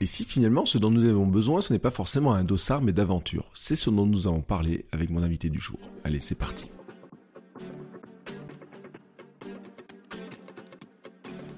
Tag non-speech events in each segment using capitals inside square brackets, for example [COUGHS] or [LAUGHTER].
Et si finalement ce dont nous avons besoin, ce n'est pas forcément un dossard mais d'aventure C'est ce dont nous allons parler avec mon invité du jour. Allez, c'est parti.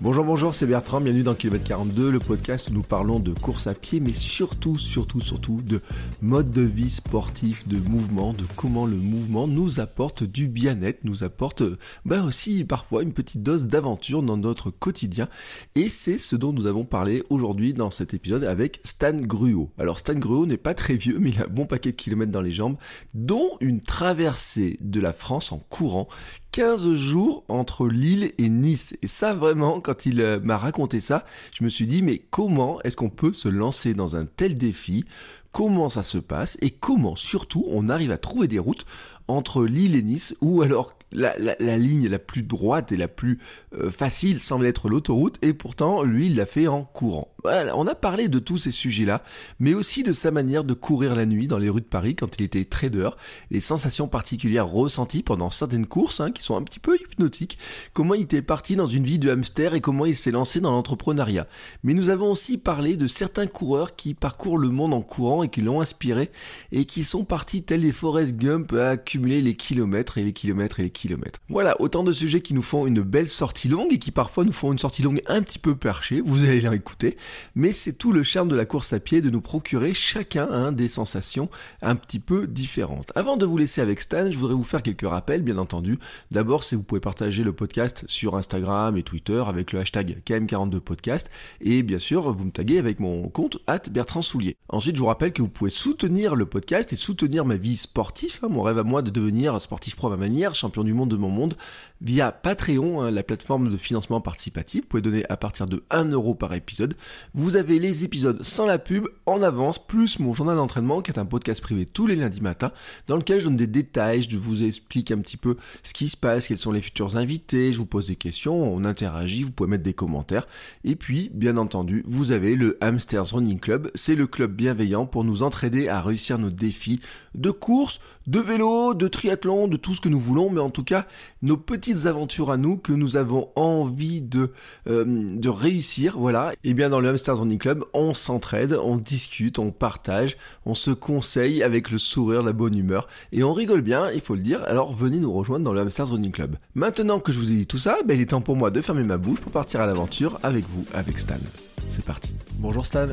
Bonjour, bonjour, c'est Bertrand, bienvenue dans Kilomètre 42, le podcast où nous parlons de course à pied, mais surtout, surtout, surtout de mode de vie sportif, de mouvement, de comment le mouvement nous apporte du bien-être, nous apporte ben aussi parfois une petite dose d'aventure dans notre quotidien. Et c'est ce dont nous avons parlé aujourd'hui dans cet épisode avec Stan Gruot. Alors Stan Gruot n'est pas très vieux, mais il a un bon paquet de kilomètres dans les jambes, dont une traversée de la France en courant 15 jours entre Lille et Nice. Et ça, vraiment, quand il euh, m'a raconté ça, je me suis dit, mais comment est-ce qu'on peut se lancer dans un tel défi? Comment ça se passe? Et comment, surtout, on arrive à trouver des routes entre Lille et Nice, ou alors la, la, ligne la plus droite et la plus euh, facile semble être l'autoroute, et pourtant, lui, il l'a fait en courant. Voilà, on a parlé de tous ces sujets-là, mais aussi de sa manière de courir la nuit dans les rues de Paris quand il était trader, les sensations particulières ressenties pendant certaines courses, hein, qui sont un petit peu hypnotiques, comment il était parti dans une vie de hamster et comment il s'est lancé dans l'entrepreneuriat. Mais nous avons aussi parlé de certains coureurs qui parcourent le monde en courant et qui l'ont inspiré, et qui sont partis tels des Forrest Gump à accumuler les kilomètres et les kilomètres et les kilomètres. Voilà, autant de sujets qui nous font une belle sortie longue et qui parfois nous font une sortie longue un petit peu perchée, vous allez l'écouter mais c'est tout le charme de la course à pied de nous procurer chacun des sensations un petit peu différentes. Avant de vous laisser avec Stan, je voudrais vous faire quelques rappels, bien entendu. D'abord, c'est vous pouvez partager le podcast sur Instagram et Twitter avec le hashtag KM42podcast, et bien sûr, vous me taguez avec mon compte Bertrand Soulier. Ensuite, je vous rappelle que vous pouvez soutenir le podcast et soutenir ma vie sportive, hein, mon rêve à moi de devenir sportif pro à ma manière, champion du monde de mon monde, via Patreon, hein, la plateforme de financement participatif. Vous pouvez donner à partir de 1 euro par épisode. Vous avez les épisodes sans la pub, en avance, plus mon journal d'entraînement, qui est un podcast privé tous les lundis matins, dans lequel je donne des détails, je vous explique un petit peu ce qui se passe, quels sont les futurs invités, je vous pose des questions, on interagit, vous pouvez mettre des commentaires. Et puis, bien entendu, vous avez le Hamsters Running Club. C'est le club bienveillant pour nous entraider à réussir nos défis de course, de vélo, de triathlon, de tout ce que nous voulons, mais en tout cas, nos petits aventures à nous que nous avons envie de, euh, de réussir, voilà. Et bien dans le Hamsters Running Club, on s'entraide, on discute, on partage, on se conseille avec le sourire, la bonne humeur, et on rigole bien, il faut le dire, alors venez nous rejoindre dans le Hamsters Running Club. Maintenant que je vous ai dit tout ça, ben, il est temps pour moi de fermer ma bouche pour partir à l'aventure avec vous, avec Stan. C'est parti. Bonjour Stan.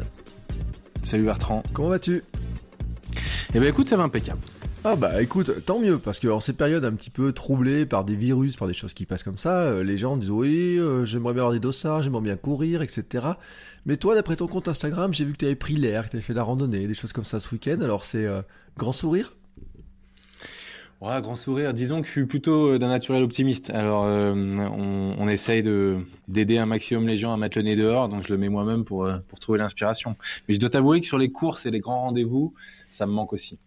Salut Bertrand. Comment vas-tu? Eh ben écoute, ça va impeccable. Ah bah écoute, tant mieux, parce que en ces périodes un petit peu troublées par des virus, par des choses qui passent comme ça, euh, les gens disent oui, euh, j'aimerais bien avoir des dossards, j'aimerais bien courir, etc. Mais toi, d'après ton compte Instagram, j'ai vu que tu avais pris l'air, que tu avais fait la randonnée, des choses comme ça ce week-end, alors c'est euh, grand sourire? Ouais, grand sourire. Disons que je suis plutôt d'un naturel optimiste. Alors, on, on, essaye de d'aider un maximum les gens à mettre le nez dehors, donc je le mets moi-même pour, pour trouver l'inspiration. Mais je dois t'avouer que sur les courses et les grands rendez-vous, ça me manque aussi.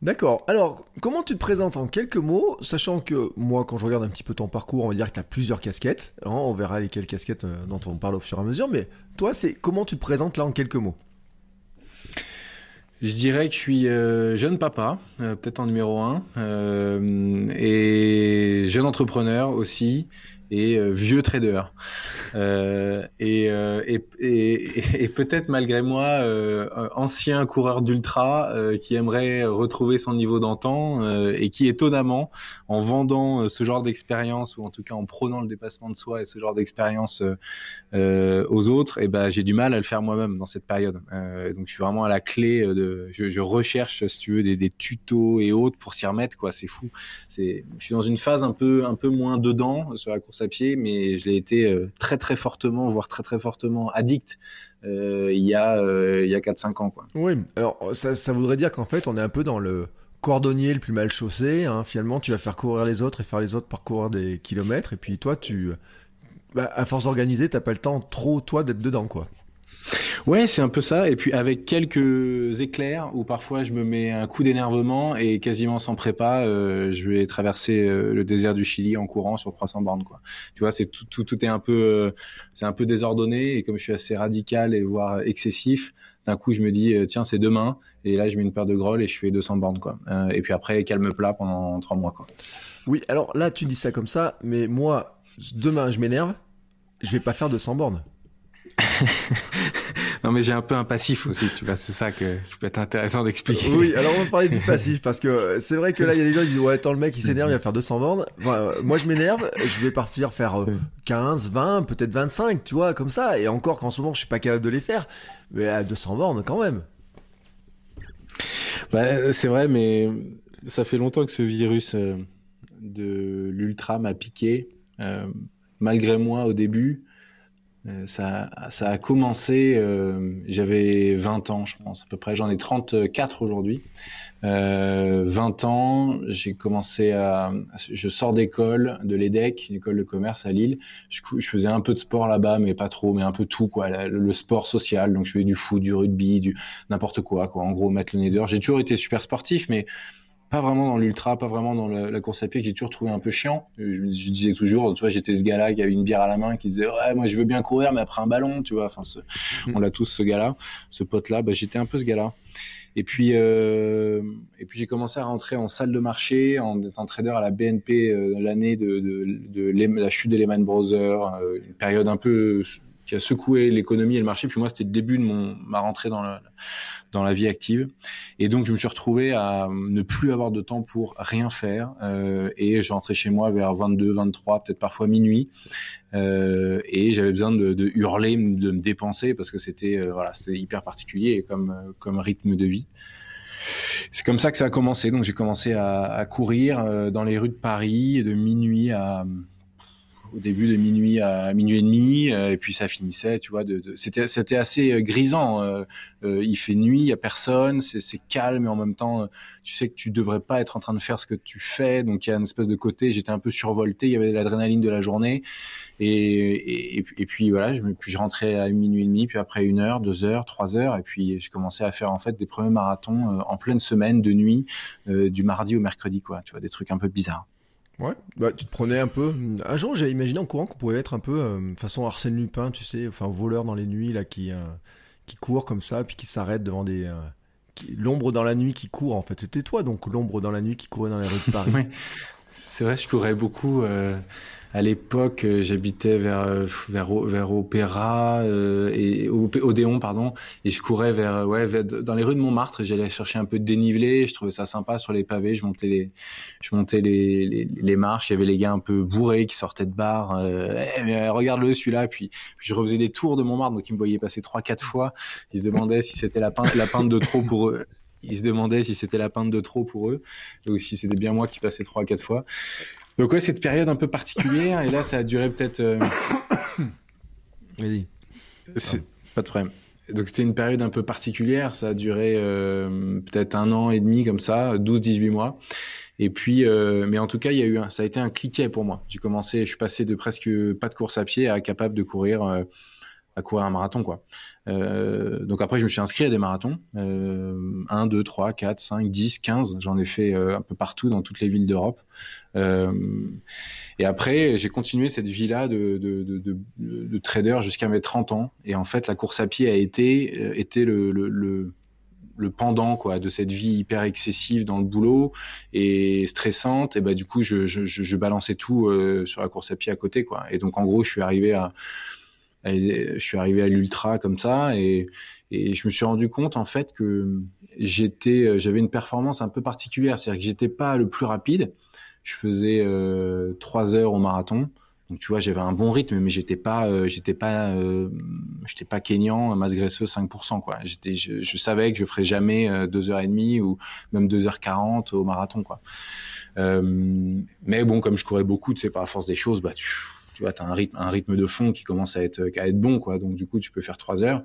D'accord. Alors, comment tu te présentes en quelques mots, sachant que moi, quand je regarde un petit peu ton parcours, on va dire que tu as plusieurs casquettes. Hein, on verra lesquelles casquettes euh, dont on parle au fur et à mesure. Mais toi, c'est comment tu te présentes là en quelques mots? Je dirais que je suis euh, jeune papa, euh, peut-être en numéro un, et jeune entrepreneur aussi, et vieux trader. Euh, euh, et, et, et, peut-être malgré moi, euh, ancien coureur d'ultra qui aimerait retrouver son niveau d'antan et qui étonnamment, en vendant ce genre d'expérience ou en tout cas en prônant le dépassement de soi et ce genre d'expérience aux autres, et eh ben j'ai du mal à le faire moi-même dans cette période. donc je suis vraiment à la clé de, je, recherche si tu veux des, tutos et autres pour s'y remettre quoi. C'est fou. Je suis dans une phase un peu un peu moins dedans sur la course à pied, mais je l'ai été très très fortement, voire très très fortement addict euh, il y a, euh, il y a 4-5 ans. Quoi. Oui, alors ça, ça voudrait dire qu'en fait on est un peu dans le cordonnier le plus mal chaussé. Hein. Finalement, tu vas faire courir les autres et faire les autres parcourir des kilomètres. Et puis toi, tu, bah, à force d'organiser, t'as pas le temps trop toi d'être dedans, quoi. Ouais, c'est un peu ça. Et puis avec quelques éclairs où parfois je me mets un coup d'énervement et quasiment sans prépa, euh, je vais traverser euh, le désert du Chili en courant sur 300 bornes. Quoi. Tu vois, c'est tout, tout, tout, est un peu, euh, c'est un peu désordonné et comme je suis assez radical et voire excessif, d'un coup je me dis tiens c'est demain et là je mets une paire de grolles et je fais 200 bornes quoi. et puis après calme plat pendant trois mois quoi. Oui, alors là tu dis ça comme ça, mais moi demain je m'énerve, je vais pas faire 200 bornes. [LAUGHS] non, mais j'ai un peu un passif aussi, tu vois, c'est ça que, qui peut être intéressant d'expliquer. Oui, alors on va parler du passif parce que c'est vrai que là, il y a des gens qui disent Ouais, attends, le mec il s'énerve, il va faire 200 bornes. moi je m'énerve, je vais partir faire 15, 20, peut-être 25, tu vois, comme ça. Et encore qu'en ce moment, je suis pas capable de les faire, mais à 200 bornes quand même. Bah, c'est vrai, mais ça fait longtemps que ce virus euh, de l'ultra m'a piqué. Euh, malgré moi au début, euh, ça, ça, a commencé, euh, j'avais 20 ans, je pense, à peu près. J'en ai 34 aujourd'hui. Euh, 20 ans, j'ai commencé à. Je sors d'école, de l'EDEC, une école de commerce à Lille. Je, faisais un peu de sport là-bas, mais pas trop, mais un peu tout, quoi. Le, le, sport social. Donc, je faisais du foot, du rugby, du n'importe quoi, quoi. En gros, mettre le nez dehors. J'ai toujours été super sportif, mais pas vraiment dans l'ultra, pas vraiment dans la, course à pied que j'ai toujours trouvé un peu chiant. Je, je disais toujours, tu vois, j'étais ce gars-là qui avait une bière à la main, qui disait ouais, moi je veux bien courir, mais après un ballon, tu vois. Enfin, mm. on l'a tous ce gars-là, ce pote-là. Bah, j'étais un peu ce gars-là. Et puis, euh, et puis j'ai commencé à rentrer en salle de marché, en étant trader à la BNP euh, l'année de, de, de, la chute des Lehman Brothers, euh, une période un peu qui a secoué l'économie et le marché. Puis moi, c'était le début de mon, ma rentrée dans la, dans la vie active. Et donc, je me suis retrouvé à ne plus avoir de temps pour rien faire. Euh, et je rentrais chez moi vers 22, 23, peut-être parfois minuit. Euh, et j'avais besoin de, hurler, de me dépenser parce que c'était euh, voilà, c'était hyper particulier comme, comme rythme de vie. C'est comme ça que ça a commencé. Donc, j'ai commencé à, courir euh, dans les rues de Paris de minuit à au début de minuit à minuit et demi, euh, et puis ça finissait, tu vois. C'était assez euh, grisant. Euh, il fait nuit, il y a personne, c'est calme, et en même temps, tu sais que tu devrais pas être en train de faire ce que tu fais, donc il y a une espèce de côté. J'étais un peu survolté, il y avait l'adrénaline de la journée, et, puis voilà, je, puis je rentrais à minuit et demi, puis après une heure, deux heures, trois heures, et puis j'ai commencé à faire en fait des premiers marathons en pleine semaine de nuit, du mardi au mercredi, quoi. Tu vois, des trucs un peu bizarres. Ouais, bah, tu te prenais un peu. Un jour, j'ai imaginé en courant qu'on pouvait être un peu euh, façon Arsène Lupin, tu sais, enfin voleur dans les nuits là qui euh, qui court comme ça, puis qui s'arrête devant des euh, l'ombre dans la nuit qui court. En fait, c'était toi donc l'ombre dans la nuit qui courait dans les rues de Paris. [LAUGHS] C'est vrai, je courais beaucoup à l'époque, euh, j'habitais vers, euh, vers, vers Opéra euh, et Odéon, pardon, et je courais vers, ouais, dans les rues de Montmartre. J'allais chercher un peu de dénivelé. Je trouvais ça sympa sur les pavés. Je montais les, je montais les, les, les marches. Il y avait les gars un peu bourrés qui sortaient de bar. Euh, eh, regarde-le celui-là. Puis, puis, je refaisais des tours de Montmartre, donc ils me voyaient passer trois, quatre fois. Ils se demandaient si c'était la pinte, la pinte de trop pour eux ils se demandaient si c'était la pinte de trop pour eux, ou si c'était bien moi qui passais trois, quatre fois. Donc ouais, cette période un peu particulière, et là, ça a duré peut-être... Euh... [COUGHS] Pas de problème. Donc c'était une période un peu particulière, ça a duré euh, peut-être un an et demi comme ça, 12-18 mois. Et puis, euh, mais en tout cas, il y a eu un, ça a été un cliquet pour moi. J'ai commencé, je suis passé de presque pas de course à pied à capable de courir, euh, à courir un marathon quoi. Euh, donc après, je me suis inscrit à des marathons, euh, 1, 2, 3, 4, 5, 10, 15. J'en ai fait euh, un peu partout dans toutes les villes d'Europe. Euh, et après, j'ai continué cette vie-là de, de, de, de, trader jusqu'à mes 30 ans. Et en fait, la course à pied a été, euh, le pendant quoi de cette vie hyper excessive dans le boulot et stressante et bah du coup je, je, je balançais tout euh, sur la course à pied à côté quoi et donc en gros je suis arrivé à je suis arrivé à l'ultra comme ça et, je me suis rendu compte en fait que j'étais, j'avais une performance un peu particulière, c'est-à-dire que j'étais pas le plus rapide. Je faisais euh, 3 heures au marathon, donc tu vois, j'avais un bon rythme, mais j'étais pas, euh, j'étais pas, euh, j'étais pas kényan, masse graisseuse 5%, quoi. Je, savais que je ferais jamais euh, 2h30 ou même 2h40 au marathon, quoi. Euh, mais bon, comme je courais beaucoup, tu sais, par la force des choses, bah, tu, tu vois, as un rythme, de fond qui commence à être, à être bon. Donc, du coup, tu peux faire trois heures.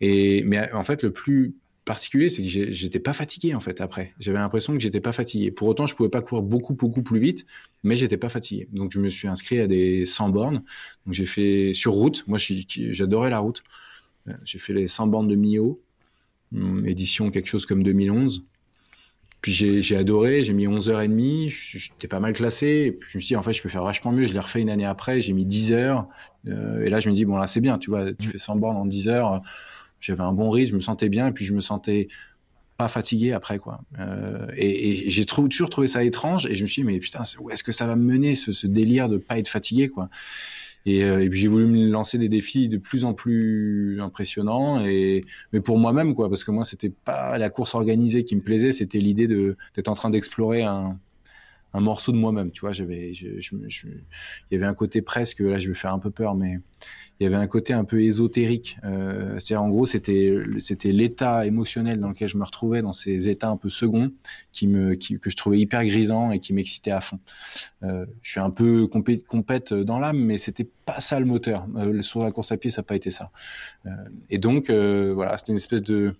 Et, mais en fait, le plus, particulier, c'est que j'étais pas fatigué en fait après. J'avais l'impression que j'étais pas fatigué. Pour autant, je pouvais pas courir beaucoup, beaucoup plus vite, mais j'étais pas fatigué. Donc je me suis inscrit à des 100 bornes. Donc j'ai fait sur route. Moi, j'adorais la route. Euh, j'ai fait les 100 bornes de Mio, hum, édition quelque chose comme 2011. Puis j'ai adoré, j'ai mis 11h30, j'étais pas mal classé, et puis je me suis dit, en fait, je peux faire vachement mieux, je l'ai refait une année après, j'ai mis 10 heures, euh, et là, je me dis, bon, là, c'est bien, tu vois, tu fais 100 bornes en 10 heures, j'avais un bon rythme, je me sentais bien, et puis je me sentais pas fatigué après, quoi. Euh, et, j'ai toujours trouvé ça étrange, et je me suis dit, mais putain, où est-ce que ça va me mener, ce, ce délire de pas être fatigué, quoi? Euh, et, puis j'ai voulu me lancer des défis de plus en plus impressionnants, et, mais pour moi-même, quoi, parce que moi, c'était pas la course organisée qui me plaisait, c'était l'idée d'être en train d'explorer un, un morceau de moi-même. Tu vois, j'avais, je, il y avait un côté presque, là, je vais faire un peu peur, mais il y avait un côté un peu ésotérique. Euh, c'est-à-dire, en gros, c'était, c'était l'état émotionnel dans lequel je me retrouvais, dans ces états un peu seconds, qui me, qui, que je trouvais hyper grisant et qui m'excitait à fond. Euh, je suis un peu compé compète dans l'âme, mais c'était pas ça le moteur. Euh, sur la course à pied, ça n'a pas été ça. Euh, et donc, voilà, c'était une espèce de,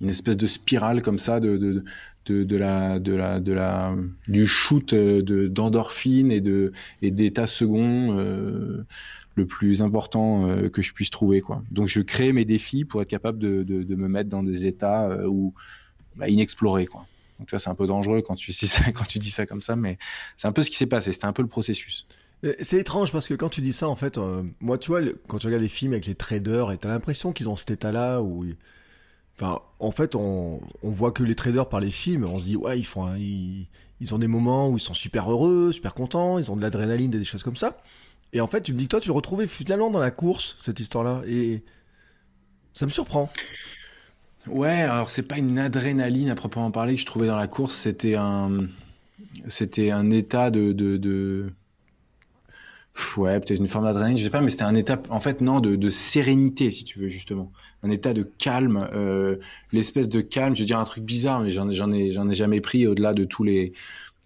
une espèce de spirale comme ça de, de, de, la, de, la, de la, du shoot d'endorphine et de et d'état second euh, le plus important euh, que je puisse trouver. Quoi. Donc je crée mes défis pour être capable de, de, me mettre dans des états euh, bah, inexplorés. Quoi. Donc c'est un peu dangereux quand tu, dis ça, [LAUGHS] quand tu dis ça comme ça, mais c'est un peu ce qui s'est passé. C'était un peu le processus. Euh, c'est étrange parce que quand tu dis ça, en fait, moi, tu vois, quand tu regardes les films avec les traders, et t'as l'impression qu'ils ont cet état-là où, en fait, on, voit que les traders par les films, on se dit, ouais, ils font, ils, ils ont des moments où ils sont super heureux, super contents, ils ont de l'adrénaline, des choses comme ça. Et en fait, tu me dis que toi, tu le retrouvais finalement dans la course, cette histoire-là. Et ça me surprend. Ouais, alors c'est pas une adrénaline à proprement parler que je trouvais dans la course, c'était un, c'était un état de, de, de... ouais, peut-être une forme d'adrénaline, je sais pas, mais c'était un état, en fait, non, de, de, sérénité, si tu veux, justement, un état de calme, euh, l'espèce de calme. Je veux dire un truc bizarre, mais j'en, j'en ai, j'en ai jamais pris au-delà de tous les,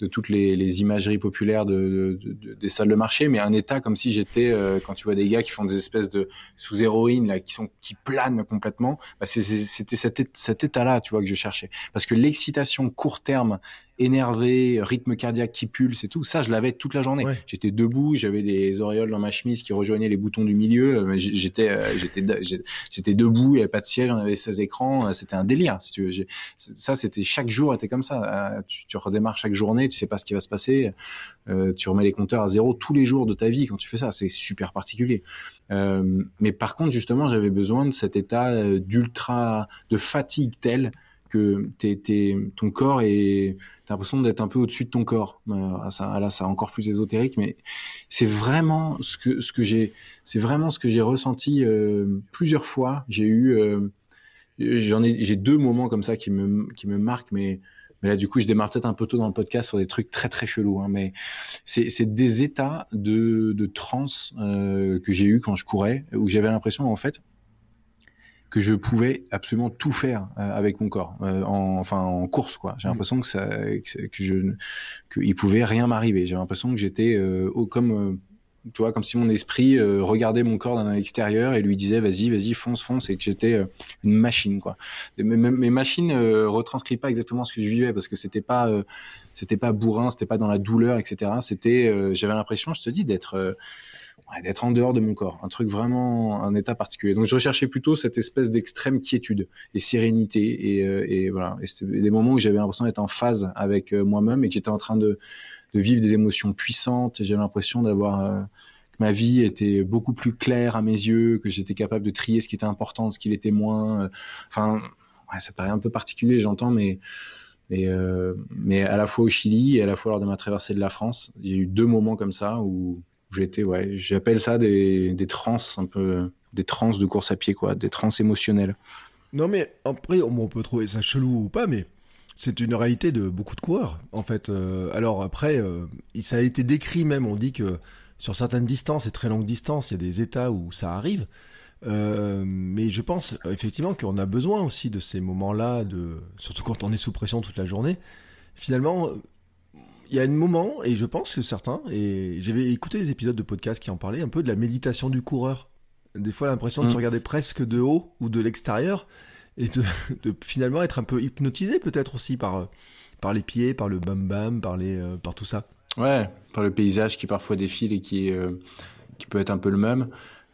de toutes les, imageries populaires de, des salles de marché, mais un état comme si j'étais, euh, quand tu vois des gars qui font des espèces de sous héroïne là, qui sont qui planent complètement, bah c'était cet, cet état-là, tu vois, que je cherchais, parce que l'excitation court terme énervé, rythme cardiaque qui pulse et tout. Ça, je l'avais toute la journée. J'étais debout, j'avais des auréoles dans ma chemise qui rejoignaient les boutons du milieu. Euh, j'étais, euh, j'étais, j'étais debout, il n'y avait pas de siège, on avait 16 écrans. Euh, c'était un délire, si tu veux. Ça, c'était chaque jour était comme ça. Tu, tu, redémarres chaque journée, tu sais pas ce qui va se passer. tu remets les compteurs à zéro tous les jours de ta vie quand tu fais ça. C'est super particulier. mais par contre, justement, j'avais besoin de cet état d'ultra, de fatigue telle que ton corps est, t'as l'impression d'être un peu au-dessus de ton corps. Euh, ça, là, c'est encore plus ésotérique, mais c'est vraiment ce que ce que j'ai, c'est vraiment ce que j'ai ressenti euh, plusieurs fois. J'ai eu, euh, j'en ai, j'ai deux moments comme ça qui me qui me marquent, mais mais là, du coup, je démarre peut-être un peu tôt dans le podcast sur des trucs très très chelous, hein, mais c'est des états de, de transe que j'ai eu quand je courais, où j'avais l'impression en fait que je pouvais absolument tout faire euh, avec mon corps, euh, en, enfin en course quoi. J'ai mm. l'impression que ça, que, que je, qu'il pouvait rien m'arriver. J'ai l'impression que j'étais euh, comme, tu vois, comme si mon esprit regardait mon corps d'un extérieur et lui disait vas-y, vas-y, fonce, fonce, et que j'étais une machine quoi. Mes, mes machines retranscrivent pas exactement ce que je vivais parce que c'était pas, c'était pas bourrin, c'était pas dans la douleur, etc. C'était, j'avais l'impression, je te dis, d'être d'être en dehors de mon corps, un truc vraiment, un état particulier. Donc je recherchais plutôt cette espèce d'extrême quiétude et sérénité et, euh, voilà. C'était des moments où j'avais l'impression d'être en phase avec euh, moi-même et que j'étais en train de, vivre des émotions puissantes. J'avais l'impression d'avoir euh, que ma vie était beaucoup plus claire à mes yeux, que j'étais capable de trier ce qui était important, ce qui l'était moins. Enfin, ça paraît un peu particulier, j'entends, mais et mais à la fois au Chili et à la fois lors de ma traversée de la France, a eu deux moments comme ça où j'étais, ouais, j'appelle ça des, des trans, un peu, des trans de course à pied, quoi, des trans émotionnelles. Non, mais après, on peut trouver ça chelou ou pas, mais c'est une réalité de beaucoup de coureurs, en fait. Euh, alors après, euh, ça a été décrit même, on dit que sur certaines distances et très longues distances, il y a des états où ça arrive. Euh, mais je pense effectivement qu'on a besoin aussi de ces moments-là, de surtout quand on est sous pression toute la journée. Finalement, il y a un moment, et je pense que certains, et j'avais écouté des épisodes de podcast qui en parlaient, un peu de la méditation du coureur. Des fois, l'impression de te mm. regarder presque de haut ou de l'extérieur, et de, [LAUGHS] finalement être un peu hypnotisé peut-être aussi par, par les pieds, par le bam bam, par, les, par tout ça. Ouais, par le paysage qui parfois défile et qui, qui peut être un peu le même.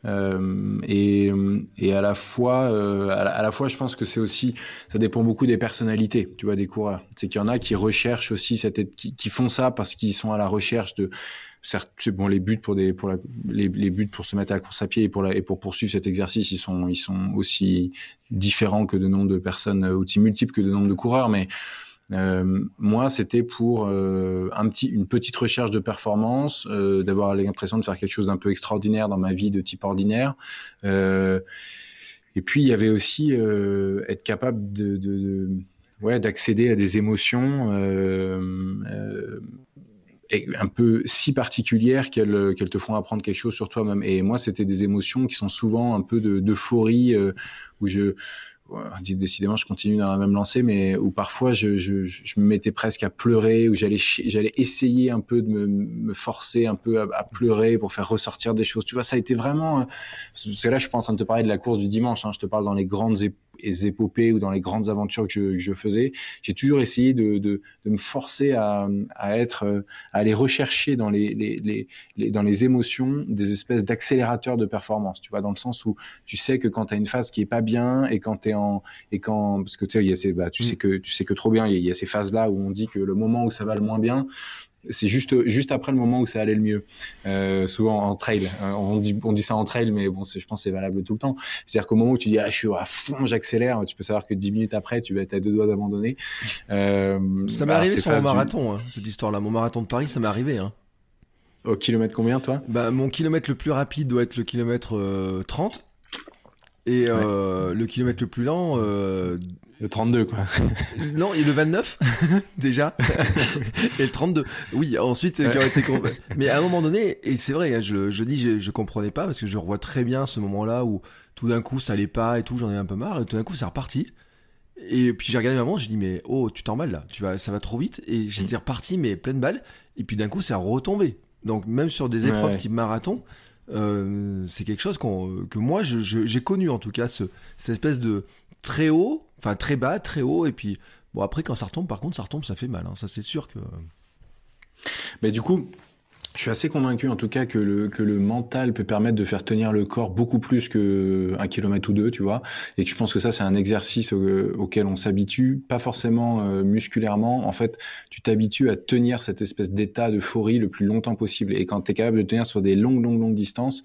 Euh, et, à la fois, euh, à, la, fois, je pense que c'est aussi, ça dépend beaucoup des personnalités, tu vois, des coureurs. C'est qu'il y en a qui recherchent aussi cette, qui, qui font ça parce qu'ils sont à la recherche de, certes, bon, les buts pour les, les, buts pour se mettre à la course à pied et pour pour poursuivre cet exercice, ils sont, ils sont aussi différents que de nombre de personnes, aussi multiples que de nombre de coureurs, mais euh, moi, c'était pour euh, un petit, une petite recherche de performance, euh, d'avoir l'impression de faire quelque chose d'un peu extraordinaire dans ma vie de type ordinaire. Et puis, il y avait aussi être capable de, ouais, d'accéder à des émotions un peu si particulières qu'elles qu'elles te font apprendre quelque chose sur toi-même. Et moi, c'était des émotions qui sont souvent un peu d'euphorie, où je décidément, je continue dans la même lancée, mais où parfois je, je, je me mettais presque à pleurer, où j'allais j'allais essayer un peu de me, me forcer un peu à, pleurer pour faire ressortir des choses. Tu vois, ça a été vraiment. C'est là, je suis pas en train de te parler de la course du dimanche. Hein, je te parle dans les grandes épopées ou dans les grandes aventures que je, que je faisais. J'ai toujours essayé de, de, de, me forcer à, à être, à aller rechercher dans les, les, les, dans les émotions des espèces d'accélérateurs de performance. Tu vois, dans le sens où tu sais que quand tu as une phase qui est pas bien et quand tu es et quand parce que tu sais il y a ces, bah, tu sais mm. que tu sais que trop bien il y, a ces phases là où on dit que le moment où ça va le moins bien c'est juste juste après le moment où ça allait le mieux. Euh, souvent en trail, hein, on dit on dit ça en trail, mais bon, je pense c'est valable tout le temps. C'est-à-dire qu'au moment où tu dis ah, je suis à fond, j'accélère, tu peux savoir que dix minutes après, tu vas être à deux doigts d'abandonner. Euh, ça m'est arrivé sur mon marathon, hein, cette histoire-là. Mon marathon de Paris, ça m'est arrivé. Hein. Au kilomètre combien, toi? Bah, Mon kilomètre le plus rapide doit être le kilomètre euh, 30. Et euh, le kilomètre le plus lent. Euh, le 32, quoi. [LAUGHS] non, et le 29, [LAUGHS] déjà. [LAUGHS] et le 32. Oui, ensuite, qui aurait été. Mais à un moment donné, et c'est vrai, hein, je, je dis, je, je comprenais pas parce que je revois très bien ce moment-là où tout d'un coup ça allait pas et tout, j'en ai un peu marre, et tout d'un coup c'est reparti. Et puis j'ai regardé maman, j'ai dit, mais oh, tu t'emballes là, tu vas, ça va trop vite. Et j'étais mm. reparti, mais pleine balle. Et puis d'un coup, ça a retombé. Donc même sur des épreuves type marathon, euh, c'est quelque chose que moi j'ai connu en tout cas ce, cette espèce de très haut, enfin très bas, très haut et puis bon après quand ça retombe par contre ça retombe ça fait mal, hein, ça c'est sûr que. Mais du coup je suis assez convaincu en tout cas que le, que le mental peut permettre de faire tenir le corps beaucoup plus qu'un kilomètre ou deux, tu vois. Et que je pense que ça, c'est un exercice auquel on s'habitue, pas forcément euh, musculairement. En fait, tu t'habitues à tenir cette espèce d'état d'euphorie le plus longtemps possible. Et quand tu es capable de tenir sur des longues, longues, longues distances,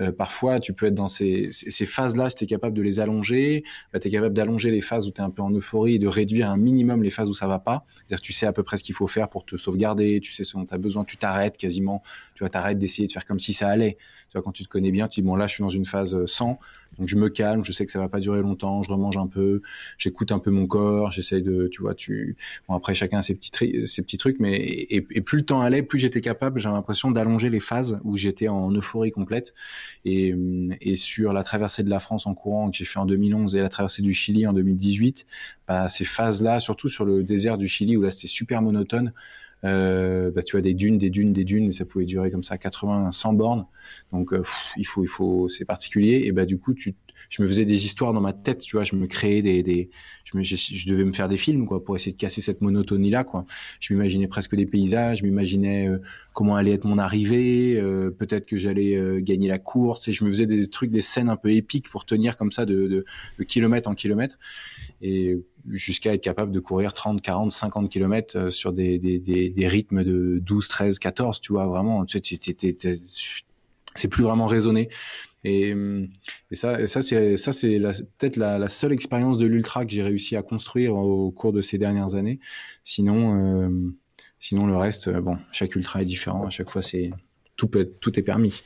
euh, parfois, tu peux être dans ces, ces phases-là, si tu es capable de les allonger, bah, tu es capable d'allonger les phases où tu es un peu en euphorie et de réduire un minimum les phases où ça va pas. C'est-à-dire tu sais à peu près ce qu'il faut faire pour te sauvegarder, tu sais ce dont tu as besoin, tu t'arrêtes quasiment, tu vois, t'arrêtes d'essayer de faire comme si ça allait. Tu vois, quand tu te connais bien, tu dis, bon, là, je suis dans une phase 100, donc je me calme, je sais que ça va pas durer longtemps, je remange un peu, j'écoute un peu mon corps, j'essaye de, tu vois, tu, bon, après, chacun a ses petits, ses petits trucs, mais, et, et plus le temps allait, plus j'étais capable, j'ai l'impression d'allonger les phases où j'étais en euphorie complète. Et, et sur la traversée de la France en courant que j'ai fait en 2011 et la traversée du Chili en 2018, bah, ces phases-là, surtout sur le désert du Chili où là c'était super monotone, bah, tu vois des dunes, des dunes, des dunes, et ça pouvait durer comme ça 80, 100 bornes. Donc euh, il faut, il faut, c'est particulier. Et bah du coup, tu, je me faisais des histoires dans ma tête, tu vois, je me créais des, des je, me, je, devais me faire des films quoi pour essayer de casser cette monotonie là quoi. Je m'imaginais presque des paysages, je m'imaginais euh, comment allait être mon arrivée, euh, peut-être que j'allais euh, gagner la course, et je me faisais des trucs, des scènes un peu épiques pour tenir comme ça de, de, de kilomètre en kilomètre. Et jusqu'à être capable de courir 30, 40, 50 km sur des, des, des, des rythmes de 12, 13, 14, tu vois, vraiment, tu sais, c'est plus vraiment raisonné. Et, et ça, ça c'est ça c'est peut-être la, seule expérience de l'ultra que j'ai réussi à construire au cours de ces dernières années. Sinon, euh, sinon le reste, bon, chaque ultra est différent. À chaque fois, c'est tout peut tout est permis.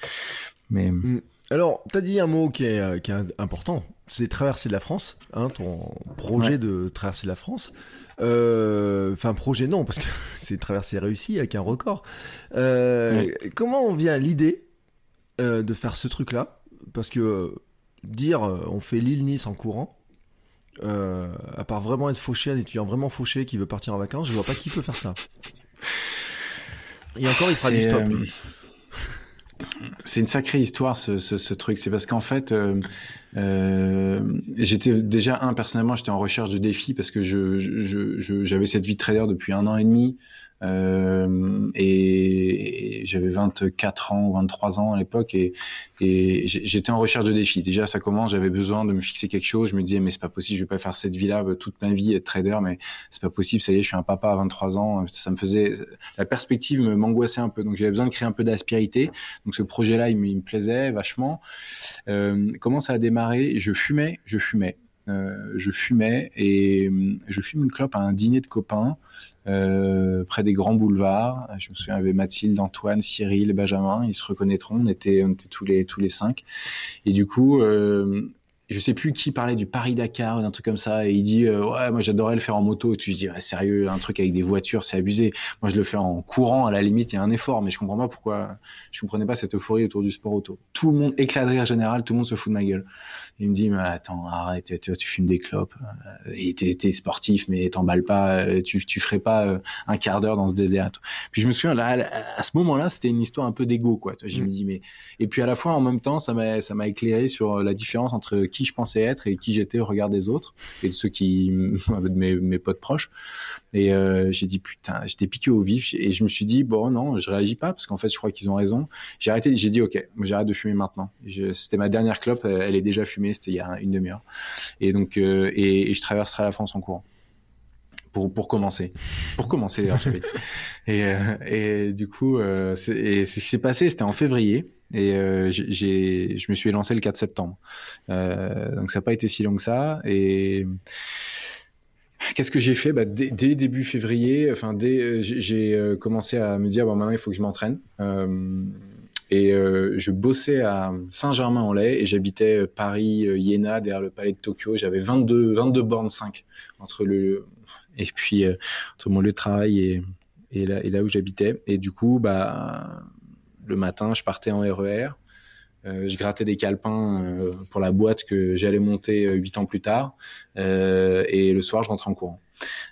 Mais mm. Alors, tu as dit un mot qui est, qui est important, c'est traverser de la France, hein, ton projet ouais. de traverser de la France. Euh, enfin, projet non, parce que [LAUGHS] c'est traversée réussi avec un record. Euh, ouais. Comment on vient l'idée euh, de faire ce truc-là? Parce que dire on fait l'île-Nice en courant, à part vraiment être fauché, un étudiant vraiment fauché qui veut partir en vacances, je vois pas qui peut faire ça. Et encore, il fera du stop. C'est une sacrée histoire ce, truc. C'est parce qu'en fait, euh, euh, j'étais déjà un personnellement, j'étais en recherche de défis parce que j'avais cette vie de trader depuis un an et demi. Euh, et, j'avais 24 ans, 23 ans à l'époque, et, j'étais en recherche de défis. Déjà, ça commence, j'avais besoin de me fixer quelque chose. Je me disais, mais c'est pas possible, je vais pas faire cette vie-là toute ma vie, être trader, mais c'est pas possible. Ça y est, je suis un papa à 23 ans. Ça me faisait, la perspective m'angoissait un peu. Donc, j'avais besoin de créer un peu d'aspérité. Donc, ce projet-là, il, me plaisait vachement. Euh, comment ça a démarré? Je fumais, je fumais. Euh, je fumais et euh, je fume une clope à un dîner de copains euh, près des grands boulevards. Je me souviens, il y avait Mathilde, Antoine, Cyril, Benjamin, ils se reconnaîtront, on était, on était tous, les, tous les cinq. Et du coup, euh, je sais plus qui parlait du Paris-Dakar ou d'un truc comme ça, et il dit euh, Ouais, moi j'adorais le faire en moto. Et tu dis Sérieux, un truc avec des voitures, c'est abusé. Moi je le fais en courant, à la limite, il y a un effort, mais je comprends pas pourquoi. Je comprenais pas cette euphorie autour du sport auto. Tout le monde éclate de rire général, tout le monde se fout de ma gueule. Il me dit mais attends arrête tu, tu fumes des clopes euh, et t'es, sportif mais t'emballes pas euh, tu tu ferais pas un quart d'heure dans ce désert puis je me souviens là à ce moment-là c'était une histoire un peu d'ego quoi je me mm. dis mais et puis à la fois en même temps ça m'a ça m'a éclairé sur la différence entre qui je pensais être et qui j'étais au regard des autres et de ceux qui [LAUGHS] de mes, mes potes proches et euh, j'ai dit putain, j'étais piqué au vif et je me suis dit bon non, je réagis pas parce qu'en fait je crois qu'ils ont raison. J'ai arrêté, j'ai dit ok, j'arrête de fumer maintenant. C'était ma dernière clope, elle est déjà fumée, c'était il y a une demi-heure. Et donc euh, et, je traverserai la France en courant. Pour, pour, commencer. Pour commencer d'ailleurs, [LAUGHS] et, euh, et du coup, euh, et ce qui s'est passé, c'était en février. Et euh, je me suis lancé le 4 septembre. Euh, donc ça n'a pas été si long que ça. Et Qu'est-ce que j'ai fait? Bah, dès, début février, enfin dès euh, j'ai commencé à me dire bon maintenant il faut que je m'entraîne. Et je bossais à Saint-Germain-en-Laye et j'habitais Paris, Iéna, derrière le palais de Tokyo. J'avais 22, 22 bornes 5 entre le et puis entre mon lieu de travail et, et, là, et là où j'habitais. Et du coup, bah le matin, je partais en RER. Euh, je grattais des calepins euh, pour la boîte que j'allais monter euh, huit ans plus tard. et le soir, je rentrais en courant.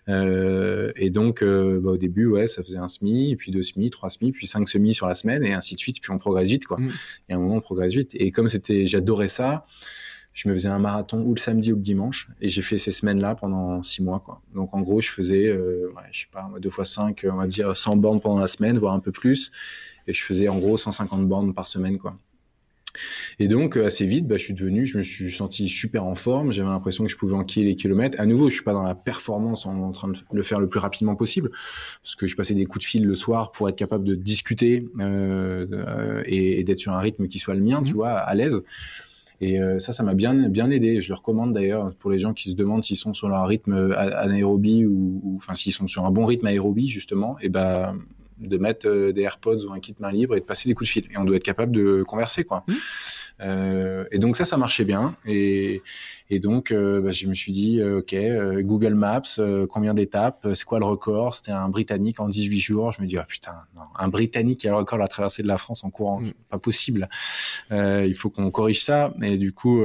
et donc, bah, au début, ouais, ça faisait un SMI, puis deux SMI, trois SMI, puis cinq SMI sur la semaine, et ainsi de suite. Puis on progresse vite, quoi. Mm. Et à un moment, on progresse vite. Et comme c'était, j'adorais ça, je me faisais un marathon ou le samedi ou le dimanche et j'ai fait ces semaines-là pendant six mois quoi. Donc en gros je faisais euh, ouais, je sais pas deux fois cinq on va dire 100 bornes pendant la semaine voire un peu plus et je faisais en gros 150 bornes par semaine quoi. Et donc, euh, assez vite, bah, je suis devenu, je me suis senti super en forme. J'avais l'impression que je pouvais enquiller les kilomètres. À nouveau, je suis pas dans la performance en, train de le faire le plus rapidement possible, parce que je passais des coups de fil le soir pour être capable de discuter euh, et, et d'être sur un rythme qui soit le mien, tu mmh. vois, à l'aise. Et euh, ça, ça m'a bien, bien aidé. Je le recommande d'ailleurs pour les gens qui se demandent s'ils sont sur leur rythme anaérobie ou, enfin, s'ils sont sur un bon rythme aérobie, justement, et ben, de mettre euh, des AirPods ou un kit main libre et de passer des coups de fil. Et on doit être capable de converser, quoi. Mmh. Euh, et donc ça, ça marchait bien. Et, et donc, euh, bah, je me suis dit, euh, OK, Google Maps, combien d'étapes C'est quoi le record? C'était un Britannique en 18 jours. Je me dis, ah putain, non, un Britannique qui a le record de la traversée de la France en courant, mmh. pas possible. il faut qu'on corrige ça. Et du coup...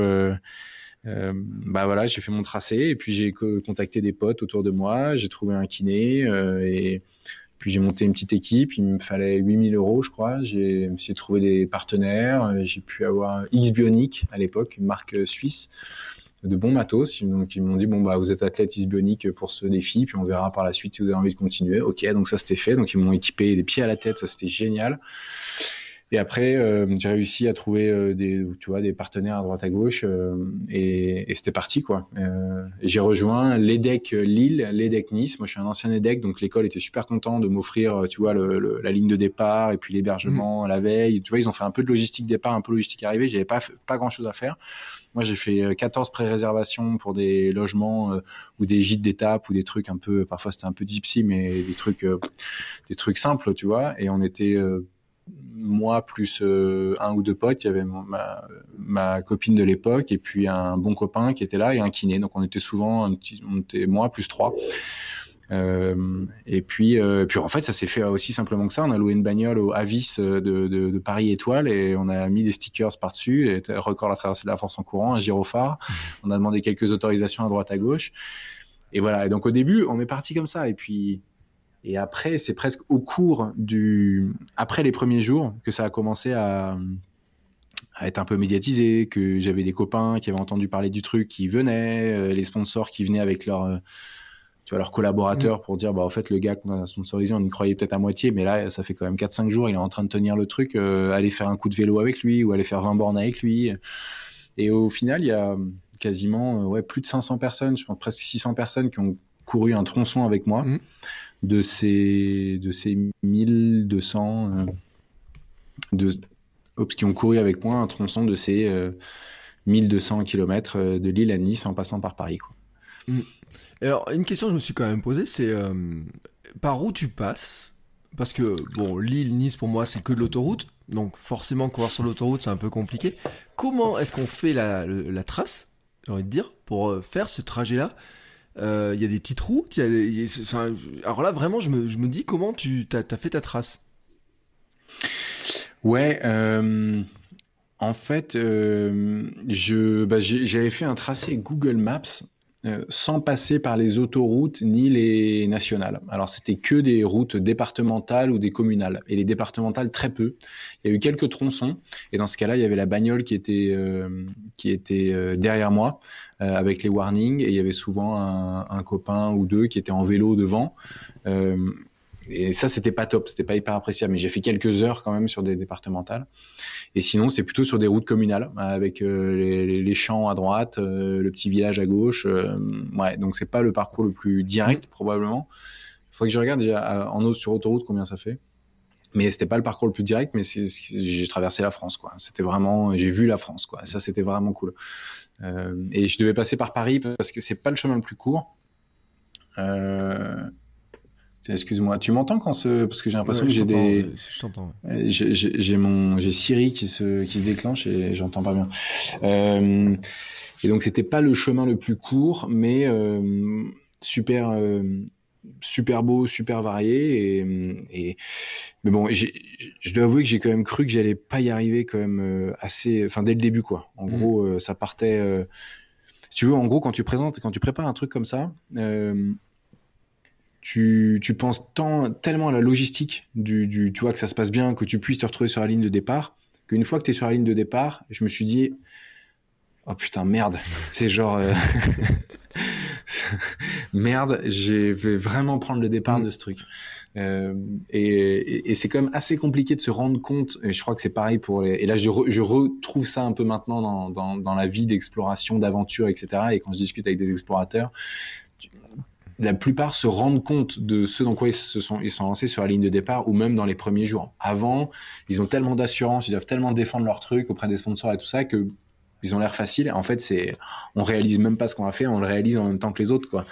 Euh, bah voilà, j'ai fait mon tracé et puis j'ai contacté des potes autour de moi, j'ai trouvé un kiné euh, et puis j'ai monté une petite équipe, il me fallait 8000 euros, je crois. J'ai essayé de trouver des partenaires. Euh, j'ai pu avoir X Bionic à l'époque, une marque euh, suisse de bons matos. Donc ils m'ont dit bon bah vous êtes athlète X Bionic pour ce défi, puis on verra par la suite si vous avez envie de continuer. Ok, donc ça c'était fait. Donc ils m'ont équipé des pieds à la tête, ça c'était génial. Et après, euh, j'ai réussi à trouver euh, des, tu vois, des partenaires à droite à gauche euh, et, et c'était parti quoi. j'ai rejoint l'EDEC Lille, l'EDEC Nice. Moi, je suis un ancien EDEC, donc l'école était super content de m'offrir, tu vois, le, la ligne de départ et puis l'hébergement mmh. la veille. Tu vois, ils ont fait un peu de logistique départ, un peu de logistique arrivée. J'avais pas pas grand chose à faire. Moi, j'ai fait 14 pré-réservations pour des logements ou des gîtes d'étape ou des trucs un peu, parfois c'était un peu gypsy, mais des trucs, des trucs simples, tu vois. Et on était moi plus euh, un ou deux potes, il y avait ma, copine de l'époque et puis un bon copain qui était là et un kiné. Donc on était souvent, moi plus trois. Euh, et puis, euh, puis en fait, ça s'est fait aussi simplement que ça. On a loué une bagnole au Avis de, de, Paris Étoile et on a mis des stickers par-dessus, et record la traversée de la force en courant, un gyrophare. On a demandé quelques autorisations à droite à gauche. Et voilà. Et donc au début, on est parti comme ça. Et puis et après, c'est presque au cours du, après les premiers jours que ça a commencé à, être un peu médiatisé, que j'avais des copains qui avaient entendu parler du truc qui venaient, les sponsors qui venaient avec leur tu vois, leurs collaborateurs mm. pour dire, bah, en fait, le gars qu'on a sponsorisé, on y croyait peut-être à moitié, mais là, ça fait quand même 4-5 jours, il est en train de tenir le truc, euh, aller faire un coup de vélo avec lui ou aller faire 20 bornes avec lui. Et au final, il y a quasiment euh, ouais, plus de 500 personnes, je pense presque 600 personnes qui ont couru un tronçon avec moi mm. De ces, de ces 1200 euh, de, qui ont couru avec moi un tronçon de ces 1200 km de Lille à Nice en passant par Paris. Quoi. Mm. Alors, une question que je me suis quand même posée, c'est euh, par où tu passes? Parce que, bon, Lille, Nice, pour moi, c'est que de l'autoroute. Donc, forcément, courir sur l'autoroute, c'est un peu compliqué. Comment est-ce qu'on fait la, trace, j'ai envie de dire, pour euh, faire ce trajet-là? Euh, Il y a des petites routes Alors là, vraiment, je me, dis comment tu as, fait ta trace. Ouais, en fait, je, bah, j'avais fait un tracé Google Maps euh, sans passer par les autoroutes ni les nationales. Alors c'était que des routes départementales ou des communales. Et les départementales, très peu. Il y a eu quelques tronçons. Et dans ce cas-là, il y avait la bagnole qui était, euh, qui était euh, derrière moi avec les warnings. Et il y avait souvent un, un, copain ou deux qui étaient en vélo devant et ça, c'était pas top, c'était pas hyper appréciable. Mais j'ai fait quelques heures quand même sur des départementales. Et sinon, c'est plutôt sur des routes communales, avec euh, les, champs à droite, euh, le petit village à gauche. Euh, ouais, donc c'est pas le parcours le plus direct, probablement. Il faudrait que je regarde déjà en sur autoroute combien ça fait. Mais c'était pas le parcours le plus direct, mais j'ai traversé la France, quoi. C'était vraiment, j'ai vu la France, quoi. Ça, c'était vraiment cool. et je devais passer par Paris parce que c'est pas le chemin le plus court. Euh, Excuse-moi, tu m'entends quand ce parce que j'ai l'impression que j'ai des je t'entends. J'ai mon j'ai Siri qui se qui se déclenche et j'entends pas bien. Euh, et donc c'était pas le chemin le plus court, mais euh, super euh, super beau, super varié et, mais bon, je dois avouer que j'ai quand même cru que j'allais pas y arriver quand même assez, enfin dès le début quoi. En mm. gros, ça partait. tu veux, en gros, quand tu présentes, quand tu prépares un truc comme ça tu, tu penses tant, tellement à la logistique du, du, tu vois, que ça se passe bien, que tu puisses te retrouver sur la ligne de départ, qu'une fois que tu es sur la ligne de départ, je me suis dit, oh putain, merde, [LAUGHS] c'est genre, euh, [LAUGHS] merde, je vais vraiment prendre le départ mm. de ce truc. Euh, et, et, c'est quand même assez compliqué de se rendre compte, et je crois que c'est pareil pour les... Et là, je, je retrouve ça un peu maintenant dans, dans, dans la vie d'exploration, d'aventure, etc. Et quand je discute avec des explorateurs, la plupart se rendent compte de ce dans quoi ils se sont, ils sont lancés sur la ligne de départ ou même dans les premiers jours. Avant, ils ont tellement d'assurance, ils doivent tellement défendre leur truc auprès des sponsors et tout ça que ils ont l'air facile. En fait, c'est, on réalise même pas ce qu'on a fait, on le réalise en même temps que les autres, quoi.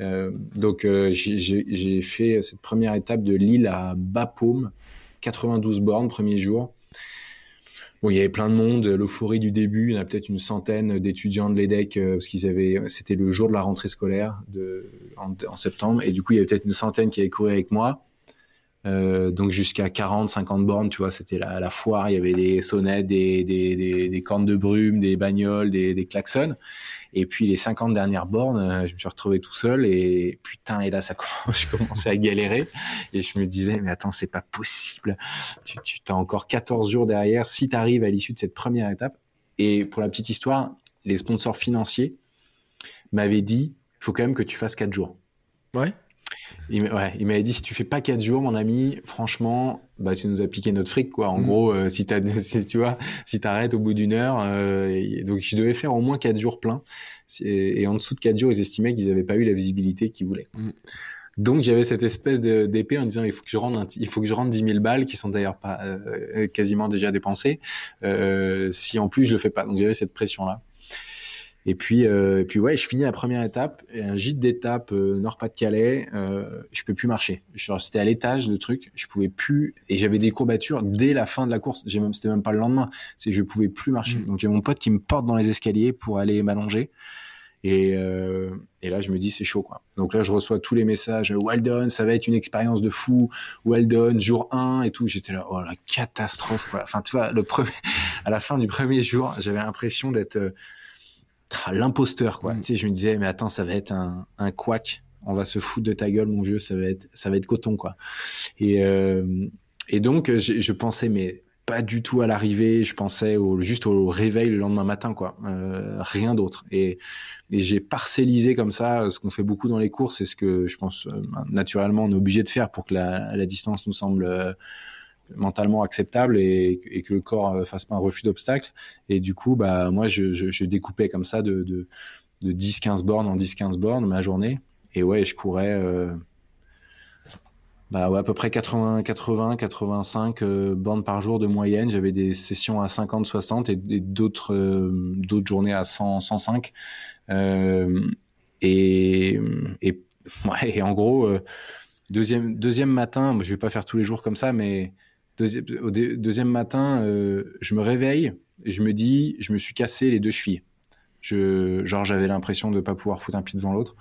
Euh, donc, euh, j'ai fait cette première étape de Lille à Bapaume, 92 bornes, premier jour il y avait plein de monde, l'euphorie du début, il y en a peut-être une centaine d'étudiants de l'EDEC, euh, parce qu'ils avaient, c'était le jour de la rentrée scolaire en, septembre, et du coup, il y avait peut-être une centaine qui avaient couru avec moi. Euh, donc jusqu'à 40, 50 bornes, tu vois, c'était la, la, foire, il y avait des sonnettes, des, des, des, des cornes de brume, des bagnoles, des, des klaxons. Et puis les 50 dernières bornes, euh, je me suis retrouvé tout seul et putain, et là, ça [LAUGHS] je commençais à galérer. Et je me disais, mais attends, c'est pas possible. Tu, tu as encore 14 jours derrière si tu arrives à l'issue de cette première étape. Et pour la petite histoire, les sponsors financiers m'avaient dit, il faut quand même que tu fasses 4 jours. Ouais. Il, ouais, il m'avait dit si tu fais pas 4 jours, mon ami, franchement, bah tu nous as piqué notre fric quoi. En mm. gros, euh, si, [LAUGHS] si tu vois, si t'arrêtes au bout d'une heure, euh, donc je devais faire au moins 4 jours pleins. Et, en dessous de 4 jours, ils estimaient qu'ils n'avaient pas eu la visibilité qu'ils voulaient. Mm. Donc j'avais cette espèce d'épée en disant il faut que je rende il faut que je rende 10 000 balles qui sont d'ailleurs pas euh, quasiment déjà dépensées si en plus je le fais pas. Donc j'avais cette pression là. Et puis, euh, et puis ouais, je finis la première étape, un gîte d'étape euh, Nord-Pas-de-Calais, euh, je peux plus marcher. C'était à l'étage le truc, je pouvais plus, et j'avais des courbatures dès la fin de la course. J'ai même, c'était même pas le lendemain, c'est je pouvais plus marcher. Mm. Donc j'ai mon pote qui me porte dans les escaliers pour aller m'allonger. Et, euh, et, là, je me dis, c'est chaud, quoi. Donc là, je reçois tous les messages, well done, ça va être une expérience de fou, well done, jour 1 et tout. J'étais là, oh la catastrophe, quoi. Enfin, tu vois, le premier, [LAUGHS] à la fin du premier jour, j'avais l'impression d'être l'imposteur quoi. Mm. Tu sais, je me disais mais attends, ça va être un, un quack. On va se foutre de ta gueule, mon vieux. Ça va être, ça va être coton quoi. Et, euh, et donc je, je, pensais mais pas du tout à l'arrivée. Je pensais au, juste au réveil le lendemain matin, quoi. Euh, rien d'autre. Et, et j'ai parcellisé comme ça ce qu'on fait beaucoup dans les courses et ce que je pense euh, naturellement on est obligé de faire pour que la, la distance nous semble euh, mentalement acceptable et, que le corps fasse pas un refus d'obstacle. Et du coup, bah moi, je, je, découpais comme ça de, de, de 10-15 bornes en 10-15 bornes ma journée. Et ouais, je courais. Euh, bah ouais, à peu près 80, 80, 85 euh, bornes par jour de moyenne. J'avais des sessions à 50, 60 et, d'autres euh, journées à 100, 105. Euh, et, [LAUGHS] et, en gros, euh, deuxième, deuxième matin, je vais pas faire tous les jours comme ça, mais au deuxième matin, euh, je me réveille et je me dis, je me suis cassé les deux chevilles. Je, genre, j'avais l'impression de ne pas pouvoir foutre un pied devant l'autre.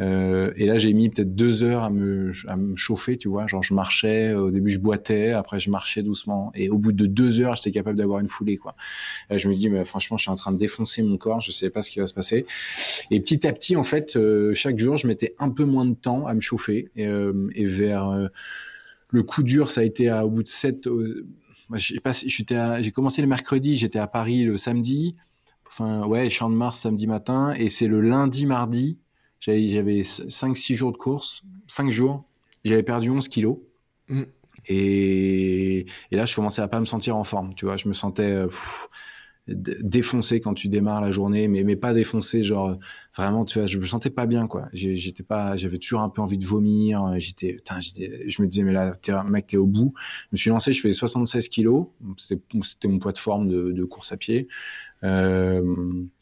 Euh, et là, j'ai mis peut-être deux heures à me, chauffer, tu vois. Genre, je marchais, au début, je boitais, après, je marchais doucement. Et au bout de deux heures, j'étais capable d'avoir une foulée, quoi. Là, je me dis, mais franchement, je suis en train de défoncer mon corps, je ne savais pas ce qui va se passer. Et petit à petit, en fait, euh, chaque jour, je mettais un peu moins de temps à me chauffer. Et, euh, vers euh, le coup dur, ça a été à, au bout de sept. j'ai commencé le mercredi, j'étais à Paris le samedi enfin ouais, Champ de Mars samedi matin, et c'est le lundi, mardi, j'avais 5-6 jours de course, 5 jours, j'avais perdu 11 kilos. Mm. Et, et, là, je commençais à pas me sentir en forme, tu vois, je me sentais pff, défoncé quand tu démarres la journée, mais, mais pas défoncé, genre vraiment, tu vois, je me sentais pas bien, quoi. J'étais pas, j'avais toujours un peu envie de vomir, j'étais, je me disais, mais là, es, mec, t'es au bout. Je me suis lancé, je fais 76 kilos, c'était mon poids de forme de, course à pied. Euh,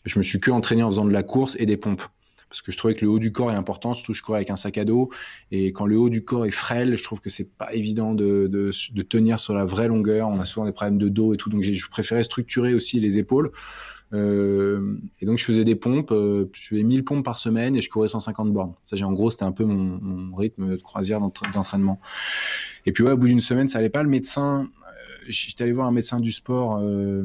je me suis que entraîné en faisant de la course et des pompes parce que je trouvais que le haut du corps est important, surtout je courais avec un sac à dos, et quand le haut du corps est frêle, je trouve que c'est pas évident de, de, tenir sur la vraie longueur, on a souvent des problèmes de dos et tout, donc je préférais structurer aussi les épaules, euh, et donc je faisais des pompes, euh, je faisais 1000 pompes par semaine et je courais 150 bornes. Ça, en gros, c'était un peu mon, mon, rythme de croisière d'entraînement. Et puis ouais, au bout d'une semaine, ça allait pas. Le médecin, j'étais allé voir un médecin du sport, euh,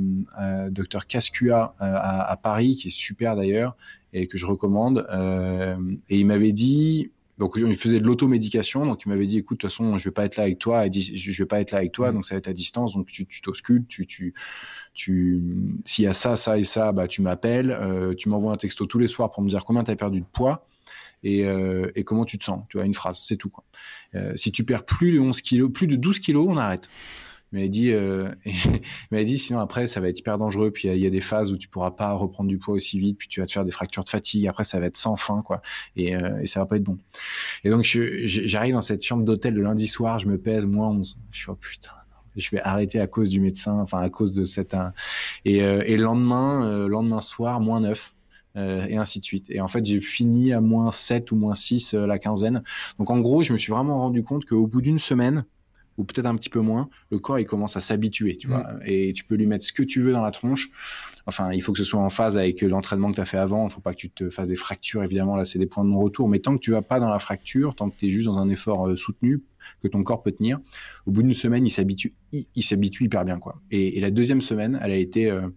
docteur Cascua, à, à, Paris, qui est super d'ailleurs, et que je recommande. Euh, et il m'avait dit, donc il faisait de l'automédication, donc il m'avait dit, écoute, de toute façon, je vais pas être là avec toi, je vais pas être là avec toi, donc ça va être à distance, donc tu t'auscultes, tu, tu, tu, s'il y a ça, ça et ça, bah tu m'appelles, euh, tu m'envoies un texto tous les soirs pour me dire combien tu as perdu de poids. Et, euh, et, comment tu te sens. Tu vois, une phrase, c'est tout. Quoi. Euh, si tu perds plus de 11 kilos, plus de 12 kilos, on arrête m'avait dit, euh, [LAUGHS] m'avait dit sinon après ça va être hyper dangereux. Puis il y, a des phases où tu pourras pas reprendre du poids aussi vite, puis tu vas te faire des fractures de fatigue. Après ça va être sans fin quoi, et, euh, et ça va pas être bon. Et donc j'arrive dans cette chambre d'hôtel le lundi soir, je me pèse moins 11. Je suis oh putain. Je vais arrêter à cause du médecin, enfin à cause de cette et, euh, et le lendemain, euh, lendemain soir moins 9. Euh, et ainsi de suite. Et en fait, j'ai fini à moins 7 ou moins 6 euh, la quinzaine. Donc en gros, je me suis vraiment rendu compte qu'au bout d'une semaine, ou peut-être un petit peu moins, le corps il commence à s'habituer, tu mmh. vois. Et tu peux lui mettre ce que tu veux dans la tronche. Enfin, il faut que ce soit en phase avec l'entraînement que tu as fait avant. Il faut pas que tu te fasses des fractures, évidemment. Là, c'est des points de non-retour. Mais tant que tu vas pas dans la fracture, tant que tu es juste dans un effort euh, soutenu, que ton corps peut tenir, au bout d'une semaine, il s'habitue, il, il s'habitue hyper bien, quoi. Et, et, la deuxième semaine, elle a été euh,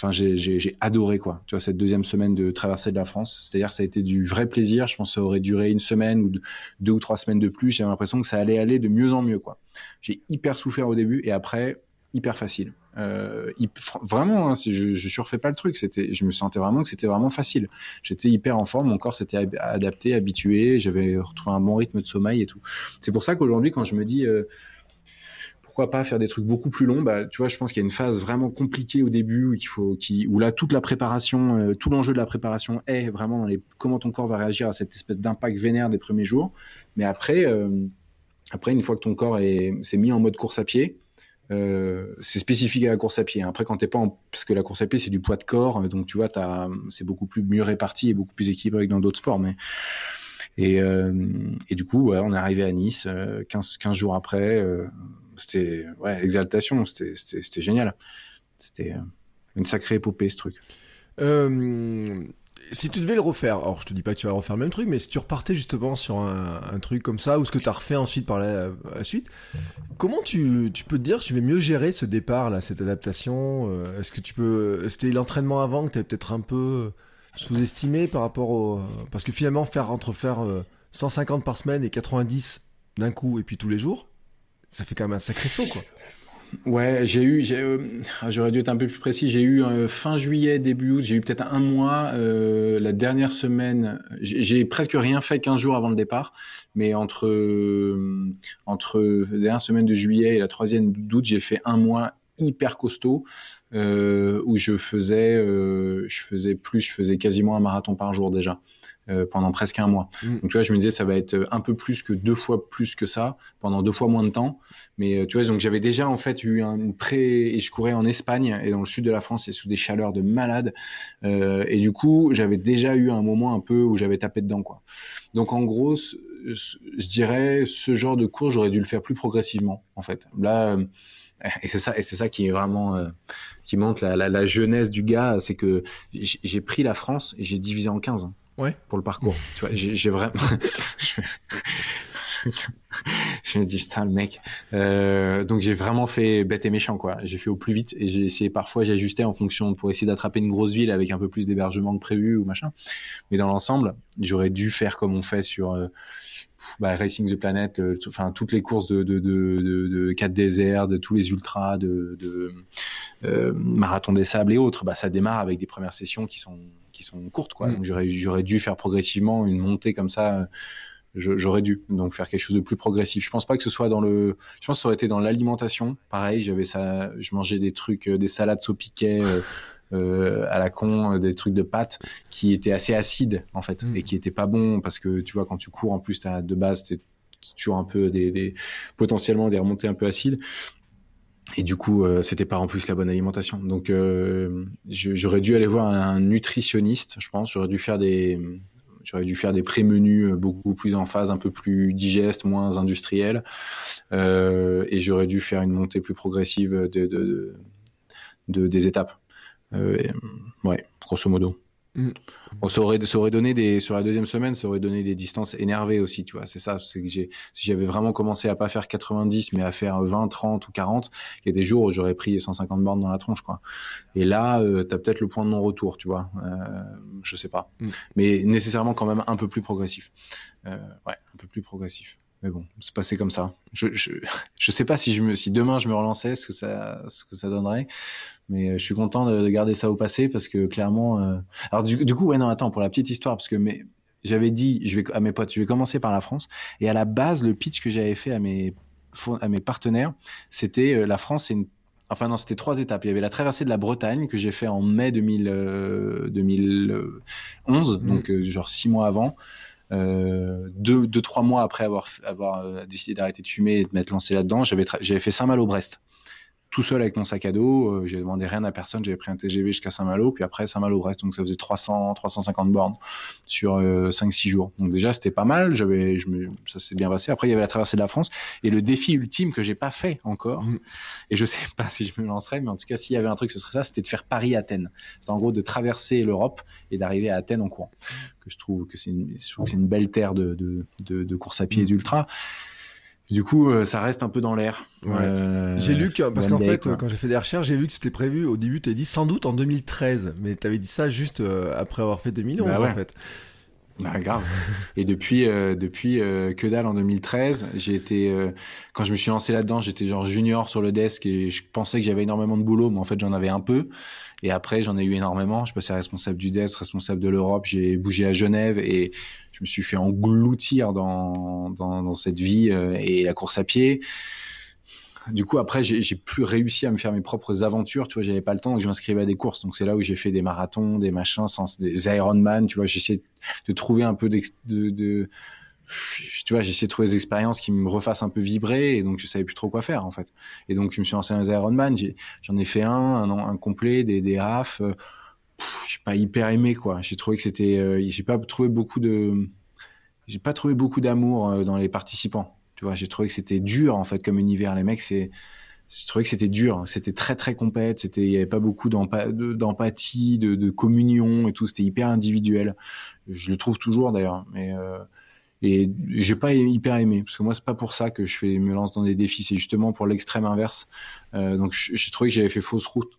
enfin j'ai adoré quoi. Tu vois cette deuxième semaine de traversée de la France. C'est-à-dire ça a été du vrai plaisir. Je pense que ça aurait duré une semaine ou deux, ou trois semaines de plus. J'ai l'impression que ça allait aller de mieux en mieux quoi. J'ai hyper souffert au début et après hyper facile. Euh, vraiment hein, je, je surfais pas le truc. C'était je me sentais vraiment que c'était vraiment facile. J'étais hyper en forme. Mon corps s'était adapté habitué. J'avais retrouvé un bon rythme de sommeil et tout. C'est pour ça qu'aujourd'hui quand je me dis euh, pas faire des trucs beaucoup plus longs bah, Tu vois, je pense qu'il y a une phase vraiment compliquée au début où, il faut, où là, toute la préparation, euh, tout l'enjeu de la préparation est vraiment dans les, comment ton corps va réagir à cette espèce d'impact vénère des premiers jours. Mais après, euh, après une fois que ton corps s'est mis en mode course à pied, euh, c'est spécifique à la course à pied. Après, quand t'es pas en... parce que la course à pied c'est du poids de corps, donc tu vois, c'est beaucoup plus mieux réparti et beaucoup plus équilibré que dans d'autres sports. Mais et, euh, du coup, on est arrivé à Nice 15, 15 jours après. Euh, c'était ouais, l'exaltation, c'était génial. C'était une sacrée épopée ce truc. Euh, si tu devais le refaire, alors je te dis pas que tu vas refaire le même truc, mais si tu repartais justement sur un, truc comme ça, ou ce que tu as refait ensuite par la, suite, comment tu, tu, peux te dire que tu vais mieux gérer ce départ, là, cette adaptation euh, Est-ce que tu peux. C'était l'entraînement avant que tu peut-être un peu sous-estimé par rapport au. Parce que finalement, faire entre faire 150 par semaine et 90 d'un coup, et puis tous les jours, ça fait quand même un sacré saut, quoi. Ouais, j'ai eu, euh, j'aurais dû être un peu plus précis. J'ai eu euh, fin juillet, début août. J'ai eu peut-être un mois. Euh, la dernière semaine, j'ai presque rien fait 15 jours avant le départ. Mais entre entre la dernière semaine de juillet et la troisième d'août, j'ai fait un mois hyper costaud où je faisais, je faisais plus, je faisais quasiment un marathon par jour déjà. Euh, pendant presque un mois. Mm. Donc tu vois, je me disais ça va être un peu plus que deux fois plus que ça pendant deux fois moins de temps. Mais euh, tu vois, donc j'avais déjà en fait eu un pré et je courais en Espagne et dans le sud de la France et sous des chaleurs de malade. Euh, et du coup, j'avais déjà eu un moment un peu où j'avais tapé dedans quoi. Donc en gros, je dirais ce genre de cours j'aurais dû le faire plus progressivement en fait. Là et c'est ça et c'est ça qui est vraiment qui montre la, la, jeunesse du gars, c'est que j'ai pris la France et j'ai divisé en 15 pour le parcours. tu vois, j'ai vraiment. [LAUGHS] je me dis putain le mec. Euh, donc j'ai vraiment fait bête et méchant quoi. J'ai fait au plus vite et j'ai essayé parfois j'ajustais en fonction pour essayer d'attraper une grosse ville avec un peu plus d'hébergement que prévu ou machin. Mais dans l'ensemble, j'aurais dû faire comme on fait sur euh, bah, Racing the Planet, euh, enfin toutes les courses de, de, de, de, de 4 déserts, de tous les ultras, de, de marathon des sables et autres. Bah, ça démarre avec des premières sessions qui sont qui sont courtes quoi. Mm. Donc j'aurais dû faire progressivement une montée comme ça. J'aurais dû donc faire quelque chose de plus progressif. Je pense pas que ce soit dans le. Je pense que ça aurait été dans l'alimentation. Pareil, j'avais ça. Je mangeais des trucs, euh, des salades saupiquet. Euh, [LAUGHS] euh, à la con, des trucs de pâtes qui étaient assez acides en fait mm. et qui étaient pas bons parce que tu vois quand tu cours en plus as, de base tu toujours un peu des, des, potentiellement des remontées un peu acides et du coup, euh, c'était pas en plus la bonne alimentation. Donc, euh, j'aurais dû aller voir un nutritionniste, je pense. J'aurais dû faire des, j'aurais dû faire des pré-menus euh, beaucoup plus en phase, un peu plus digeste, moins industriel. Et j'aurais dû faire une montée plus progressive de, de, de des étapes. Ouais, grosso modo. Mm. ça, aurait, ça aurait donné des sur la deuxième semaine, ça aurait donné des distances énervées aussi, tu vois. C'est ça, c'est que j'ai si j'avais vraiment commencé à pas faire 90 mais à faire 20, 30 ou 40, il y a des jours où j'aurais pris 150 bornes dans la tronche quoi. Et là, euh, tu as peut-être le point de non-retour, tu vois. Euh, je sais pas. Mm. Mais nécessairement quand même un peu plus progressif. Euh, ouais, un peu plus progressif. Mais bon, c'est passé comme ça. Je, je, [LAUGHS] je sais pas si je me, si demain je me relançais, ce que ça, ce que ça donnerait. Mais euh, je suis content de, garder ça au passé parce que clairement. Euh... Alors du, du, coup, ouais, non, attends, pour la petite histoire, parce que mais, j'avais dit, je vais à mes potes, je vais commencer par la France. Et à la base, le pitch que j'avais fait à mes, à mes partenaires, c'était euh, la France, c'est une Enfin non, c'était trois étapes. Il y avait la traversée de la Bretagne que j'ai fait en mai 2000, euh, 2011, mmh. donc genre six mois avant. Euh, deux, deux, trois mois après avoir, euh, décidé d'arrêter de fumer et de m'être lancé là-dedans, j'avais, j'avais fait Saint-Malo-Brest tout seul avec mon sac à dos. Euh, j'ai demandé rien à personne. J'avais pris un TGV jusqu'à Saint-Malo, puis après Saint-Malo-Brest. Donc ça faisait 300, 350 bornes sur euh, 5-6 jours. Donc déjà, c'était pas mal. J'avais, je me, ça s'est bien passé. Après, il y avait la traversée de la France et le défi ultime que j'ai pas fait encore. Mmh. Et je sais pas si je me lancerais, mais en tout cas, s'il y avait un truc, ce serait ça, c'était de faire Paris-Athènes. C'est en gros de traverser l'Europe et d'arriver à Athènes en courant. Que je trouve que c'est une, je trouve que c'est une belle terre de, de, de, de course à pied mmh. d'ultra. Du coup, euh, ça reste un peu dans l'air. Ouais. Euh, j'ai lu que, parce qu'en fait, quand j'ai fait des recherches, j'ai vu que c'était prévu au début, tu as dit sans doute en 2013, mais tu avais dit ça juste euh, après avoir fait 2011 bah ouais. en fait. Bah, grave. Et depuis, euh, depuis euh, que dalle en 2013, j'ai été, euh, quand je me suis lancé là-dedans, j'étais genre junior sur le desk et je pensais que j'avais énormément de boulot, mais en fait j'en avais un peu. Et après, j'en ai eu énormément. Je passais responsable du desk, responsable de l'Europe. J'ai bougé à Genève et je me suis fait engloutir dans, dans, dans cette vie et la course à pied du coup, après, j'ai plus réussi à me faire mes propres aventures. Tu vois, j'avais pas le temps, donc je m'inscrivais à des courses. Donc c'est là où j'ai fait des marathons, des machins, des Ironman. Tu vois, j'essaie de trouver un peu de, de, tu vois, j'essaie de trouver des expériences qui me refassent un peu vibrer. Et donc je savais plus trop quoi faire en fait. Et donc je me suis lancé dans les Ironman. J'en ai, fait un, un, complet, des, des RAF. Euh, j'ai pas hyper aimé quoi. J'ai trouvé que c'était, euh, j'ai pas trouvé beaucoup de, j'ai pas trouvé beaucoup d'amour euh, dans les participants. Tu vois, j'ai trouvé que c'était dur en fait comme univers. Les mecs, c'est je trouvais que c'était dur, c'était très très compète, c'était il y avait pas beaucoup d'empathie, de, de, communion et tout, c'était hyper individuel. Je le trouve toujours d'ailleurs, mais euh, et j'ai pas hyper aimé parce que moi c'est pas pour ça que je fais me lance dans des défis, c'est justement pour l'extrême inverse. Euh, donc j'ai trouvé que j'avais fait fausse route,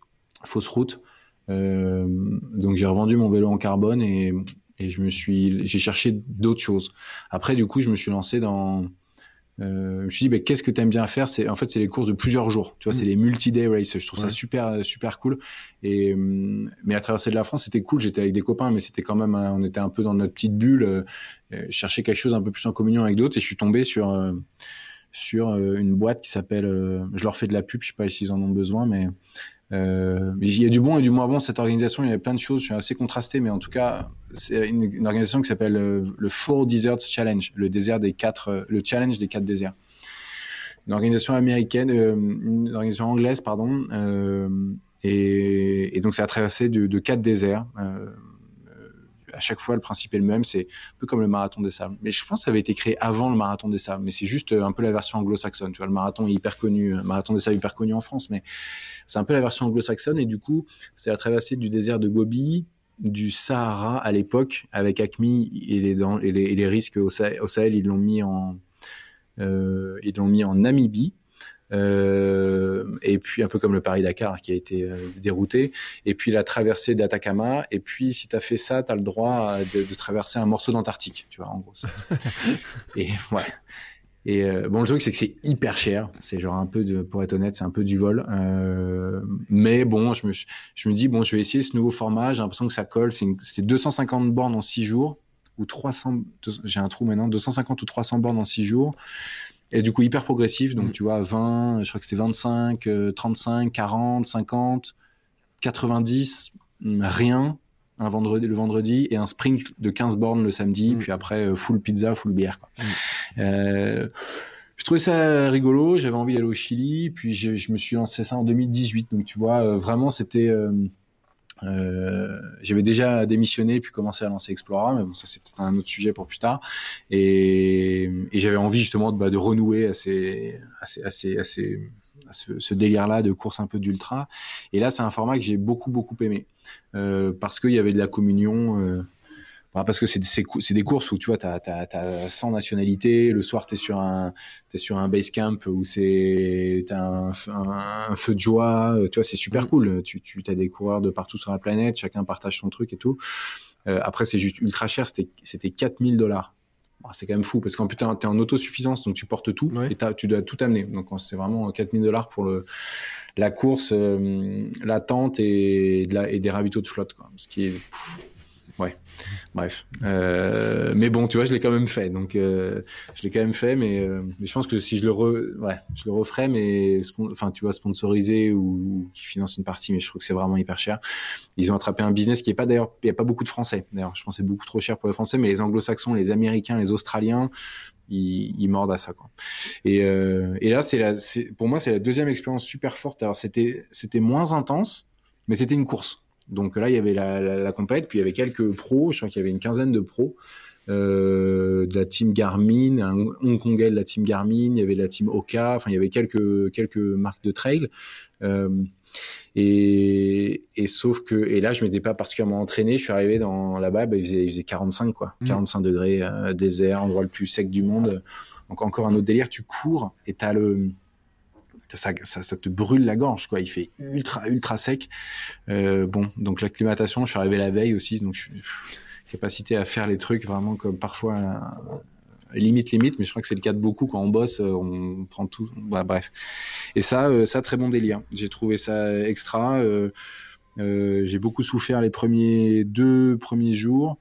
fausse route. Euh, donc j'ai revendu mon vélo en carbone et, et je me suis j'ai cherché d'autres choses. Après du coup je me suis lancé dans euh, je me suis dit, bah, qu'est-ce que tu aimes bien faire? C'est en fait c'est les courses de plusieurs jours. Tu vois, c'est mm. les multi-day races. Je trouve ça super super cool. Et euh, mais la traversée de la France, c'était cool. J'étais avec des copains, mais c'était quand même, on était un peu dans notre petite bulle. Euh, je cherchais quelque chose un peu plus en communion avec d'autres, et je suis tombé sur sur une boîte qui s'appelle. je leur fais de la pub. Je sais pas s'ils en ont besoin, mais euh, il y a du bon et du moins bon cette organisation. Il y a plein de choses. Je suis assez contrasté, mais en tout cas, c'est une, organisation qui s'appelle euh, le Four Deserts Challenge, le désert des quatre, euh, le challenge des quatre déserts. Une organisation américaine, une organisation anglaise, pardon. Et, donc, c'est à traverser de quatre déserts à chaque fois, le principe est le même. C'est un peu comme le marathon des sables. Mais je pense que ça avait été créé avant le marathon des sables. Mais c'est juste euh, un peu la version anglo-saxonne. Tu vois, le marathon est hyper connu, le euh, marathon des sables hyper connu en France, mais c'est un peu la version anglo-saxonne. Et du coup, c'est la traversée du désert de Gobi, du Sahara à l'époque, avec Acme et les, risques au Sahel, ils l'ont mis en, euh, ils l'ont mis en Namibie. Euh, et puis un peu comme le Paris-Dakar qui a été euh, dérouté, et puis la traversée d'Atacama, et puis si tu as fait ça, tu as le droit de, traverser un morceau d'Antarctique, tu vois, en gros. [LAUGHS] et ouais. Et euh, bon, le truc, c'est que c'est hyper cher. C'est genre un peu de, pour être honnête, c'est un peu du vol. Euh, mais bon, je me, je me dis, bon, je vais essayer ce nouveau format. J'ai l'impression que ça colle. C'est 250 bornes en 6 jours. Ou 300, j'ai un trou maintenant, 250 ou 300 bornes en 6 jours. Et du coup, hyper progressif. Donc, mm. tu vois, 20, je crois que c'était 25, 35, 40, 50, 90, rien un vendredi, le vendredi et un sprint de 15 bornes le samedi. Mm. Puis après, euh, full pizza, full bière. Quoi. Mm. Euh, je trouvais ça rigolo. J'avais envie d'aller au Chili. Puis je, je, me suis lancé ça en 2018. Donc, tu vois, euh, vraiment, c'était. Euh, euh, j'avais déjà démissionné puis commencé à lancer Explora, mais bon, ça c'est un autre sujet pour plus tard. Et, j'avais envie justement de, bah, renouer à, ces, à, ces, à ce, ce délire-là de course un peu d'ultra. Et là, c'est un format que j'ai beaucoup beaucoup aimé euh, parce qu'il y avait de la communion. Euh, parce que c'est des courses où tu vois, tu as, 100 nationalités. Le soir, tu es sur un, es sur un base camp où c'est un, un, feu de joie. Tu vois, c'est super mm. cool. Tu, tu as des coureurs de partout sur la planète. Chacun partage son truc et tout. Euh, après, c'est juste ultra cher. C'était 4000 dollars. C'est quand même fou parce qu'en putain, tu es en autosuffisance, donc tu portes tout et tu dois tout amener. Donc, c'est vraiment 4000 dollars pour le, la course, euh, la tente et, de la, et des ravitaux de flotte. Quoi. Ce qui est. Ouais. Bref. Euh, mais bon, tu vois, je l'ai quand même fait. Donc, euh, je l'ai quand même fait, mais, euh, mais, je pense que si je le, re, je le referais, mais enfin, tu vois, sponsorisé ou, qui finance une partie, mais je trouve que c'est vraiment hyper cher. Ils ont attrapé un business qui est pas d'ailleurs, il n'y a pas beaucoup de Français. D'ailleurs, je pense c'est beaucoup trop cher pour les Français, mais les Anglo-Saxons, les Américains, les Australiens, ils, mordent à ça. Et, là, pour moi, c'est la deuxième expérience super forte. Alors, c'était moins intense, mais c'était une course. Donc là, il y avait la, la, compète, puis il y avait quelques pros, je crois qu'il y avait une quinzaine de pros. Euh, de la team Garmin, un Hongkongais de la team Garmin, il y avait la team Oka, enfin il y avait quelques, quelques marques de trail. Euh, et, et, sauf que, et là je m'étais pas particulièrement entraîné, je suis arrivé dans là-bas, bah, il, faisait, il, faisait, 45 quoi, 45 mmh. degrés, euh, désert, endroit le plus sec du monde. Donc encore un autre délire, tu cours et tu as le, ça, te brûle la gorge, quoi. Il fait ultra, ultra sec. Euh, bon, donc l'acclimatation, je suis arrivé la veille aussi, donc je suis capacité à faire les trucs vraiment comme parfois euh, limite limite, mais je crois que c'est le cas de beaucoup quand on bosse, euh, on prend tout. Bah, bref. Et ça, ça très bon délire. J'ai trouvé ça extra. j'ai beaucoup souffert les premiers deux premiers jours.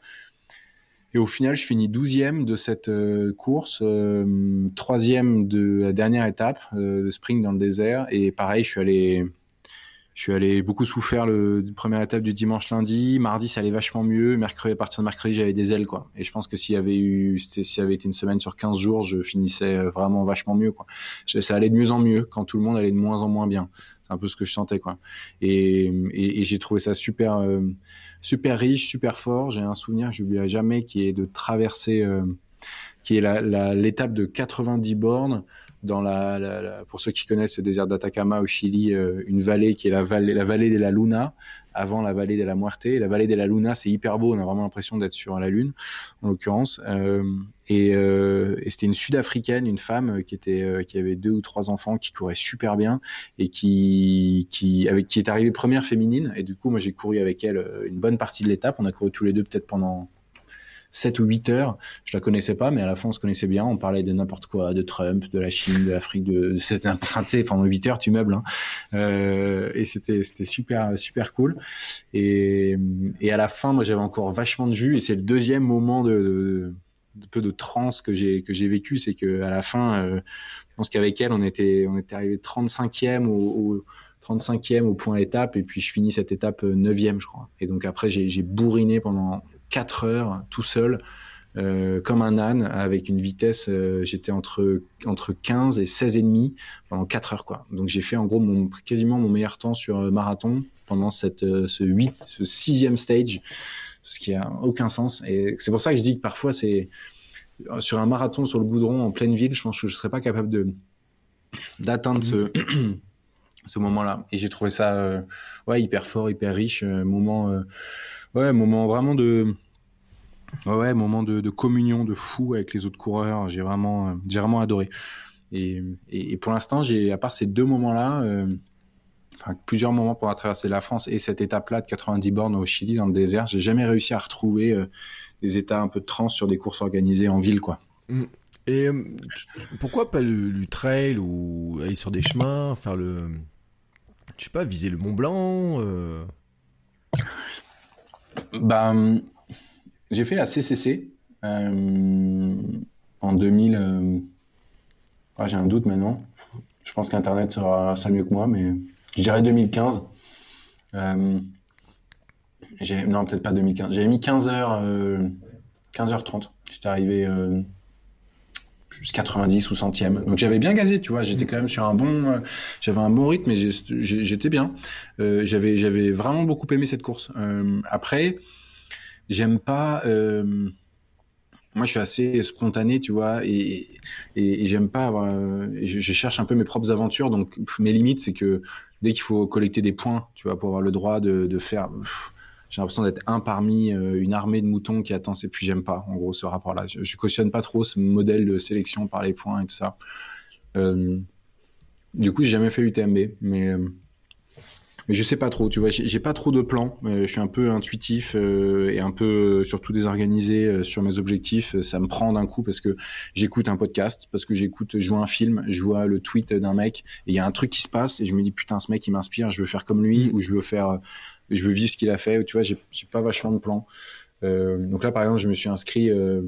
Et au final, je finis douzième de cette euh, course, euh, troisième de la dernière étape, euh, le sprint dans le désert. Et pareil, je suis allé, suis allé beaucoup souffrir le première étape du dimanche lundi. Mardi, ça allait vachement mieux. Mercredi, à partir de mercredi, j'avais des ailes, quoi. Et je pense que s'il y avait eu, s'il avait été une semaine sur 15 jours, je finissais vraiment vachement mieux, quoi. Ça allait de mieux en mieux quand tout le monde allait de moins en moins bien. C'est un peu ce que je sentais, quoi. Et, et, et j'ai trouvé ça super super riche, super fort. J'ai un souvenir, je n'oublierai jamais, qui est de traverser, euh, qui est l'étape de 90 bornes dans la, pour ceux qui connaissent le désert d'Atacama au Chili, euh, une vallée qui est la vallée, la vallée de la Luna, avant la vallée de la Muerte. La vallée de la Luna, c'est hyper beau, on a vraiment l'impression d'être sur la Lune, en l'occurrence. Euh, et, euh, et c'était une Sud-Africaine, une femme qui était, qui avait deux ou trois enfants, qui courait super bien et qui, qui, avec, qui est arrivée première féminine. Et du coup, moi, j'ai couru avec elle une bonne partie de l'étape. On a couru tous les deux peut-être pendant 7 ou 8 heures. Je la connaissais pas, mais à la fin, on se connaissait bien. On parlait de n'importe quoi, de Trump, de la Chine, de l'Afrique, de, c'était enfin, tu pendant 8 heures, tu meubles, hein. euh, et c'était, c'était super, super cool. Et, et à la fin, moi, j'avais encore vachement de jus, et c'est le deuxième moment de, de peu de transe que j'ai que j'ai vécu, c'est que à la fin, euh, je pense qu'avec elle, on était on était arrivé 35e au, au 35e au point étape, et puis je finis cette étape 9e, euh, je crois. Et donc après, j'ai bourriné pendant 4 heures tout seul. Euh, comme un âne avec une vitesse, euh, j'étais entre, entre 15 et 16 et demi pendant 4 heures quoi. Donc j'ai fait en gros mon, quasiment mon meilleur temps sur euh, marathon pendant cette, ce 8, ce sixième stage, ce qui a aucun sens. Et c'est pour ça que je dis que parfois c'est sur un marathon sur le goudron en pleine ville, je pense que je serais pas capable de d'atteindre ce [CLEARS THROAT] ce moment-là. Et j'ai trouvé ça ouais, hyper fort, hyper riche, moment, ouais, moment vraiment de, ouais, moment de, communion, de fou avec les autres coureurs. J'ai vraiment, j'ai vraiment adoré. Et, pour l'instant, j'ai, à part ces deux moments-là, enfin plusieurs moments pour traverser la France et cette étape-là de 90 bornes au Chili dans le désert, j'ai jamais réussi à retrouver des états un peu de trans sur des courses organisées en ville, quoi. Mm. Et pourquoi pas le, trail ou aller sur des chemins, faire le, je sais pas, viser le Mont Blanc euh... Bah, j'ai fait la CCC euh, en 2000. Euh... Ah, j'ai un doute maintenant. Je pense qu'Internet sera, ça mieux que moi, mais je dirais 2015. Euh, non, peut-être pas 2015. J'avais mis 15 h 15h30. J'étais arrivé 90 ou centième. Donc j'avais bien gazé, tu vois. J'étais quand même sur un bon, euh, j'avais un bon rythme et j'étais bien. Euh, j'avais, j'avais vraiment beaucoup aimé cette course. Euh, après, j'aime pas. Moi, je suis assez spontané, tu vois, et, et, et j'aime pas. Avoir, je, je, cherche un peu mes propres aventures. Donc mes limites, c'est que dès qu'il faut collecter des points, tu vois, pour avoir le droit de, de faire. Pff, j'ai l'impression d'être un parmi euh, une armée de moutons qui attend. Et puis j'aime pas, en gros, ce rapport-là. Je, je, cautionne pas trop ce modèle de sélection par les points et tout ça. Euh, du coup, j'ai jamais fait l'UTMB, mais euh, mais je sais pas trop. Tu vois, j'ai pas trop de plans. Je suis un peu intuitif euh, et un peu surtout désorganisé sur mes objectifs. Ça me prend d'un coup parce que j'écoute un podcast, parce que j'écoute, je vois un film, je vois le tweet d'un mec et il y a un truc qui se passe et je me dis putain, ce mec il m'inspire, je veux faire comme lui mmh. ou je veux faire je veux vivre ce qu'il a fait. Tu vois, j'ai pas vachement de plans. Euh, donc là, par exemple, je me suis inscrit. Euh,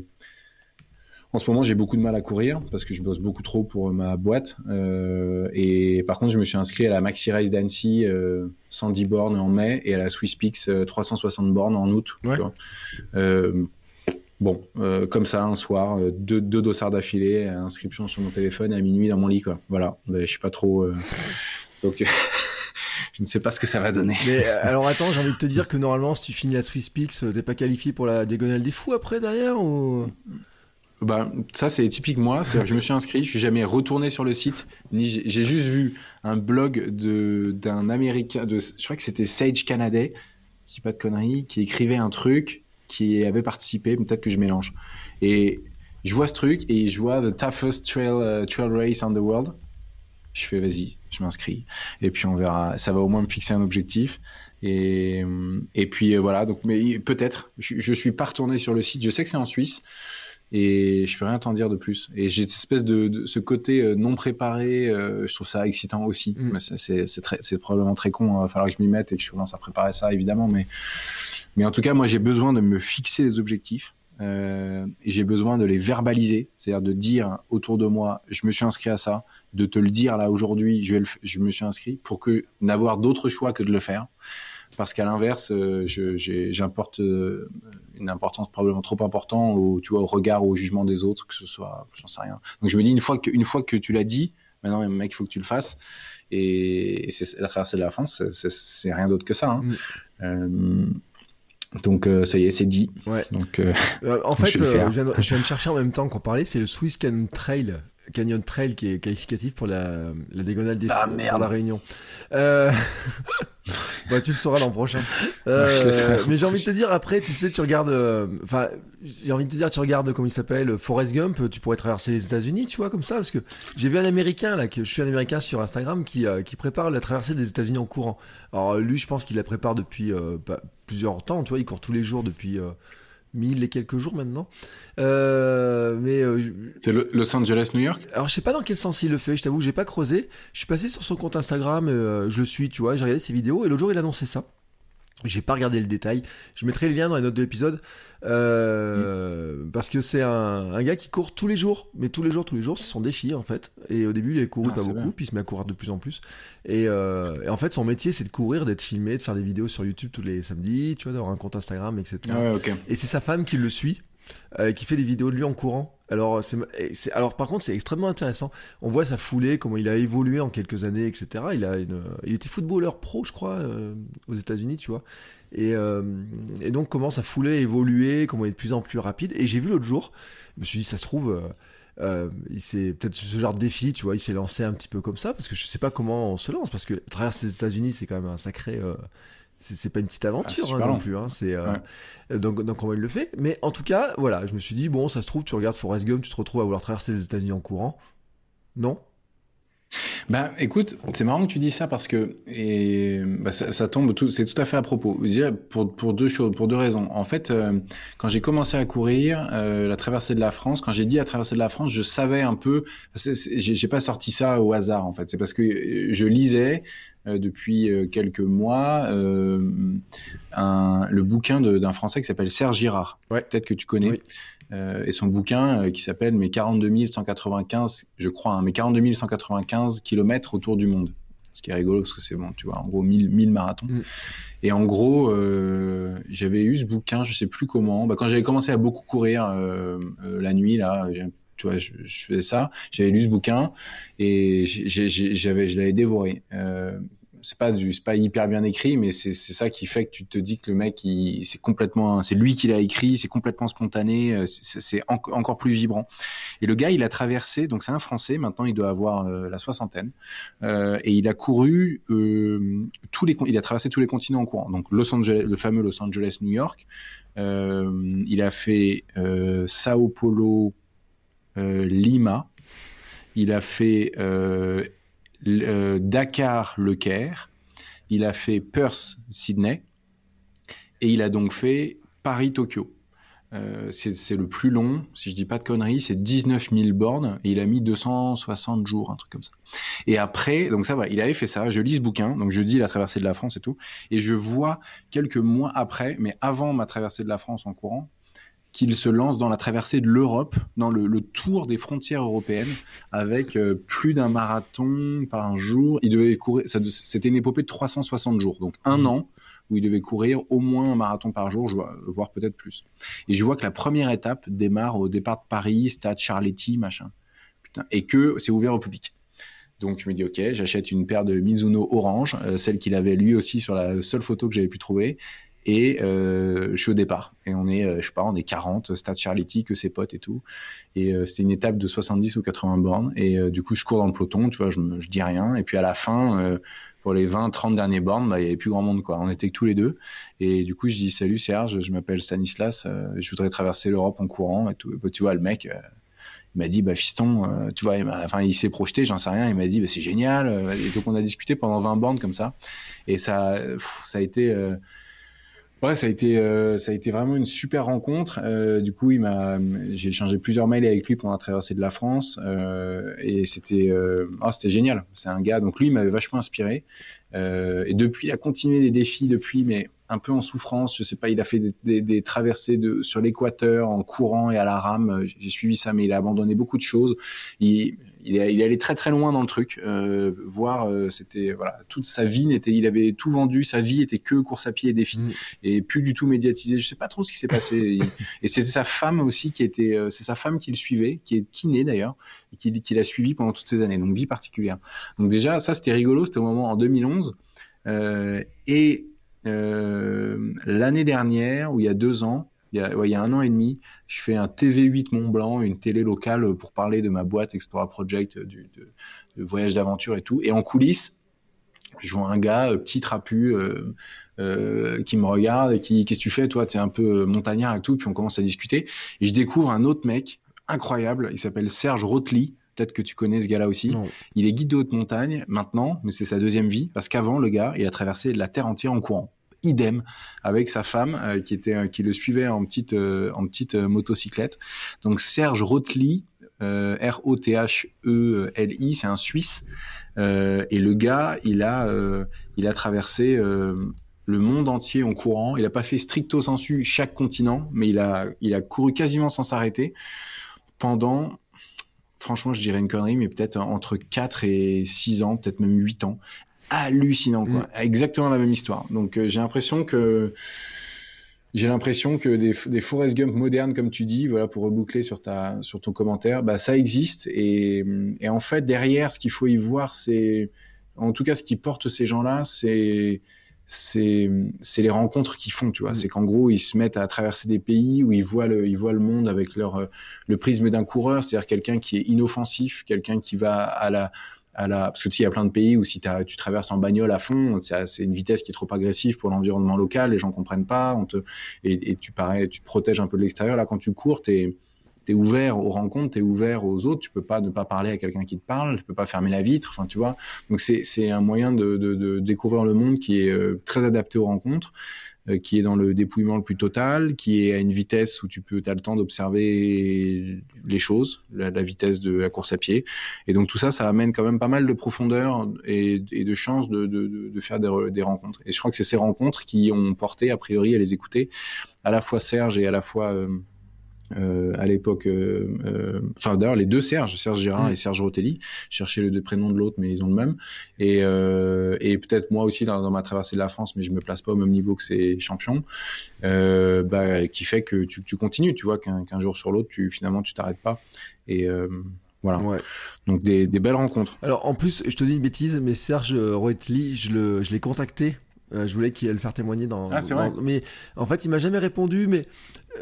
en ce moment, j'ai beaucoup de mal à courir parce que je bosse beaucoup trop pour ma boîte. Euh, et par contre, je me suis inscrit à la Maxi Race d'Annecy, 110 bornes en mai, et à la Swiss Peaks, 360 bornes en août. Ouais. bon, comme ça, un soir, deux, deux dossards d'affilée, inscription sur mon téléphone, à minuit dans mon lit. Quoi. Voilà, ben, je suis pas trop. Donc. [LAUGHS] je ne sais pas ce que ça va donner. Mais euh, [LAUGHS] alors attends, j'ai envie de te dire que normalement, si tu finis la Swiss Peaks, euh, t'es pas qualifié pour la diagonale des fous après derrière ou? Bah, ça c'est typique moi. Je me suis inscrit, je suis jamais retourné sur le site, ni j'ai juste vu un blog de d'un américain, de, je crois que c'était Sage Canada, si pas de conneries, qui écrivait un truc, qui avait participé. Peut-être que je mélange. Et je vois ce truc et je vois the toughest trail uh, trail race in the world. Je fais vas-y, je m'inscris. Et puis on verra. Ça va au moins me fixer un objectif. Et, et puis euh, voilà. Donc, mais peut-être. Je, je suis pas retourné sur le site. Je sais que c'est en Suisse. Et je peux rien t'en dire de plus. Et j'ai cette espèce de, de, ce côté euh, non préparé, euh, je trouve ça excitant aussi. Mm. C'est probablement très con, il va falloir que je m'y mette et que je commence à préparer ça évidemment. Mais, mais en tout cas, moi j'ai besoin de me fixer des objectifs euh, et j'ai besoin de les verbaliser, c'est-à-dire de dire autour de moi, je me suis inscrit à ça, de te le dire là aujourd'hui, je, je, me suis inscrit pour que n'avoir d'autre choix que de le faire. Parce qu'à l'inverse, euh, j'importe euh, une importance probablement trop importante au, tu vois, au regard ou au jugement des autres, que ce soit, j'en sais rien. Donc je me dis, une fois que, une fois que tu l'as dit, maintenant, mec, il faut que tu le fasses. Et, et c'est la traversée de la France, c'est rien d'autre que ça. Hein. Mm. Euh, donc euh, ça y est, c'est dit. Ouais. Donc euh, euh en [LAUGHS] fait, je, viens de, je, viens de, chercher en même temps qu'on parlait, c'est le Swiss Canyon Trail, Canyon Trail qui est qualificatif pour la, la diagonale des ah, pour la Réunion. Euh... [LAUGHS] bah, tu le sauras l'an prochain. [LAUGHS] Euh, mais j'ai envie de te dire après, tu sais, tu regardes, enfin, j'ai envie de te dire, tu regardes comment il s'appelle, Forrest Gump, tu pourrais traverser les États-Unis, tu vois, comme ça, parce que j'ai vu un Américain là, que je suis un Américain sur Instagram qui qui prépare la traversée des États-Unis en courant. Alors lui, je pense qu'il la prépare depuis bah, plusieurs temps, tu vois, il court tous les jours depuis, 1000 et quelques jours maintenant. Euh, mais euh, c'est Los Angeles, New York? Alors je sais pas dans quel sens il le fait. Je t'avoue, j'ai pas creusé. Je suis passé sur son compte Instagram. Euh, je le suis, tu vois. J'ai regardé ses vidéos et l'autre jour il annonçait ça. J'ai pas regardé le détail. Je mettrai le lien dans les notes de l'épisode. Euh, parce que c'est un, un, gars qui court tous les jours. Mais tous les jours, tous les jours, c'est son défi en fait. Et au début, il a couru ah, pas beaucoup, puis il se met à courir de plus en plus. Et, euh, et en fait, son métier, c'est de courir, d'être filmé, de faire des vidéos sur YouTube tous les samedis, tu vois, d'avoir un compte Instagram, etc. Ah ouais, Et c'est sa femme qui le suit euh, qui fait des vidéos de lui en courant. Alors, alors par contre, c'est extrêmement intéressant. On voit sa foulée, comment il a évolué en quelques années, etc. Il a il était footballeur pro, je crois, euh, aux États-Unis, tu vois. Et, euh, et, donc comment sa foulée a évolué, comment il est de plus en plus rapide. Et j'ai vu l'autre jour, je me suis dit, ça se trouve. Peut-être ce genre de défi, tu vois, il s'est lancé un petit peu comme ça parce que je sais pas comment on se lance parce que traverser les États-Unis c'est quand même un sacré c'est pas une petite aventure ah, hein, non plus. Hein, c'est euh, donc, donc comment il le fait. Mais en tout cas, voilà, je me suis dit bon, ça se trouve, tu regardes Forrest Gump, tu te retrouves à vouloir traverser les États-Unis en courant. Non bah, écoute, c'est marrant que tu dis ça parce que et bah, ça, tombe tout, c'est tout à fait à propos. pour, pour deux choses, pour deux raisons. En fait, euh, quand j'ai commencé à courir euh, la traversée de la France, quand j'ai dit la traversée de la France, je savais un peu. J'ai pas sorti ça au hasard en fait. C'est parce que je lisais euh, depuis euh, quelques mois euh, un, le bouquin d'un Français qui s'appelle Serge Girard. Peut-être que tu connais. Et son bouquin qui s'appelle Mes 42 195, je crois, hein, Mes 42 195 kilomètres autour du monde. Ce qui est rigolo parce que c'est bon, tu vois, en gros 1000, 1000 marathons. Mm. Et en gros, j'avais eu ce bouquin, je sais plus comment. Bah, quand j'avais commencé à beaucoup courir la nuit, là, tu vois, je, faisais ça. J'avais lu ce bouquin et j'avais, je l'avais dévoré. Euh, c'est pas pas hyper bien écrit, mais c'est, ça qui fait que tu te dis que le mec, c'est complètement, c'est lui qui l'a écrit, c'est complètement spontané, euh, c'est, encore plus vibrant. Et le gars, il a traversé, donc c'est un Français, maintenant il doit avoir euh, la soixantaine, et il a couru tous les, il a traversé tous les continents en courant. Donc Los Angeles, le fameux Los Angeles, New York. il a fait Sao Paulo, euh, Lima, il a fait euh, euh, Dakar, Le Caire, il a fait Perth, Sydney, et il a donc fait Paris-Tokyo. c'est le plus long, si je dis pas de conneries, c'est 19 000 bornes. Et il a mis 260 jours, un truc comme ça. Et après, donc ça va, il avait fait ça, je lis ce bouquin, donc je dis la traversée de la France et tout, et je vois quelques mois après, mais avant ma traversée de la France en courant, qu'il se lance dans la traversée de l'Europe, dans le, tour des frontières européennes, avec euh, plus d'un marathon par jour. Il devait courir, c'était une épopée de 360 jours, donc un mmh. an où il devait courir au moins un marathon par jour, voire peut-être plus. Et je vois que la première étape démarre au départ de Paris, stade Charletti, machin. Putain, et que c'est ouvert au public. Donc je me dis ok, j'achète une paire de Mizuno orange, euh, celle qu'il avait lui aussi sur la seule photo que j'avais pu trouver, et euh, je suis au départ. Et on est, euh, je sais pas, on est 40, Stade Charletti, que ses potes et tout. Et euh, c'était une étape de 70 ou 80 bornes. Et du coup, je cours dans le peloton, tu vois, je, je dis rien. Et puis à la fin, pour les 20, 30 dernières bornes, bah, il y avait plus grand monde, quoi. On était que tous les deux. Et du coup, je dis, salut Serge, je m'appelle Stanislas, je voudrais traverser l'Europe en courant et tout. Bah, tu vois, le mec, il m'a dit bah fiston tu vois enfin il s'est projeté j'en sais rien il m'a dit bah, c'est génial et donc on a discuté pendant 20 bornes comme ça et ça ça a été Ouais, ça a été euh, ça a été vraiment une super rencontre. Euh, du coup, il m'a j'ai échangé plusieurs mails avec lui pendant la traversée de la France euh, et c'était euh, oh, c'était génial. C'est un gars donc lui il m'avait vachement inspiré euh, et depuis il a continué des défis depuis mais un peu en souffrance. Je sais pas, il a fait des, des, des traversées de sur l'équateur en courant et à la rame. J'ai suivi ça, mais il a abandonné beaucoup de choses. Il, il est, il allé très très loin dans le truc. Euh, voir, euh, c'était voilà, toute sa vie n'était, il avait tout vendu, sa vie était que course à pied et défi, mm. et plus du tout médiatisé. Je sais pas trop ce qui s'est passé. [LAUGHS] et c'était sa femme aussi qui était, euh, c'est sa femme qui le suivait, qui est kiné d'ailleurs, et qui, qui l'a suivi pendant toutes ces années. Donc vie particulière. Donc déjà, ça c'était rigolo. C'était au moment en 2011. Euh, et euh, l'année dernière, ou il y a deux ans, il y, a, il y, a, un an et demi, je fais un TV8 Mont Blanc, une télé locale pour parler de ma boîte Explora Project, du, de, de voyage d'aventure et tout. Et en coulisses, je vois un gars euh, petit trapu euh, euh, qui me regarde et qui qu'est-ce que tu fais toi? Tu es un peu montagnard et tout. Puis on commence à discuter. Et je découvre un autre mec incroyable. Il s'appelle Serge Rotli. Peut-être que tu connais ce gars-là aussi. Il est guide de haute montagne maintenant mais c'est sa deuxième vie parce qu'avant le gars il a traversé la terre entière en courant idem avec sa femme qui était qui le suivait en petite en petite motocyclette. Donc Serge Rotely, R-O-T-H-E-L-I, c'est un Suisse. et le gars, il a il a traversé le monde entier en courant. Il n'a pas fait stricto sensu chaque continent, mais il a, il a couru quasiment sans s'arrêter pendant, franchement, je dirais une connerie, mais peut-être entre 4 et 6 ans, peut-être même 8 ans. Hallucinant, quoi. Mm. Exactement la même histoire. Donc euh, j'ai l'impression que j'ai l'impression que des, des Forrest Gump modernes, comme tu dis, voilà, pour reboucler sur, ta, sur ton commentaire, bah, ça existe. Et, et en fait, derrière, ce qu'il faut y voir, c'est, en tout cas, ce qui porte ces gens-là, c'est, c'est les rencontres qu'ils font, tu vois. Mm. C'est qu'en gros, ils se mettent à traverser des pays où ils voient le, ils voient le monde avec leur, euh, le prisme d'un coureur, c'est-à-dire quelqu'un qui est inoffensif, quelqu'un qui va à la, à la, parce que tu il y a plein de pays où si tu traverses en bagnole à fond, c'est une vitesse qui est trop agressive pour l'environnement local, les gens comprennent pas, et, tu parais, tu te protèges un peu de l'extérieur. Là, quand tu cours, tu es ouvert aux rencontres, tu es ouvert aux autres, tu peux pas ne pas parler à quelqu'un qui te parle, tu peux pas fermer la vitre, enfin tu vois. Donc c'est un moyen de, découvrir le monde qui est euh, très adapté aux rencontres, qui est dans le dépouillement le plus total, qui est à une vitesse où tu peux, as le temps d'observer les choses, la, vitesse de la course à pied. Et donc tout ça, ça amène quand même pas mal de profondeur et, de chance de, faire des, des, rencontres. Et je crois que c'est ces rencontres qui ont porté, a priori, à les écouter, à la fois Serge et à la fois... Euh, euh, à l'époque, euh, euh, enfin d'ailleurs les deux Serge, Serge Girard mm. et Serge Rotelli, chercher le deux prénoms de l'autre, mais ils ont le même. Et, et peut-être moi aussi dans, ma traversée de la France, mais je me place pas au même niveau que ces champions, bah, qui fait que tu, tu continues, tu vois qu'un jour sur l'autre, tu finalement tu t'arrêtes pas. Et voilà. Ouais. Donc des, des, belles rencontres. Alors en plus, je te dis une bêtise, mais Serge Rotelli, je l'ai contacté euh, je voulais qu'il le faire témoigner dans. Ah, c'est vrai. Mais en fait, il m'a jamais répondu. Mais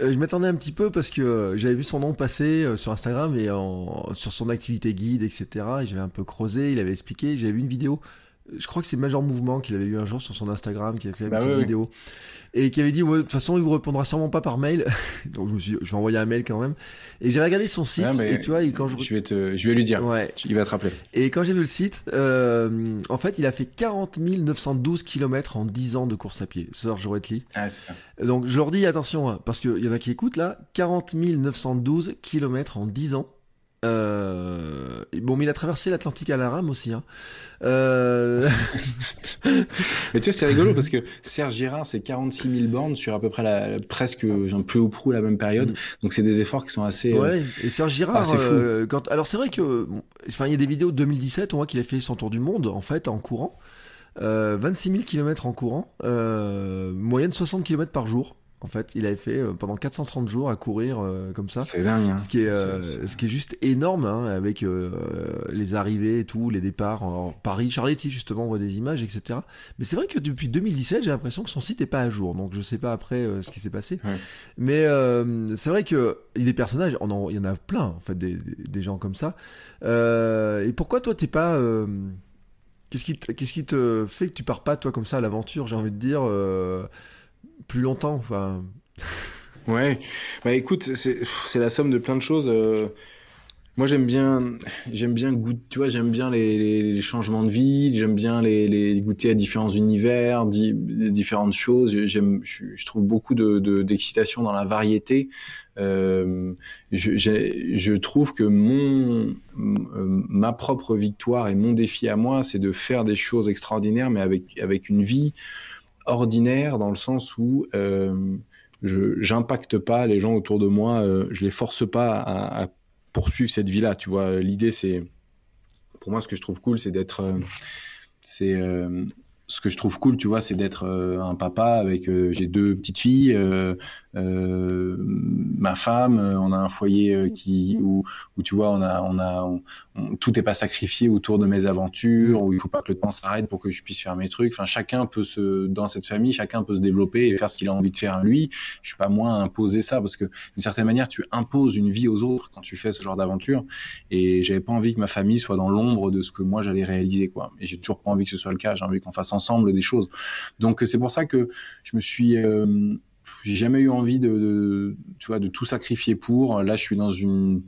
euh, je m'attendais un petit peu parce que euh, j'avais vu son nom passer sur Instagram et en, sur son activité guide, etc. Et j'avais un peu creusé. Il avait expliqué. J'avais vu une vidéo. Je crois que c'est Major Mouvement qu'il avait eu un jour sur son Instagram, qui avait fait une bah petite vidéo. Et qui avait dit de toute façon il vous répondra sûrement pas par mail. [LAUGHS] Donc je me suis je vais envoyer un mail quand même. Et j'ai regardé son site et tu vois quand je je vais te je vais lui dire. Ouais. il va te rappeler. Et quand j'ai vu le site euh, en fait il a fait 40 912 km en 10 ans de course à pied. Serge Wettley ah, ça. donc je leur dis attention hein, parce qu'il y en a qui écoutent là 40 912 km en 10 ans euh, bon, mais il a traversé l'Atlantique à la rame aussi. Hein. Euh... [LAUGHS] mais tu vois, c'est rigolo parce que Serge Girard, c'est 46 000 bornes sur à peu près la, presque, peu ou prou la même période. Mm. Donc c'est des efforts qui sont assez. Euh, ouais. Et Serge Girard, euh, quand... alors c'est vrai que, enfin, il y a des vidéos de 2017, on voit qu'il a fait son tour du monde en fait en courant. 26 000 km en courant, moyenne 60 km par jour. En fait, il avait fait euh, pendant 430 jours à courir euh, comme ça. C'est dingue. Hein. Ce qui est, euh, ce qui est juste énorme, hein, avec les arrivées et tout, les départs en Paris, Charletti justement, on voit des images, etc. Mais c'est vrai que depuis 2017, j'ai l'impression que son site est pas à jour. Donc je sais pas après ce qui s'est passé. Mais c'est vrai que il y a des personnages, il y en a plein en fait, des, des, gens comme ça. et pourquoi toi t'es pas Qu'est-ce qui, qu'est-ce qui te fait que tu pars pas toi comme ça à l'aventure J'ai envie de dire plus longtemps. Enfin. ouais. Bah écoute, c'est la somme de plein de choses. Euh. moi, j'aime bien, j'aime bien goûter, tu vois, j'aime bien les, changements de vie, j'aime bien les, goûter à différents univers, différentes choses. J'aime, je, trouve beaucoup d'excitation de, dans la variété. Euh, je, je, trouve que mon, ma propre victoire et mon défi à moi, c'est de faire des choses extraordinaires, mais avec, avec une vie ordinaire dans le sens où euh, je j'impacte pas les gens autour de moi, euh, je les force pas à, poursuivre cette vie-là. Tu vois, l'idée c'est, pour moi, ce que je trouve cool, c'est d'être, euh, c'est ce que je trouve cool, tu vois, c'est d'être un papa avec j'ai deux petites filles, ma femme, on a un foyer qui où, où, tu vois, on a on a tout n'est pas sacrifié autour de mes aventures, où il faut pas que le temps s'arrête pour que je puisse faire mes trucs. Enfin, chacun peut se, dans cette famille, chacun peut se développer et faire ce qu'il a envie de faire lui. Je suis pas moins à imposer ça parce que d'une certaine manière, tu imposes une vie aux autres quand tu fais ce genre d'aventure. Et j'avais pas envie que ma famille soit dans l'ombre de ce que moi j'allais réaliser, quoi. Et j'ai toujours pas envie que ce soit le cas. J'ai envie qu'on fasse ensemble des choses. Donc c'est pour ça que je me suis euh, j'ai jamais eu envie de, de, tu vois, de tout sacrifier pour. Là, je suis dans une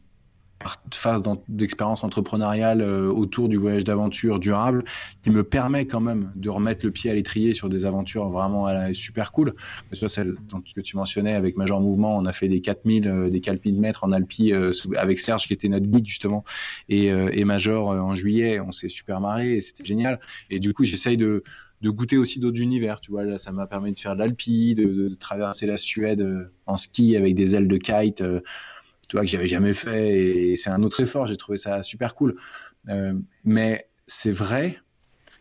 phase d'expérience entrepreneuriale autour du voyage d'aventure durable qui me permet quand même de remettre le pied à l'étrier sur des aventures vraiment super cool. Que soit celle que tu mentionnais avec Major Mouvement, on a fait des 4000, des 4000 mètres en Alpi avec Serge qui était notre guide justement et, Major en juillet. On s'est super marré et c'était génial. Et du coup, j'essaye de goûter aussi d'autres univers. Tu vois, là, ça m'a permis de faire de l'alpi, de, traverser la Suède euh, en ski avec des ailes de kite, euh, tu vois, que j'avais jamais fait. Et c'est un autre effort. J'ai trouvé ça super cool. Euh, mais c'est vrai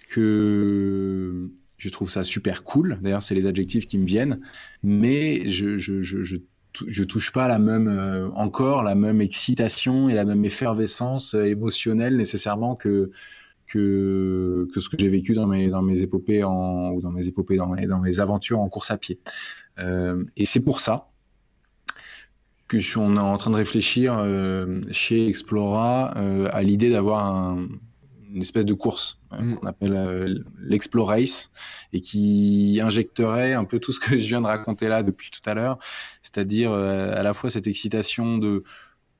que je trouve ça super cool. D'ailleurs, c'est les adjectifs qui me viennent. Mais je, je, touche pas la même encore la même excitation et la même effervescence émotionnelle nécessairement que que, ce que j'ai vécu dans mes, dans mes épopées ou dans mes épopées, dans dans mes aventures en course à pied. Euh, et c'est pour ça que je suis on est en train de réfléchir euh, chez Explora euh, à l'idée d'avoir un, une espèce de course mm. qu'on appelle l'Explorace et qui injecterait un peu tout ce que je viens de raconter là depuis tout à l'heure, c'est-à-dire à la fois cette excitation de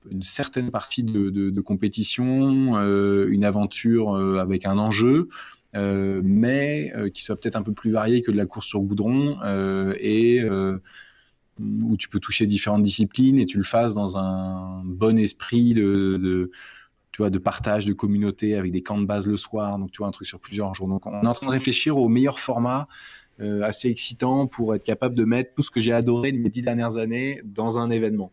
une certaine partie de, compétition, euh, une aventure euh, avec un enjeu, euh, mais qui soit peut-être un peu plus varié que de la course sur goudron et où tu peux toucher différentes disciplines et tu le fasses dans un bon esprit de, tu vois, de partage, de communauté avec des camps de base le soir. Donc, tu vois, un truc sur plusieurs jours. Donc, on est en train de réfléchir au meilleur format euh, assez excitant pour être capable de mettre tout ce que j'ai adoré de mes dix dernières années dans un événement.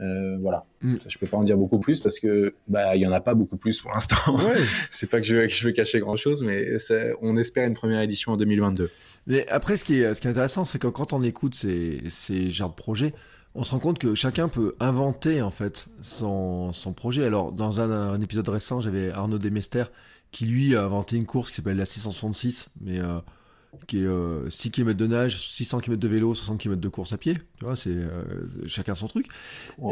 Euh, voilà. Mm. je peux pas en dire beaucoup plus parce que bah il y en a pas beaucoup plus pour l'instant. [LAUGHS] c'est pas que je, veux, je veux cacher grand chose, mais on espère une première édition en 2022. Mais après, ce qui est, ce qui est intéressant, c'est que quand on écoute ces, ces genres de projets, on se rend compte que chacun peut inventer en fait son, son projet. Alors, dans un, épisode récent, j'avais Arnaud Demester qui lui a inventé une course qui s'appelle la 666, mais euh, qui est 6 euh, km de nage, 600 km de vélo, 60 km de course à pied. Tu vois, c'est euh, chacun son truc.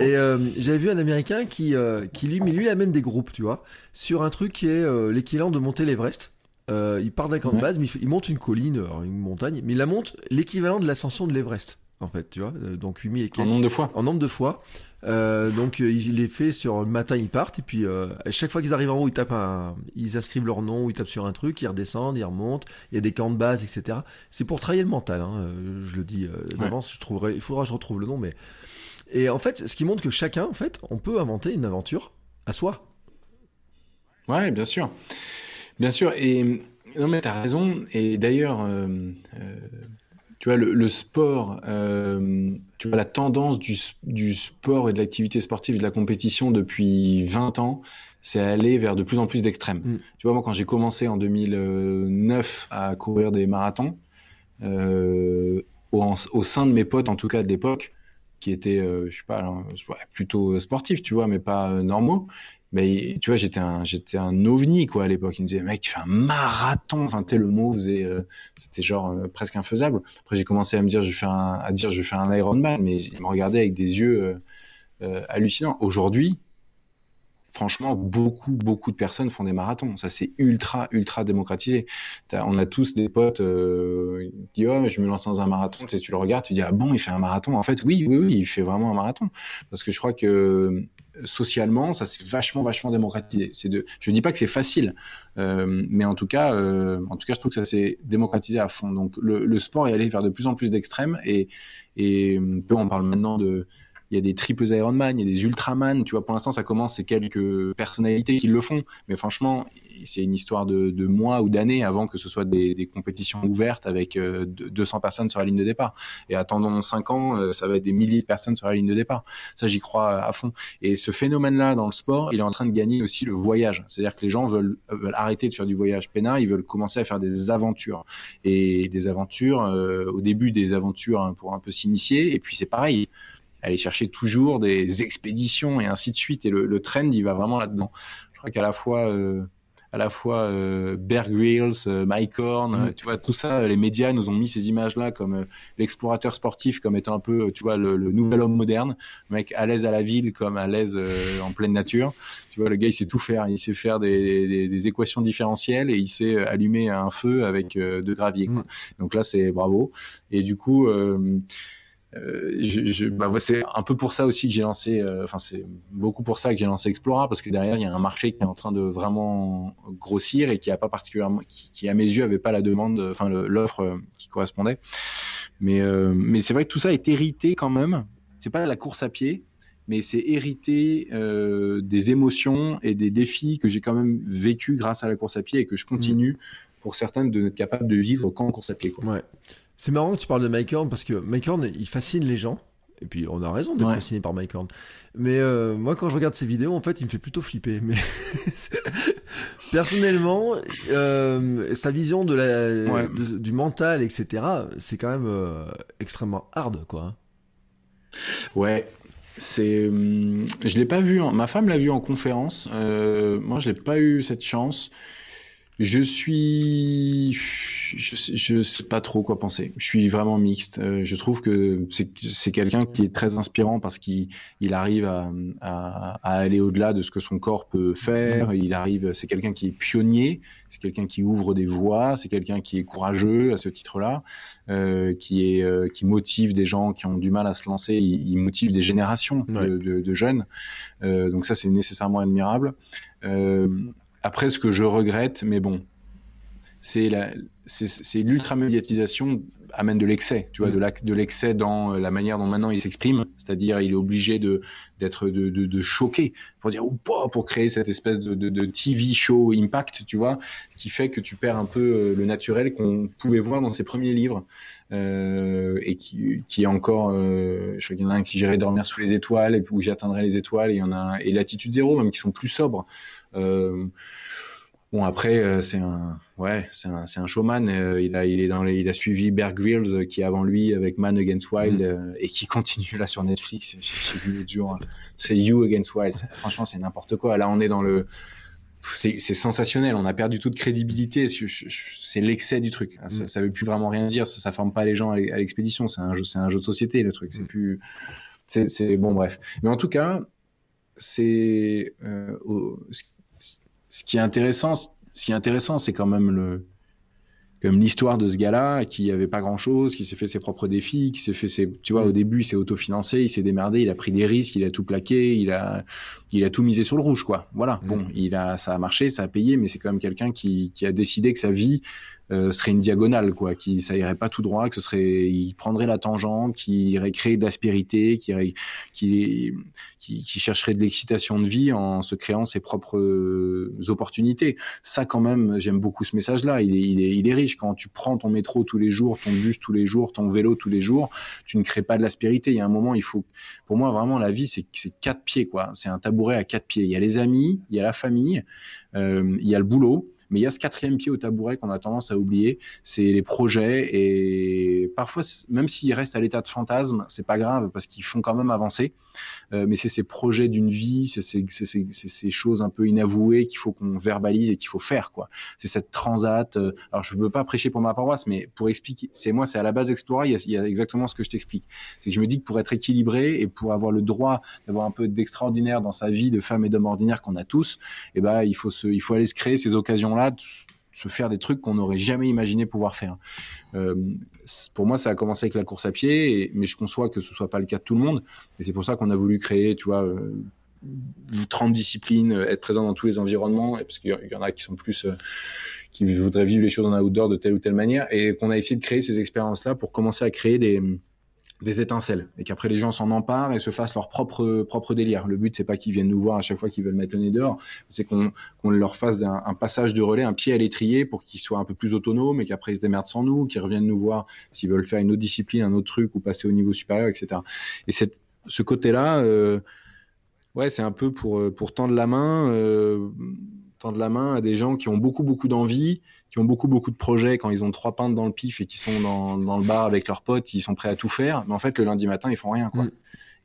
Et euh, j'avais vu un Américain qui, qui lui, mais lui, il amène des groupes, tu vois, sur un truc qui est l'équivalent de monter l'Everest. il part d'un camp de base, mais il, monte une colline, une montagne, mais il la monte l'équivalent de l'ascension de l'Everest en fait, tu vois. Donc 8000 et En nombre de fois. En nombre de fois. Euh, donc euh, il les fait sur le matin, ils partent et puis euh, à chaque fois qu'ils arrivent en haut, ils tapent un, ils inscrivent leur nom, ils tapent sur un truc, ils redescendent, ils remontent. Il y a des camps de base, etc. C'est pour travailler le mental. Hein, je le dis d'avance. Je trouverai, il faudra que je retrouve le nom, mais et en fait, ce qui montre que chacun, en fait, on peut inventer une aventure à soi. Ouais, bien sûr, bien sûr. Et non mais t'as raison. Et d'ailleurs tu vois, le, sport, euh, tu vois, la tendance du, du sport et de l'activité sportive et de la compétition depuis 20 ans, c'est aller vers de plus en plus d'extrêmes. Mm. Tu vois, moi, quand j'ai commencé en 2009 à courir des marathons, euh, au, au, sein de mes potes, en tout cas de l'époque, qui étaient, euh, je sais pas, plutôt sportifs, tu vois, mais pas normaux, mais tu vois, j'étais un, j'étais un ovni quoi à l'époque. Il me disait, mec, tu fais un marathon. Enfin, tu le mot euh, c'était genre euh, presque infaisable. Après, j'ai commencé à me dire, je vais un, à dire, je vais faire un Ironman, mais il me regardait avec des yeux euh, hallucinants. Aujourd'hui, franchement, beaucoup, beaucoup de personnes font des marathons. Ça, c'est ultra, ultra démocratisé. on a tous des potes euh, qui disent, oh, je me lance dans un marathon. Tu, tu le regardes, tu dis, ah bon, il fait un marathon. En fait, oui, oui, oui, il fait vraiment un marathon. Parce que je crois que socialement, ça s'est vachement, vachement démocratisé. Je dis pas que c'est facile, euh, mais en tout cas, euh, en tout cas, je trouve que ça s'est démocratisé à fond. Donc, le, sport est allé vers de plus en plus d'extrêmes et, et on parle maintenant de il y a des triples Ironman, il y a des Ultraman, tu vois, pour l'instant ça commence, c'est quelques personnalités qui le font, mais franchement, c'est une histoire de, mois ou d'années avant que ce soit des, compétitions ouvertes avec 200 euh, personnes sur la ligne de départ. Et attendons 5 ans, euh, ça va être des milliers de personnes sur la ligne de départ. Ça, j'y crois à fond. Et ce phénomène-là dans le sport, il est en train de gagner aussi le voyage. C'est-à-dire que les gens veulent, arrêter de faire du voyage peinard, ils veulent commencer à faire des aventures. Et des aventures, euh, au début des aventures hein, pour un peu s'initier, et puis c'est pareil aller chercher toujours des expéditions et ainsi de suite. Et le, trend, il va vraiment là-dedans. Je crois qu'à la fois, euh, à la fois euh, Bear Grylls, euh, Mike Horn, mm. tu vois, tout ça, les médias nous ont mis ces images-là comme l'explorateur sportif, comme étant un peu, tu vois, le, nouvel homme moderne, mec à l'aise à la ville comme à l'aise en pleine nature. Tu vois, le gars, il sait tout faire. Il sait faire des, équations différentielles et il sait allumer un feu avec de gravier. Mm. Donc là, c'est bravo. Et du coup, je, bah, c'est un peu pour ça aussi que j'ai lancé, enfin c'est beaucoup pour ça que j'ai lancé Explora parce que derrière il y a un marché qui est en train de vraiment grossir et qui a pas particulièrement, qui, à mes yeux avait pas la demande, enfin l'offre qui correspondait. Mais mais c'est vrai que tout ça est hérité quand même. C'est pas la course à pied, mais c'est hérité euh, des émotions et des défis que j'ai quand même vécu grâce à la course à pied et que je continue mm. pour certaines de n'être capable de vivre qu'en course à pied. Quoi. Ouais. C'est marrant que tu parles de Mike Horn parce que Mike Horn, il fascine les gens. Et puis on a raison d'être fasciné par Mike Horn. Mais euh, moi quand je regarde ses vidéos, en fait, il me fait plutôt flipper. Mais [LAUGHS] personnellement, euh, sa vision de la, du mental, etc., c'est quand même extrêmement hard, quoi. Ouais, c'est, hum, je l'ai pas vu. Ma femme l'a vu en conférence. Euh, moi, je n'ai pas eu cette chance. Je suis, je ne sais pas trop quoi penser. Je suis vraiment mixte. Euh, je trouve que c'est quelqu'un qui est très inspirant parce qu'il il arrive à, à, aller au-delà de ce que son corps peut faire. Il arrive, c'est quelqu'un qui est pionnier, c'est quelqu'un qui ouvre des voies, c'est quelqu'un qui est courageux à ce titre-là, euh, qui est euh, qui motive des gens qui ont du mal à se lancer. Il, motive des générations de, de, de, jeunes. Donc ça, c'est nécessairement admirable. Euh, après, ce que je regrette, mais bon, c'est l'ultra-médiatisation amène de l'excès, tu vois, mm. de l'excès dans euh, la manière dont maintenant il s'exprime, c'est-à-dire il est obligé de d'être de, de, de, choquer pour dire ou pas pour créer cette espèce de, de, TV show impact, tu vois, ce qui fait que tu perds un peu euh, le naturel qu'on pouvait voir dans ses premiers livres. Euh, et qui, qui est encore, euh, je crois qu'il y en a un qui j'irai dormir sous les étoiles et où j'atteindrai les étoiles, et il y en a et l'attitude zéro même qui sont plus sobres. Euh, bon après euh, c'est un ouais c'est un, un, showman. Euh, il a il est dans les, il a suivi Bear Grylls qui est avant lui avec Man Against Wild mm. et qui [LAUGHS] continue là sur Netflix. C'est You Against Wild. Franchement c'est n'importe quoi. Là on est dans le c'est sensationnel. On a perdu toute crédibilité. C'est l'excès du truc. Ça, mm. ça, veut plus vraiment rien dire. Ça, ça forme pas les gens à l'expédition. C'est un jeu, c'est un jeu de société le truc. C'est mm. plus, c'est bon bref. Mais en tout cas, c'est euh, ce qui est intéressant, ce qui est intéressant, c'est quand même le, comme l'histoire de ce gars-là qui avait pas grand-chose, qui s'est fait ses propres défis, qui s'est fait ses, tu vois, au mm. début, il s'est autofinancé, il s'est démerdé, il a pris des risques, il a tout plaqué, il a, il a tout misé sur le rouge, quoi. Voilà. Mm. Bon, il a, ça a marché, ça a payé, mais c'est quand même quelqu'un qui, qui a décidé que sa vie euh, serait une diagonale, quoi, qui ça irait pas tout droit, que ce serait, il prendrait la tangente, qui irait créer de l'aspérité, qui, qui, chercherait de l'excitation de vie en se créant ses propres euh, opportunités. Ça, quand même, j'aime beaucoup ce message-là. Il est, il, est, il est riche. Quand tu prends ton métro tous les jours, ton bus tous les jours, ton vélo tous les jours, tu ne crées pas de l'aspérité. Il y a un moment, il faut, pour moi, vraiment, la vie, c'est quatre pieds, quoi. C'est un tabouret à quatre pieds. Il y a les amis, il y a la famille, euh, il y a le boulot mais il y a ce quatrième pied au tabouret qu'on a tendance à oublier, c'est les projets. Et parfois, même s'ils restent à l'état de fantasme, c'est pas grave parce qu'ils font quand même avancer. Euh, mais c'est ces projets d'une vie, c'est ces, choses un peu inavouées qu'il faut qu'on verbalise et qu'il faut faire. quoi. C'est cette transat. Euh, alors, je ne veux pas prêcher pour ma paroisse, mais pour expliquer, c'est moi, c'est à la base Explora, il y, a, il y a exactement ce que je t'explique. C'est que je me dis que pour être équilibré et pour avoir le droit d'avoir un peu d'extraordinaire dans sa vie de femme et d'homme ordinaire qu'on a tous, eh ben, il faut se, il faut aller se créer ces occasions se faire des trucs qu'on n'aurait jamais imaginé pouvoir faire. Euh, pour moi, ça a commencé avec la course à pied, mais je conçois que ce soit pas le cas de tout le monde. Et c'est pour ça qu'on a voulu créer, tu vois, 30 euh, disciplines, être présent dans tous les environnements, parce qu'il y en a qui sont plus, euh, qui voudraient vivre les choses en outdoor de telle ou telle manière, et qu'on a essayé de créer ces expériences-là pour commencer à créer des, des étincelles et qu'après les gens s'en emparent et se fassent leur propre propre délire. Le but c'est pas qu'ils viennent nous voir à chaque fois qu'ils veulent mettre le nez dehors, c'est qu'on leur fasse un, passage de relais, un pied à l'étrier pour qu'ils soient un peu plus autonomes et qu'après ils se démerdent sans nous, qu'ils reviennent nous voir s'ils veulent faire une autre discipline, un autre truc ou passer au niveau supérieur, etc. Et cette, ce côté-là, euh, ouais, c'est un peu pour pour tendre la main. Euh, tendre la main à des gens qui ont beaucoup beaucoup d'envie, qui ont beaucoup beaucoup de projets quand ils ont trois pintes dans le pif et qui sont dans, dans, le bar avec leurs potes, ils sont prêts à tout faire, mais en fait le lundi matin ils font rien quoi. Mm.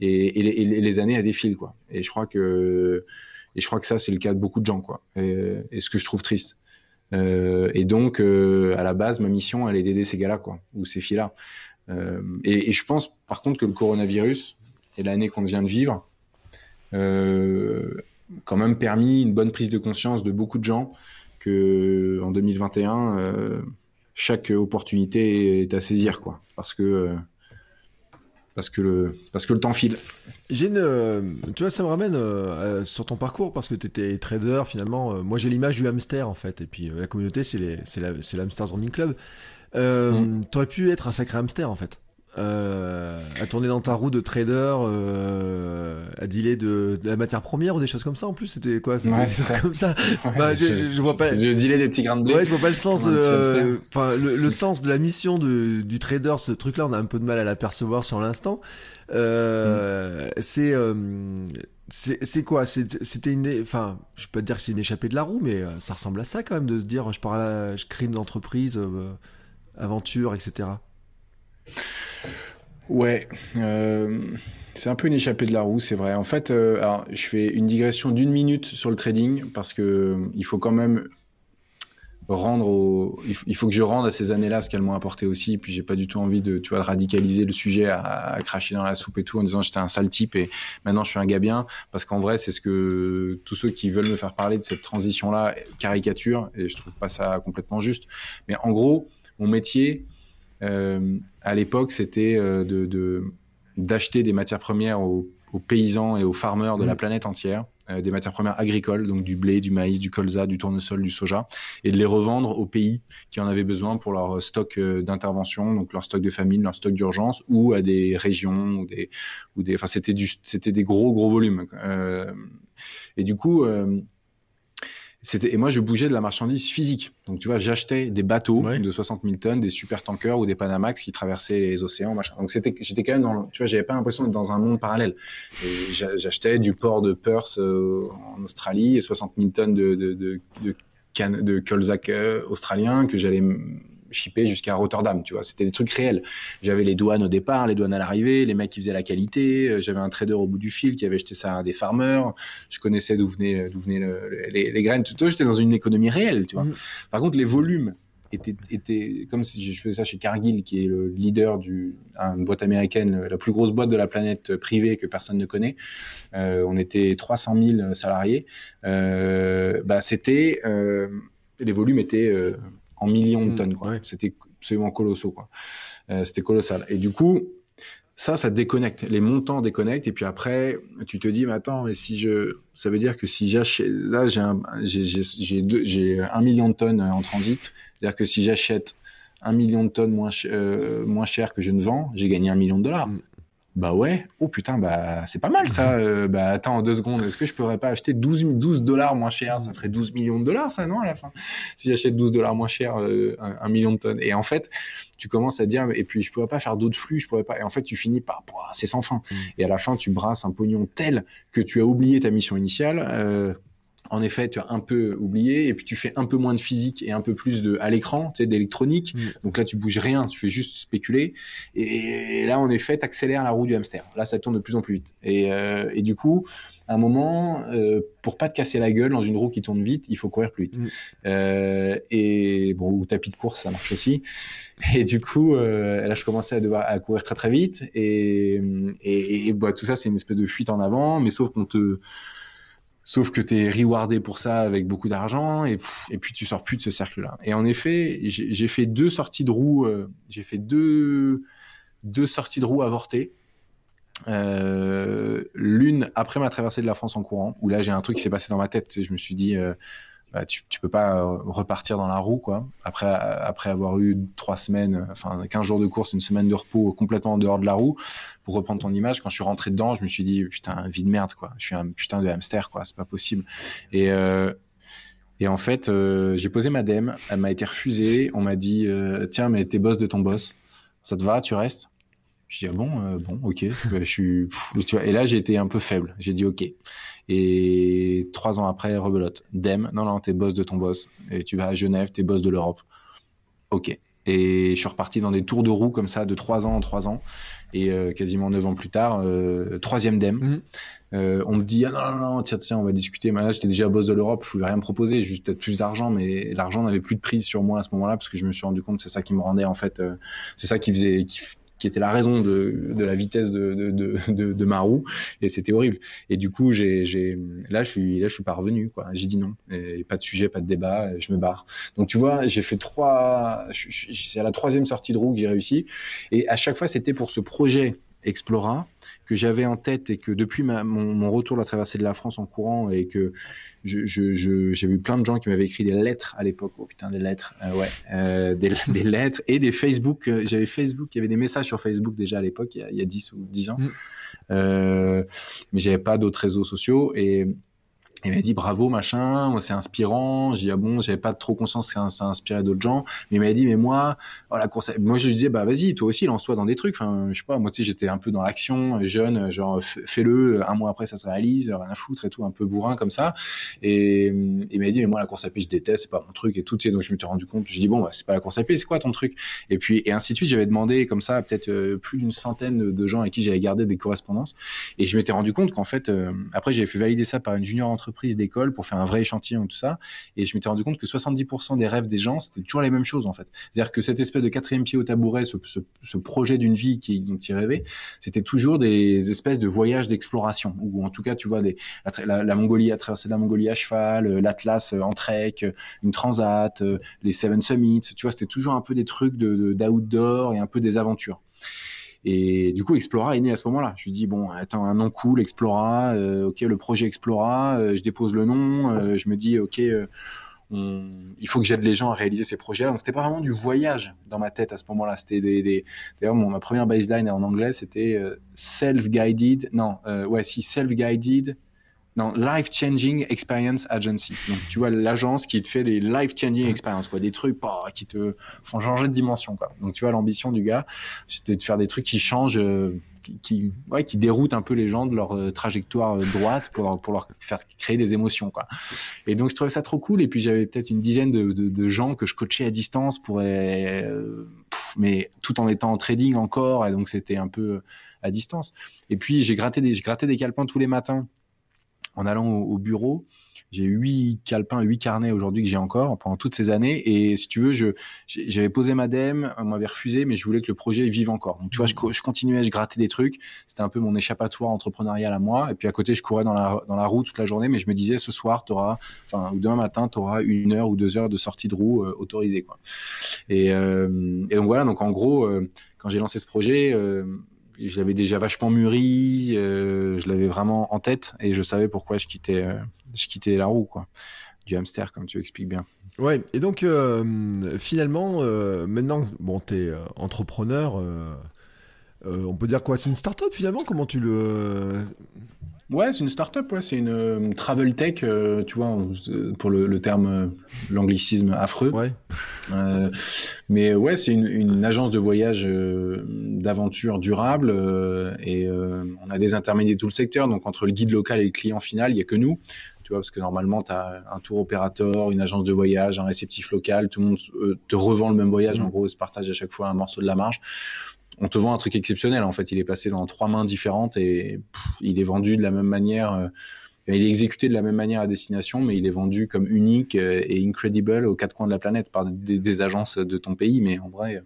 Et, et, les, les, années elles défilent quoi. Et je crois que et je crois que ça c'est le cas de beaucoup de gens quoi. Et, et ce que je trouve triste. Euh, et donc euh, à la base ma mission elle est d'aider ces gars-là quoi ou ces filles-là. Euh, et, et, je pense par contre que le coronavirus et l'année qu'on vient de vivre quand même permis une bonne prise de conscience de beaucoup de gens que en 2021, euh, chaque opportunité est à saisir, quoi. Parce que euh, parce que le, parce que le temps file. J'ai une, euh, tu vois, ça me ramène euh, sur ton parcours parce que tu étais trader finalement. Euh, moi, j'ai l'image du hamster en fait, et puis la communauté, c'est c'est l'hamsters running club. Mm. T'aurais pu être un sacré hamster en fait. Euh, à tourner dans ta roue de trader, euh, à dealer de, de, la matière première ou des choses comme ça. En plus, c'était quoi C'était ouais, comme ça. [LAUGHS] bah, je, je, je, vois pas. Je dealais des petits grains de blé. Ouais, je vois pas le sens. Euh, enfin, le, le, sens de la mission de, du trader, ce truc-là, on a un peu de mal à l'apercevoir sur l'instant. Euh, mm. C'est c'est quoi? C'était une, enfin, je peux pas te dire que c'est une échappée de la roue, mais ça ressemble à ça quand même de se dire, je pars là, je crée une entreprise, aventure, etc. Ouais, euh, c'est un peu une échappée de la roue, c'est vrai. En fait, euh, je fais une digression d'une minute sur le trading parce que euh, il faut quand même rendre il faut que je rende à ces années-là ce qu'elles m'ont apporté aussi. Puis j'ai pas du tout envie de, tu vois, radicaliser le sujet à, cracher dans la soupe et tout en disant j'étais un sale type et maintenant je suis un gars bien. Parce qu'en vrai, c'est ce que tous ceux qui veulent me faire parler de cette transition-là caricature et je trouve pas ça complètement juste. Mais en gros, mon métier, à l'époque, c'était euh, de, d'acheter des matières premières aux, paysans et aux farmers de la mm. planète entière, euh, des matières premières agricoles, donc du blé, du maïs, du colza, du tournesol, du soja, et de les revendre aux pays qui en avaient besoin pour leur stock d'intervention, donc leur stock de famine, leur stock d'urgence, ou à des régions, ou des, ou des, enfin c'était du, c'était des gros gros volumes. et du coup, et moi, je bougeais de la marchandise physique. Donc, tu vois, j'achetais des bateaux de 60 000 tonnes, des super tankers ou des Panamax qui traversaient les océans, machin. Donc, c'était, j'étais quand même dans, tu vois, j'avais pas l'impression d'être dans un monde parallèle. Et j'achetais du port de Perth euh, en Australie et 60 000 tonnes de, de, de, de, de colzac euh, australien que j'allais shippé jusqu'à Rotterdam, tu vois. C'était des trucs réels. J'avais les douanes au départ, les douanes à l'arrivée, les mecs qui faisaient la qualité. Euh, j'avais un trader au bout du fil qui avait acheté ça à des farmers. Je connaissais d'où venaient, d'où venaient les, les, graines. Tout j'étais dans une économie réelle, tu vois. Mm. Par contre, les volumes étaient, étaient, comme si je faisais ça chez Cargill, qui est le leader d'une boîte américaine, la plus grosse boîte de la planète privée que personne ne connaît. Euh, on était 300 000 salariés. Euh, bah, c'était, euh, les volumes étaient euh, en millions de mm, tonnes. quoi. C'était absolument colossal. Quoi. Euh, c'était colossal. Et du coup, ça, ça déconnecte. Les montants déconnectent. Et puis après, tu te dis, mais attends, mais si je, ça veut dire que si j'achète, là, j'ai un, j'ai, un million de tonnes en transit. C'est-à-dire que si j'achète un million de tonnes moins, euh, moins cher que je ne vends, j'ai gagné un million de dollars. Mm. Bah ouais, oh putain, bah c'est pas mal ça. [LAUGHS] Euh, bah attends, deux secondes, est-ce que je pourrais pas acheter 12, 12 dollars moins cher? Ça ferait 12 millions de dollars, ça, non, à la fin? Si j'achète 12 dollars moins cher, euh, un, million de tonnes. Et en fait, tu commences à dire, et puis je pourrais pas faire d'autres flux, je pourrais pas. Et en fait, tu finis par, c'est sans fin. Mm. Et à la fin, tu brasses un pognon tel que tu as oublié ta mission initiale. Euh, en effet, tu as un peu oublié, et puis tu fais un peu moins de physique et un peu plus de à l'écran, tu sais, d'électronique. Mm. Donc là, tu bouges rien, tu fais juste spéculer. Et là, en effet, tu accélères la roue du hamster. Là, ça tourne de plus en plus vite. Et, euh, et du coup, à un moment, euh, pour pas te casser la gueule dans une roue qui tourne vite, il faut courir plus vite. Mm. Euh, et bon, ou tapis de course, ça marche aussi. Et du coup, euh, là, je commençais à devoir à courir très très vite. Et, et, et bah, tout ça, c'est une espèce de fuite en avant, mais sauf qu'on te Sauf que tu es rewardé pour ça avec beaucoup d'argent et, puis tu sors plus de ce cercle-là. Et en effet, j'ai fait deux sorties de roues, euh, j'ai fait deux, deux sorties de roues avortées. Euh, L'une après ma traversée de la France en courant, où là j'ai un truc qui s'est passé dans ma tête. Je me suis dit, euh, bah, tu, tu peux pas euh, repartir dans la roue, quoi. Après, après avoir eu trois semaines, enfin 15 jours de course, une semaine de repos complètement en dehors de la roue, pour reprendre ton image, quand je suis rentré dedans, je me suis dit, putain, vie de merde, quoi. Je suis un putain de hamster, quoi. C'est pas possible. Et, euh, et en fait, euh, j'ai posé ma dème, elle m'a été refusée. On m'a dit, euh, tiens, mais t'es boss de ton boss, ça te va, tu restes? Je dis, ah bon, bon, ok. [LAUGHS] je suis, et là, j'ai été un peu faible. J'ai dit, ok. Et trois ans après, rebelote. Dem, non, non, t'es boss de ton boss. Et tu vas à Genève, t'es boss de l'Europe. Ok. Et je suis reparti dans des tours de roue comme ça, de trois ans en trois ans. Et euh, quasiment neuf ans plus tard, euh, troisième Dem. Mhm. Euh, on me dit, ah non, non, non, tiens, tiens, on va discuter. Mais là, j'étais déjà boss de l'Europe, je voulais rien me proposer, juste peut-être plus d'argent, mais l'argent n'avait plus de prise sur moi à ce moment-là, parce que je me suis rendu compte que c'est ça qui me rendait, en fait, c'est ça qui faisait, qui, qui était la raison de, la vitesse de, de, de, ma roue et c'était horrible. Et du coup j'ai, j'ai là je suis là je suis pas revenu quoi. J'ai dit non. Et pas de sujet pas de débat je me barre. Donc tu vois j'ai fait trois c'est à la troisième sortie de roue que j'ai réussi. Et à chaque fois c'était pour ce projet Explora, que j'avais en tête et que depuis mon, retour de la traversée de la France en courant et que j'ai je, vu plein de gens qui m'avaient écrit des lettres à l'époque. Oh putain, des lettres, euh, ouais, euh, [LAUGHS] des, lettres et des Facebook. Euh, j'avais Facebook, il y avait des messages sur Facebook déjà à l'époque, il, y a 10 ou 10 ans. Mm. mais j'avais pas d'autres réseaux sociaux et il m'a dit bravo machin, c'est inspirant. J'ai dit ah bon, j'avais pas trop conscience que ça inspirait d'autres gens, mais il m'a dit mais moi, oh, la course, moi je lui disais bah vas-y, toi aussi lance-toi dans des trucs. Enfin je sais pas, moi tu sais j'étais un peu dans l'action, jeune, genre fais-le, un mois après ça se réalise, rien à foutre et tout, un peu bourrin comme ça. Et il m'a dit mais moi la course à pied je déteste, c'est pas mon truc et tout. Tu sais, donc je me suis rendu compte, je dis bon bah, c'est pas la course à pied, c'est quoi ton truc? Et puis et ainsi de suite, j'avais demandé comme ça peut-être euh, plus d'une centaine de gens avec qui j'avais gardé des correspondances et je m'étais rendu compte qu'en fait euh, après j'avais fait valider ça par une junior entreprise entreprise d'école pour faire un vrai échantillon, tout ça. Et je m'étais rendu compte que 70% des rêves des gens, c'était toujours les mêmes choses, en fait. C'est-à-dire que cette espèce de quatrième pied au tabouret, ce, projet d'une vie qui, dont ils rêvaient, c'était toujours des espèces de voyages d'exploration. Ou en tout cas, tu vois, la, Mongolie, à traverser la Mongolie à cheval, euh, l'Atlas euh, en trek, euh, une transat, les Seven Summits. Tu vois, c'était toujours un peu des trucs d'outdoor de, et un peu des aventures. Et du coup, Explora est né à ce moment-là. Je lui dis bon, attends, un nom cool, Explora. Euh, ok, le projet Explora. Euh, je dépose le nom. Euh, je me dis ok, il faut que j'aide les gens à réaliser ces projets. Donc c'était pas vraiment du voyage dans ma tête à ce moment-là. C'était des, d'ailleurs ma première baseline en anglais c'était self-guided. Non, ouais, si self-guided non, Life Changing Experience Agency. Donc, tu vois, l'agence qui te fait des life changing experiences, quoi, des trucs bah, qui te font changer de dimension, quoi. Donc, tu vois, l'ambition du gars, c'était de faire des trucs qui changent, euh, qui, ouais, qui déroutent un peu les gens de leur euh, trajectoire euh, droite pour, pour leur faire créer des émotions, quoi. Et donc, je trouvais ça trop cool. Et puis, j'avais peut-être une dizaine de, de, gens que je coachais à distance pour, mais tout en étant en trading encore. Et donc, c'était un peu à distance. Et puis, j'ai gratté des, je grattais des calepins tous les matins en allant au, bureau. J'ai huit calepins, huit carnets aujourd'hui que j'ai encore pendant toutes ces années. Et si tu veux, j'avais posé ma DEM, on m'avait refusé, mais je voulais que le projet vive encore. Donc tu vois, je, je continuais, je grattais des trucs. C'était un peu mon échappatoire entrepreneurial à moi. Et puis à côté, je courais dans la, dans la roue toute la journée, mais je me disais, ce soir, tu auras, enfin, ou demain matin, tu auras une heure ou deux heures de sortie de roue euh, autorisée. Euh, et, donc voilà, donc en gros, euh, quand j'ai lancé ce projet, je l'avais déjà vachement mûri, euh, je l'avais vraiment en tête et je savais pourquoi je quittais, euh, je quittais la roue, quoi. Du hamster, comme tu expliques bien. Ouais, et donc euh, finalement, maintenant, bon, tu es entrepreneur, on peut dire quoi C'est une start-up finalement? Comment tu le. Ouais, c'est une start-up, ouais, c'est une euh, travel tech, euh, tu vois, pour le, terme, euh, l'anglicisme affreux. Ouais. mais ouais, c'est une, une, agence de voyage d'aventure durable et on a des intermédiaires de tout le secteur. Donc entre le guide local et le client final, il n'y a que nous. Tu vois, parce que normalement, tu as un tour opérateur, une agence de voyage, un réceptif local, tout le monde te revend le même voyage, mmh. en gros, se partage à chaque fois un morceau de la marge on te vend un truc exceptionnel. En fait, il est placé dans trois mains différentes et il est vendu de la même manière. Euh, il est exécuté de la même manière à destination, mais il est vendu comme unique euh, et incredible aux quatre coins de la planète par des, agences de ton pays. Mais en vrai,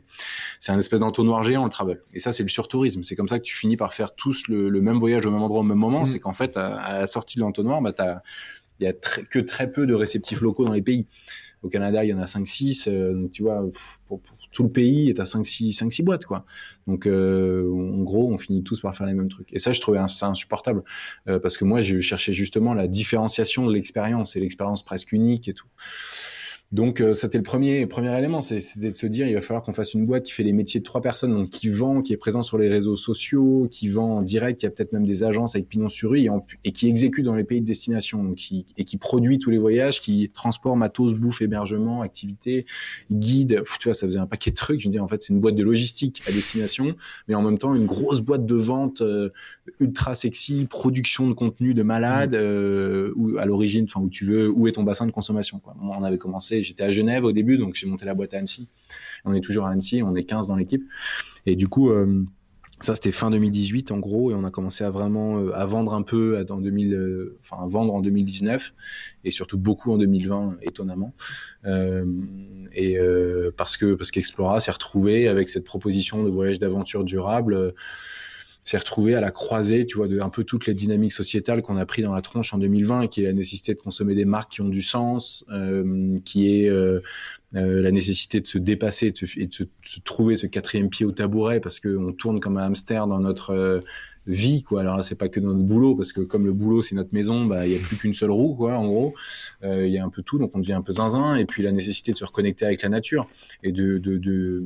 c'est un espèce d'entonnoir géant le travel. Et ça, c'est le surtourisme. C'est comme ça que tu finis par faire tous le, même voyage au même endroit au même moment. Mm. C'est qu'en fait, à, la sortie de l'entonnoir, bah, il y a que très peu de réceptifs locaux dans les pays. Au Canada, il y en a 5-6. Euh, donc, tu vois, pour, tout le pays est à 5-6 5 boîtes, quoi. Donc, euh, en gros, on finit tous par faire les mêmes trucs. Et ça, je trouvais ça insupportable. Euh, parce que moi, je cherchais justement la différenciation de l'expérience et l'expérience presque unique et tout. Donc, euh, c'était le premier, premier élément, c'était de se dire, il va falloir qu'on fasse une boîte qui fait les métiers de trois personnes, donc qui vend, qui est présent sur les réseaux sociaux, qui vend en direct, qui a peut-être même des agences avec pignon sur rue et, qui exécute dans les pays de destination, qui, et qui produit tous les voyages, qui transporte matos, bouffe, hébergement, activité, guide. tu vois, ça faisait un paquet de trucs. Je me disais, en fait, c'est une boîte de logistique à destination, mais en même temps, une grosse boîte de vente euh, ultra sexy, production de contenu de malade, mmh. euh, ou à l'origine, enfin, où tu veux, où est ton bassin de consommation, quoi. on avait commencé j'étais à Genève au début, donc j'ai monté la boîte à Annecy. On est toujours à Annecy, on est 15 dans l'équipe. Et du coup, euh, ça c'était fin 2018 en gros, et on a commencé à vraiment euh, à vendre un peu en 2000, euh, en 2019 et surtout beaucoup en 2020 étonnamment. et parce que parce qu'Explora s'est retrouvé avec cette proposition de voyage d'aventure durable s'est retrouvé à la croisée, tu vois, de un peu toutes les dynamiques sociétales qu'on a pris dans la tronche en 2020, qui est la nécessité de consommer des marques qui ont du sens, qui est la nécessité de se dépasser et de se, trouver ce quatrième pied au tabouret parce qu'on tourne comme un hamster dans notre vie quoi. Alors là c'est pas que dans notre boulot parce que comme le boulot c'est notre maison bah il y a plus qu'une seule roue quoi en gros. Euh, il y a un peu tout donc on devient un peu zinzin et puis la nécessité de se reconnecter avec la nature et de, de, de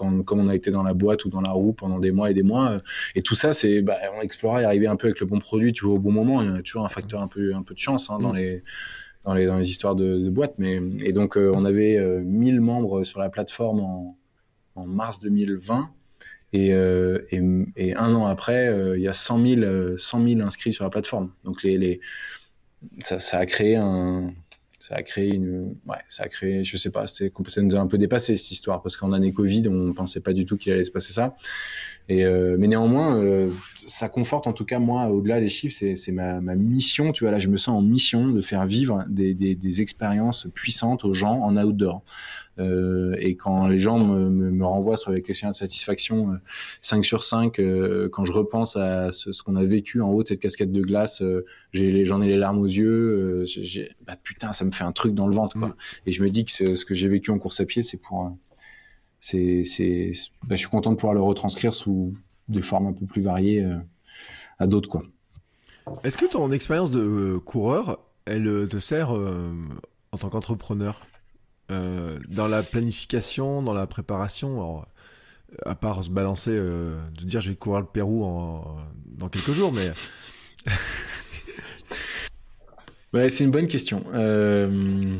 quand, comme on a été dans la boîte ou dans la roue pendant des mois et des mois euh, et tout ça c'est bah, on explora et arriver un peu avec le bon produit tu vois au bon moment il y a toujours un facteur un peu un peu de chance hein, dans mm. les dans les, dans les histoires de, de boîtes. Mais, et donc, euh, on avait 1000 membres sur la plateforme en, en mars 2020. Euh, et, et, un an après, euh, il y a 100 000, 100 000, inscrits sur la plateforme. Donc les, les ça, ça, a créé un, ça a créé une, ouais, ça a créé, je sais pas, ça nous a un peu dépassé cette histoire parce qu'en année Covid, on pensait pas du tout qu'il allait se passer ça. Et euh, mais néanmoins, euh, ça conforte en tout cas moi, au-delà des chiffres, c'est ma, ma, mission. Tu vois là, je me sens en mission de faire vivre des, des, des expériences puissantes aux gens en outdoor. Euh, et quand les gens me, me, renvoient sur les questions de satisfaction 5 euh, sur 5, euh, quand je repense à ce, ce qu'on a vécu en haut de cette casquette de glace, j'en ai, les larmes aux yeux. bah, putain, ça me fait un truc dans le ventre. Quoi. Mm. Et je me dis que ce que j'ai vécu en course à pied, c'est pour... c'est, c'est, bah, je suis content de pouvoir le retranscrire sous des formes un peu plus variées à d'autres. quoi. Est-ce que ton expérience de coureur, elle te sert en tant qu'entrepreneur euh, dans la planification, dans la préparation, alors, à part se balancer, euh, de dire je vais courir le Pérou en, dans quelques jours, mais. [LAUGHS] ouais, c'est une bonne question. Euh,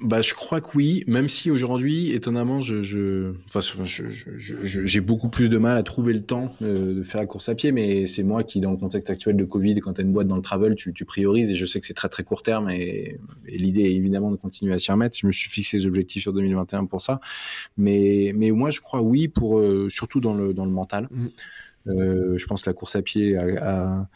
bah, je crois que oui, même si aujourd'hui, étonnamment, je, je, enfin, j'ai beaucoup plus de mal à trouver le temps euh, de faire la course à pied, mais c'est moi qui, dans le contexte actuel de Covid, quand tu as une boîte dans le travel, tu, tu priorises et je sais que c'est très très court terme et, l'idée est évidemment de continuer à s'y remettre. Je me suis fixé des objectifs sur 2021 pour ça, mais, mais moi je crois oui, pour, euh, surtout dans le, dans le mental. Mmh. Euh, je pense que la course à pied a,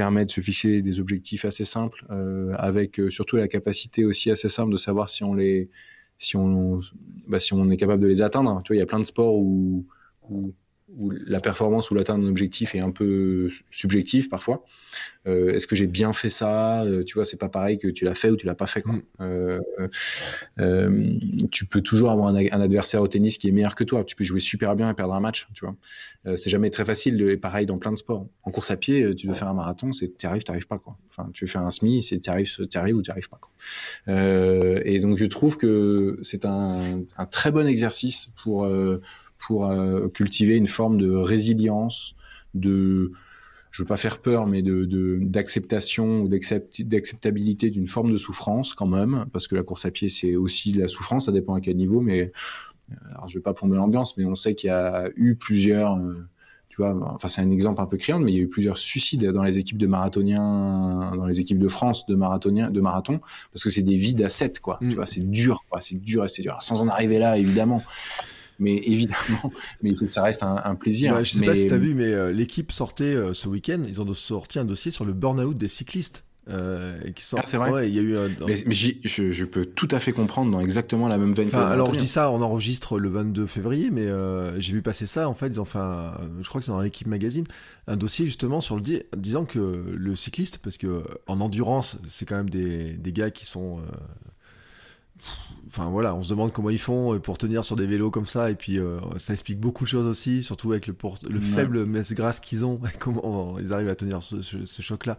permet de se fixer des objectifs assez simples, euh, avec euh, surtout la capacité aussi assez simple de savoir si on les, si on, bah, si on est capable de les atteindre. Tu vois, il y a plein de sports où, où où la performance ou l'atteinte d'un objectif est un peu subjectif parfois. Euh, est-ce que j'ai bien fait ça? Euh, Tu vois, c'est pas pareil que tu l'as fait ou tu l'as pas fait. Quoi. Mm. Euh, tu peux toujours avoir un, adversaire au tennis qui est meilleur que toi. Tu peux jouer super bien et perdre un match. Tu vois, c'est jamais très facile. Et pareil dans plein de sports. En course à pied, tu veux faire un marathon, c'est tu arrives, tu arrives pas quoi. Enfin, tu veux faire un semi, c'est tu arrives, tu arrives ou tu arrives pas. Quoi. et donc je trouve que c'est un, un, très bon exercice pour pour euh, cultiver une forme de résilience, de, je veux pas faire peur, mais de d'acceptation ou d'acceptabilité d'une forme de souffrance quand même, parce que la course à pied c'est aussi de la souffrance, ça dépend à quel niveau, mais euh, alors je vais pas prendre l'ambiance, mais on sait qu'il y a eu plusieurs, euh, tu vois, enfin c'est un exemple un peu criant, mais il y a eu plusieurs suicides dans les équipes de marathoniens, dans les équipes de France de marathoniens, de marathon, parce que c'est des vies d'asset, quoi. Tu mm. vois, c'est dur, quoi, c'est dur, c'est dur. sans en arriver là, évidemment mais évidemment, [LAUGHS] mais que ça reste un, plaisir. je sais pas si tu as vu, mais euh, l'équipe sortait euh, ce week-end, ils ont sorti un dossier sur le burn-out des cyclistes. Euh, ah, c'est vrai. il y a eu. Mais, je, je, peux tout à fait comprendre dans exactement la même veine. Enfin, alors je dis ça, on enregistre le 22 février, mais j'ai vu passer ça. En fait, ils ont fait, je crois que c'est dans l'équipe magazine, un dossier justement sur le disant que le cycliste, parce que en endurance, c'est quand même des, des gars qui sont enfin voilà, on se demande comment ils font euh, pour tenir sur des vélos comme ça, et puis euh, ça explique beaucoup de choses aussi, surtout avec le, le faible messe grasse qu'ils ont, [LAUGHS] comment ils arrivent à tenir ce, choc-là,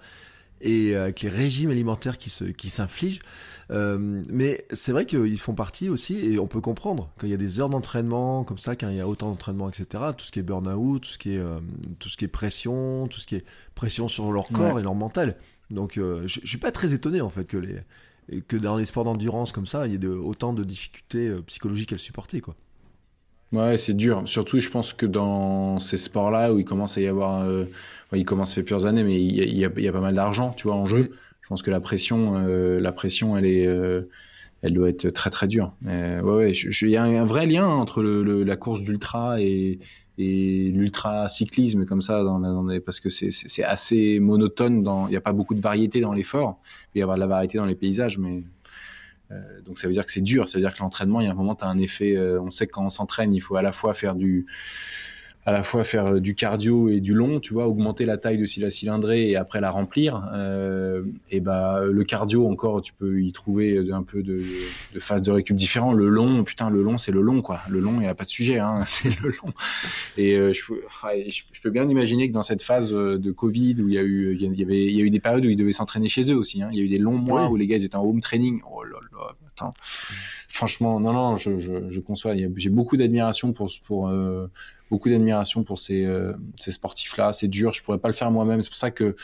et euh, avec les régimes alimentaires qui se qui s'infligent. mais c'est vrai qu'ils font partie aussi, et on peut comprendre quand il y a des heures d'entraînement comme ça, quand il y a autant d'entraînement, etc. Tout ce qui est burn-out, tout ce qui est tout ce qui est pression, tout ce qui est pression sur leur corps et leur mental. Donc je, je suis pas très étonné en fait que les que dans les sports d'endurance comme ça, il y ait autant de difficultés euh, psychologiques à supporter, quoi. Ouais, c'est dur. Surtout, je pense que dans ces sports-là où il commence à y avoir, euh, il commence à faire plusieurs années, mais il y a, il pas mal d'argent, tu vois, en jeu. Je pense que la pression, euh, la pression, elle est, elle doit être très très dure. ouais, ouais, il y a un, vrai lien entre la course d'ultra et, et l'ultra cyclisme comme ça parce que c'est assez monotone il n'y a pas beaucoup de variété dans l'effort. Il peut y avoir de la variété dans les paysages mais euh, donc ça veut dire que c'est dur. Ça veut dire que l'entraînement il y a un moment tu as un effet euh, on sait que quand on s'entraîne il faut à la fois faire du à la fois faire euh, du cardio et du long, tu vois, augmenter la taille de la cylindrée et après la remplir. Euh, et bah le cardio encore, tu peux y trouver un peu de, de phases de récup différents. Le long, putain, le long c'est le long quoi. Le long, il n'y a pas de sujet, hein, [LAUGHS] c'est le long. Et euh, je, je, peux bien imaginer que dans cette phase de Covid où il y a eu, il y avait, il y a eu des périodes où ils devaient s'entraîner chez eux aussi. Hein. Il y a eu des longs mois où les gars ils étaient en home training. Oh là là, attends. Franchement, non non, je, je, je conçois. J'ai beaucoup d'admiration pour pour beaucoup d'admiration pour ces, euh, ces sportifs-là. C'est dur, je pourrais pas le faire moi-même. C'est pour ça que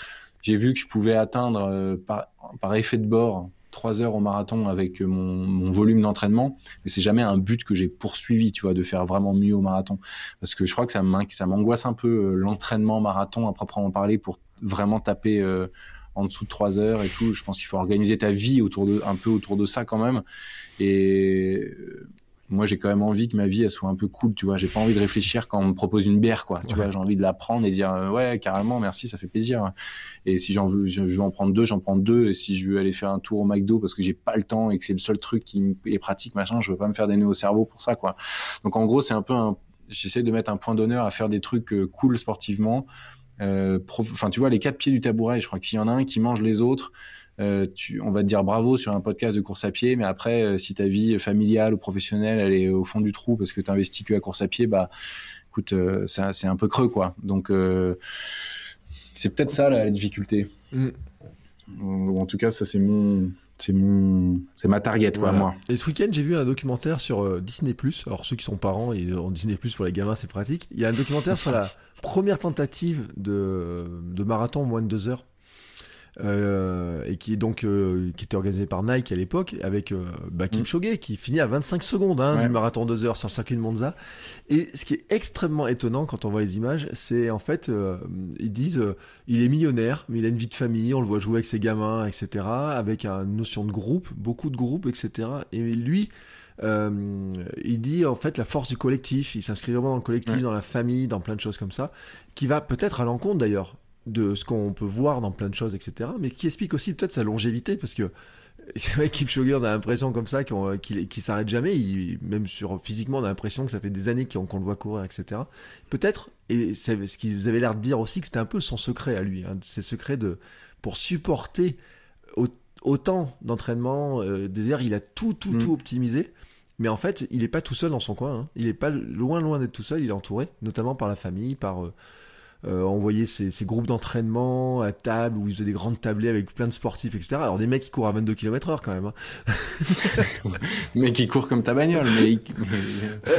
j'ai vu que je pouvais atteindre euh, par, par, effet de bord trois heures au marathon avec mon, mon volume d'entraînement, mais c'est jamais un but que j'ai poursuivi, tu vois, de faire vraiment mieux au marathon, parce que je crois que ça m'angoisse un peu euh, l'entraînement marathon à proprement parler pour vraiment taper en dessous de trois heures et tout. Je pense qu'il faut organiser ta vie autour de un peu autour de ça quand même. Et moi j'ai quand même envie que ma vie elle soit un peu cool tu vois. J'ai pas envie de réfléchir quand on me propose une bière quoi. Tu vois j'ai envie de la prendre et dire euh, ouais carrément merci ça fait plaisir. Et si j'en veux je, veux en prendre deux j'en prends deux. Et si je veux aller faire un tour au McDo parce que j'ai pas le temps et que c'est le seul truc qui est pratique machin je veux pas me faire des nœuds au cerveau pour ça quoi. Donc en gros c'est un peu un j'essaie de mettre un point d'honneur à faire des trucs euh, cool sportivement. Euh, enfin tu vois les quatre pieds du tabouret je crois que s'il y en a un qui mange les autres tu, on va te dire bravo sur un podcast de course à pied, mais après, euh, si ta vie familiale ou professionnelle, elle est au fond du trou parce que tu investis que à course à pied, bah, écoute, euh, c'est un peu creux, quoi. Donc, c'est peut-être ça la, difficulté. Mm. Ou en tout cas, ça, c'est mon, c'est mon c'est ma target quoi, moi et ce week-end j'ai vu un documentaire sur Disney alors ceux qui sont parents ils ont Disney pour les gamins c'est pratique il y a un documentaire sur la première tentative de, de marathon en moins de deux heures euh, et qui est donc euh, qui était organisé par Nike à l'époque avec euh, bah, Kipchoge mm. qui finit à 25 secondes hein, du marathon 2 heures sur le circuit de Monza. Et ce qui est extrêmement étonnant quand on voit les images, c'est en fait ils disent il est millionnaire, mais il a une vie de famille, on le voit jouer avec ses gamins, etc. Avec une notion de groupe, beaucoup de groupes, etc. Et lui euh, il dit en fait la force du collectif, il s'inscrit vraiment dans le collectif, dans la famille, dans plein de choses comme ça, qui va peut-être à l'encontre d'ailleurs de ce qu'on peut voir dans plein de choses, etc. Mais qui explique aussi peut-être sa longévité, parce que [LAUGHS] Kipchoge, on a l'impression comme ça qu'il qu s'arrête jamais. Il, même sur physiquement, on a l'impression que ça fait des années qu'on le voit courir, etc. Peut-être, et c'est ce qui vous avez l'air de dire aussi, que c'était un peu son secret à lui, hein, ses secrets de pour supporter autant d'entraînement. Euh, D'ailleurs, il a tout, tout, mm. tout optimisé. Mais en fait, il n'est pas tout seul dans son coin. Hein. Il n'est pas loin, loin d'être tout seul. Il est entouré, notamment par la famille, par euh, euh, envoyer ces, groupes d'entraînement à table où ils faisaient des grandes tablées avec plein de sportifs, etc. Alors des mecs qui courent à 22 km heure quand même. Hein. [LAUGHS] mais qui courent comme ta bagnole, mais,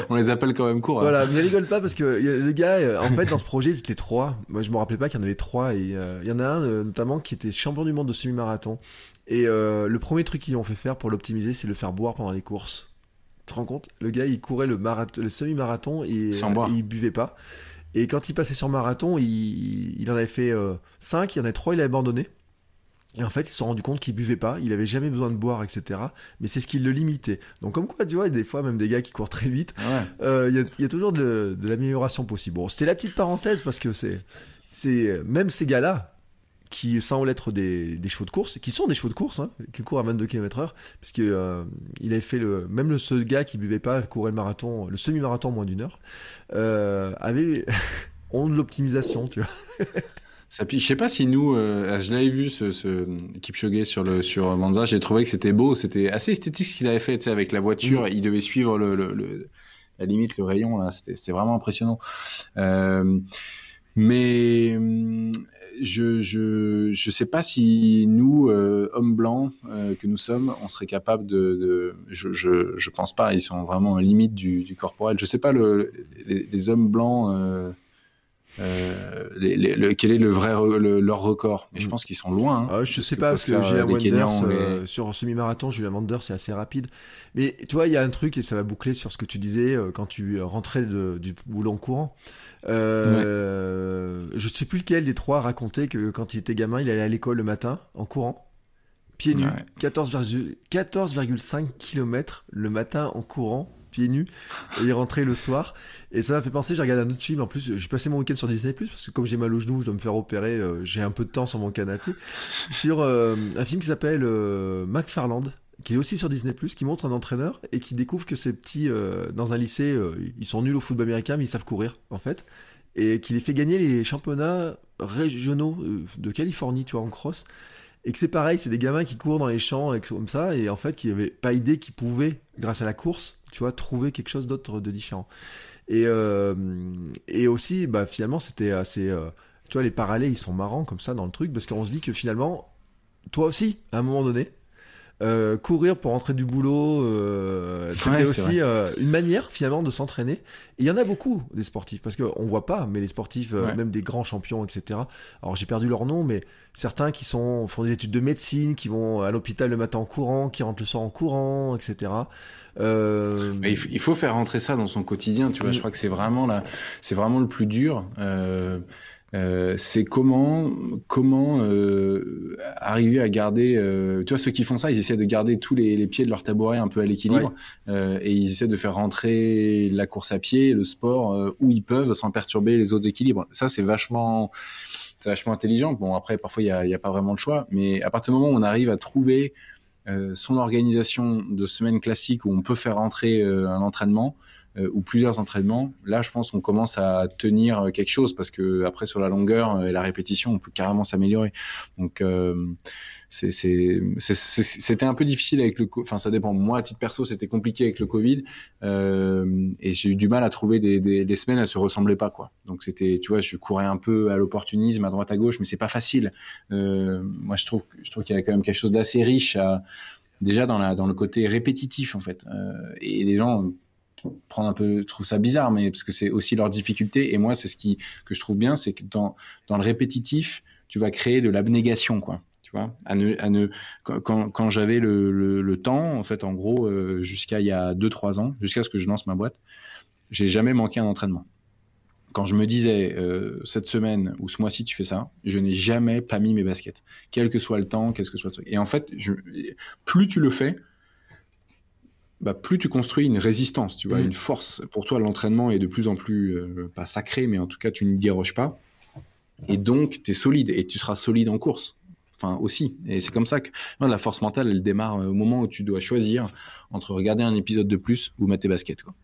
on les appelle quand même courts. Hein. Voilà, mais rigole pas parce que le gars, euh, en fait, dans ce projet, c'était trois. Moi, je me rappelais pas qu'il y en avait trois et euh, il y en a un notamment qui était champion du monde de semi-marathon. Et le premier truc qu'ils ont fait faire pour l'optimiser, c'est le faire boire pendant les courses. Tu te rends compte? Le gars, il courait le, le semi-marathon et, et il buvait pas. Et quand il passait sur marathon, il, il en avait fait 5, euh, il y en avait 3, il a abandonné. Et en fait, ils se sont rendus compte qu'il buvait pas, il avait jamais besoin de boire, etc. Mais c'est ce qui le limitait. Donc, comme quoi, tu vois, des fois, même des gars qui courent très vite, euh, il y, a, y, a, toujours de, de l'amélioration possible. Bon, c'était la petite parenthèse parce que c'est, c'est même ces gars-là, qui semblent être des, des, chevaux de course, qui sont des chevaux de course, hein, qui courent à 22 km heure, parce que euh, il avait fait le, même le seul gars qui buvait pas, courait le marathon, le semi-marathon en moins d'une heure, euh, avait, [LAUGHS] ont de l'optimisation, tu vois. Ça, je sais pas si nous, euh, je l'avais vu ce, ce Kipchoge sur le sur Monza, j'ai trouvé que c'était beau, c'était assez esthétique ce qu'ils avaient fait, tu sais, avec la voiture, mm. ils devaient suivre le, le, le, la limite le rayon là, c'était vraiment impressionnant. Euh, mais hum, je je je sais pas si nous euh, hommes blancs euh, que nous sommes, on serait capable de, de je, je, je pense pas. Ils sont vraiment à limite du, du corporel. Je sais pas le, les, les hommes blancs. Euh, euh, les, les, quel est le vrai leur record? Mais je mm. pense qu'ils sont loin. Hein, ah, je sais pas parce que Julien Wenders euh, sur semi-marathon, Julien Wenders c'est assez rapide. Mais tu vois, il y a un truc et ça va boucler sur ce que tu disais euh, quand tu rentrais de, du boulot en courant. Euh, Je sais plus lequel des trois racontait que quand il était gamin, il allait à l'école le matin en courant pieds nus, 14,5 14, km le matin en courant pieds nus et il rentrait le soir et ça m'a fait penser j'ai regardé un autre film en plus j'ai passé mon week-end sur Disney Plus parce que comme j'ai mal au genou je dois me faire opérer euh, j'ai un peu de temps sur mon canapé sur euh, un film qui s'appelle euh, McFarland qui est aussi sur Disney+, qui montre un entraîneur et qui découvre que ces petits, euh, dans un lycée, ils sont nuls au football américain, mais ils savent courir, en fait. Et qui les fait gagner les championnats régionaux de Californie, tu vois, en cross. Et que c'est pareil, c'est des gamins qui courent dans les champs et comme ça, et en fait, qui n'avaient pas idée qu'ils pouvaient, grâce à la course, tu vois, trouver quelque chose d'autre de différent. Et, et aussi, bah, finalement, c'était assez... tu vois, les parallèles, ils sont marrants comme ça dans le truc, parce qu'on se dit que finalement, toi aussi, à un moment donné, euh, courir pour rentrer du boulot, euh, c'était aussi euh, une manière finalement de s'entraîner. Et il y en a beaucoup des sportifs parce qu'on voit pas, mais les sportifs, même des grands champions, etc. Alors j'ai perdu leur nom, mais certains qui sont font des études de médecine, qui vont à l'hôpital le matin en courant, qui rentrent le soir en courant, etc. Mais il faut faire rentrer ça dans son quotidien. Tu vois, je mm. crois que c'est vraiment là, c'est vraiment le plus dur. Euh, c'est comment comment euh, arriver à garder euh, tu vois ceux qui font ça ils essaient de garder tous les, pieds de leur tabouret un peu à l'équilibre et ils essaient de faire rentrer la course à pied le sport où ils peuvent sans perturber les autres équilibres. Ça c'est vachement c'est vachement intelligent. Bon après parfois il n'y a, y a, pas vraiment le choix mais à partir du moment où on arrive à trouver son organisation de semaine classique où on peut faire rentrer un entraînement euh, ou plusieurs entraînements, là, je pense qu'on commence à tenir quelque chose parce que après sur la longueur et la répétition, on peut carrément s'améliorer. Donc euh, c'était un peu difficile avec le, enfin ça dépend. Moi, à titre perso, c'était compliqué avec le Covid euh, et j'ai eu du mal à trouver des, des les semaines, elles se ressemblaient pas quoi. Donc c'était, tu vois, je courais un peu à l'opportunisme à droite à gauche, mais c'est pas facile. moi, je trouve, je trouve qu'il y a quand même quelque chose d'assez riche déjà dans le côté répétitif en fait. et les gens prendre un peu, trouve ça bizarre, mais parce que c'est aussi leur difficulté. Et moi, c'est ce qui, que je trouve bien, c'est que dans, dans le répétitif, tu vas créer de l'abnégation, quoi. Tu vois, quand, quand j'avais le, le, temps, en fait, en gros, euh, jusqu'à il y a 2-3 ans, jusqu'à ce que je lance ma boîte, j'ai jamais manqué un entraînement. Quand je me disais euh, cette semaine ou ce mois-ci tu fais ça, je n'ai jamais pas mis mes baskets, quel que soit le temps, qu'est-ce que soit le truc. Et en fait, plus tu le fais, bah, plus tu construis une résistance, tu vois, mm. une force. Pour toi, l'entraînement est de plus en plus, euh, pas sacré, mais en tout cas, tu ne déroges pas. Et donc, tu es solide et tu seras solide en course. Enfin, aussi. Et c'est comme ça que la force mentale, elle démarre euh, au moment où tu dois choisir entre regarder un épisode de plus ou mettre tes baskets. Quoi.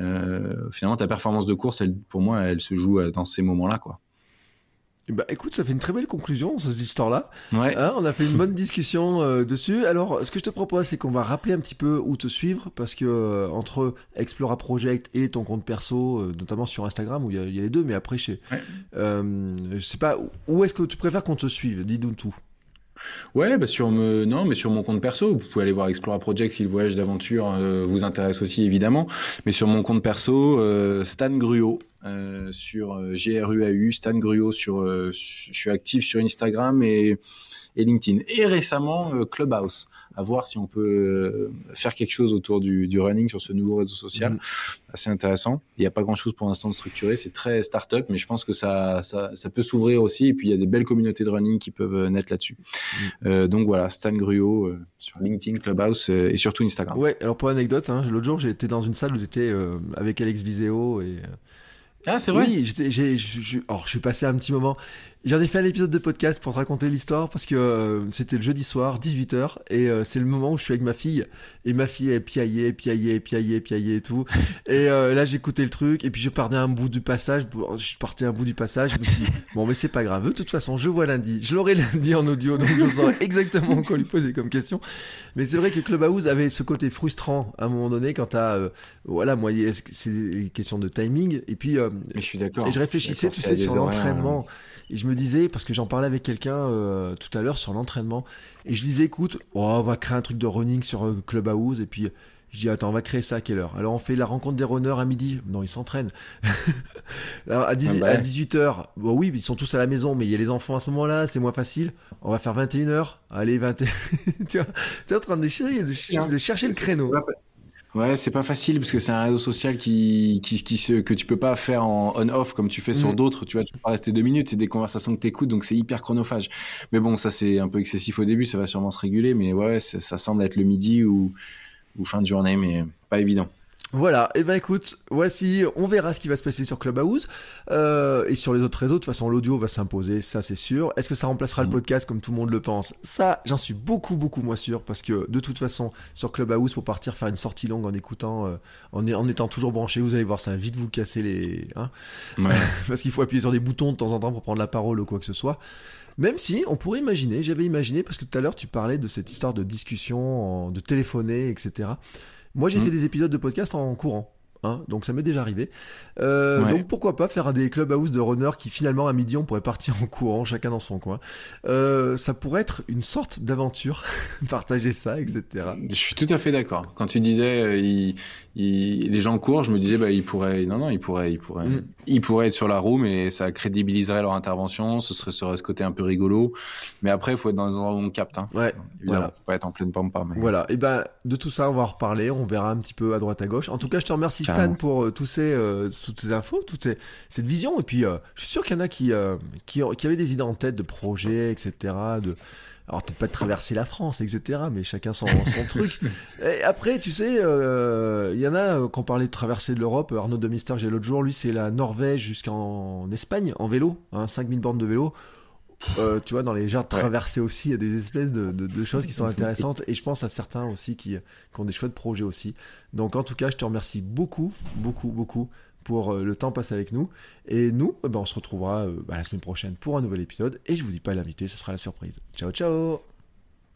Euh, finalement, ta performance de course, elle, pour moi, elle se joue dans ces moments-là. quoi. Bah écoute, ça fait une très belle conclusion, cette histoire-là. Ouais. Hein, on a fait une bonne discussion euh, dessus. Alors, ce que je te propose, c'est qu'on va rappeler un petit peu où te suivre, parce que euh, entre Explora Project et ton compte perso, euh, notamment sur Instagram, où il y, a les deux, mais après, chez, ouais. je sais pas, où est-ce que tu préfères qu'on te suive? Dis-nous tout. Ouais, bah sur non, mais sur mon compte perso, vous pouvez aller voir Explora Project si le voyage d'aventure vous intéresse aussi évidemment. Mais sur mon compte perso, Stan Gruot, euh, sur euh, GRUAU, Stan Gruot, sur, euh, je suis actif sur Instagram et LinkedIn. Et récemment, Clubhouse, à voir si on peut faire quelque chose autour du, du running sur ce nouveau réseau social. Mm. Assez intéressant. Il n'y a pas grand-chose pour l'instant de structuré, c'est très start-up, mais je pense que ça, ça, ça peut s'ouvrir aussi. Et puis, il y a des belles communautés de running qui peuvent naître là-dessus. Mm. donc voilà, Stan Gruot sur LinkedIn, Clubhouse et surtout Instagram. Ouais, alors pour l'anecdote, hein, l'autre jour, j'étais dans une salle où j'étais avec Alex Viseo et ah, c'est vrai? Oui, j'étais, j'ai, je, je suis passé un petit moment. J'en ai fait un épisode de podcast pour te raconter l'histoire parce que euh, c'était le jeudi soir, 18h, et euh, c'est le moment où je suis avec ma fille, et ma fille elle piaillait, piaillait, piaillait, piaillait et tout. [LAUGHS] Et euh, là j'écoutais le truc, et puis je partais un bout du passage, je partais un bout du passage, je me suis dit, bon mais c'est pas grave, de toute façon je vois lundi, je l'aurai lundi en audio, donc je saurai [LAUGHS] exactement quoi lui poser comme question. Mais c'est vrai que Clubhouse avait ce côté frustrant à un moment donné quand t'as, voilà, moi c'est une question de timing, et puis... mais je suis d'accord. Et je réfléchissais, tu sais, sur l'entraînement. Et je me disais, parce que j'en parlais avec quelqu'un euh, tout à l'heure sur l'entraînement, et je disais, écoute, oh, on va créer un truc de running sur euh, Clubhouse, et puis je dis, attends, on va créer ça à quelle heure? Alors on fait la rencontre des runners à midi. Non, ils s'entraînent. [LAUGHS] Alors à, 18h, bon oui, ils sont tous à la maison, mais il y a les enfants à ce moment-là, c'est moins facile. On va faire 21h. Allez, 21 [LAUGHS] tu vois, es en train de chercher, de chercher le créneau. Ouais, c'est pas facile parce que c'est un réseau social qui, qui, qui se, que tu peux pas faire en on-off comme tu fais sur mm. d'autres. Tu vois, tu peux pas rester deux minutes. C'est des conversations que tu écoutes, donc c'est hyper chronophage. Mais bon, ça c'est un peu excessif au début. Ça va sûrement se réguler, mais ouais, ça semble être le midi ou, ou fin de journée, mais pas évident. Voilà, et eh ben écoute, voici, on verra ce qui va se passer sur Clubhouse euh, et sur les autres réseaux. De toute façon, l'audio va s'imposer, ça c'est sûr. Est-ce que ça remplacera le mm. podcast comme tout le monde le pense? Ça, j'en suis beaucoup beaucoup moins sûr parce que de toute façon, sur Clubhouse, pour partir faire une sortie longue en écoutant, euh, en, en, étant toujours branché, vous allez voir, ça va vite vous casser les, hein [LAUGHS] parce qu'il faut appuyer sur des boutons de temps en temps pour prendre la parole ou quoi que ce soit. Même si on pourrait imaginer, j'avais imaginé parce que tout à l'heure tu parlais de cette histoire de discussion, de téléphoner, etc. Moi, j'ai hmm. fait des épisodes de podcast en courant. Hein, donc ça m'est déjà arrivé. Euh, donc pourquoi pas faire des clubhouse de runners qui finalement à midi on pourrait partir en courant, chacun dans son coin. Euh, ça pourrait être une sorte d'aventure, [LAUGHS] partager ça, etc. Je suis tout à fait d'accord. Quand tu disais euh, il, les gens courent, je me disais bah ils pourraient, non non ils pourraient, ils pourraient, mm. ils pourraient être sur la roue, mais ça crédibiliserait leur intervention, ce serait, serait ce côté un peu rigolo. Mais après il faut être dans un endroit où on capte. Hein. Ouais. Évidemment, faut pas être en pleine pampa. Mais... Voilà. Et ben de tout ça on va en reparler, on verra un petit peu à droite à gauche. En tout cas je te remercie Stan pour euh, tous ces, euh, toutes ces infos, toute ces, cette vision. Et puis euh, je suis sûr qu'il y en a qui, qui, qui avaient des idées en tête de projets, etc. De alors peut-être pas de traverser la France, etc. Mais chacun son, son [LAUGHS] truc. Et après, tu sais, il euh, y en a euh, quand on parlait de traverser de l'Europe. Arnaud de Mister, j'ai l'autre jour, lui, c'est la Norvège jusqu'en Espagne en vélo, hein, 5000 bornes de vélo. Euh, tu vois, dans les de traverser aussi, il y a des espèces de, de, de, choses qui sont [LAUGHS] intéressantes. Et je pense à certains aussi qui, qui ont des chouettes projets aussi. Donc en tout cas, je te remercie beaucoup, beaucoup, beaucoup pour euh, le temps passé avec nous. Et nous, eh ben, on se retrouvera euh, bah, la semaine prochaine pour un nouvel épisode. Et je vous dis pas l'invité, ce sera la surprise. Ciao, ciao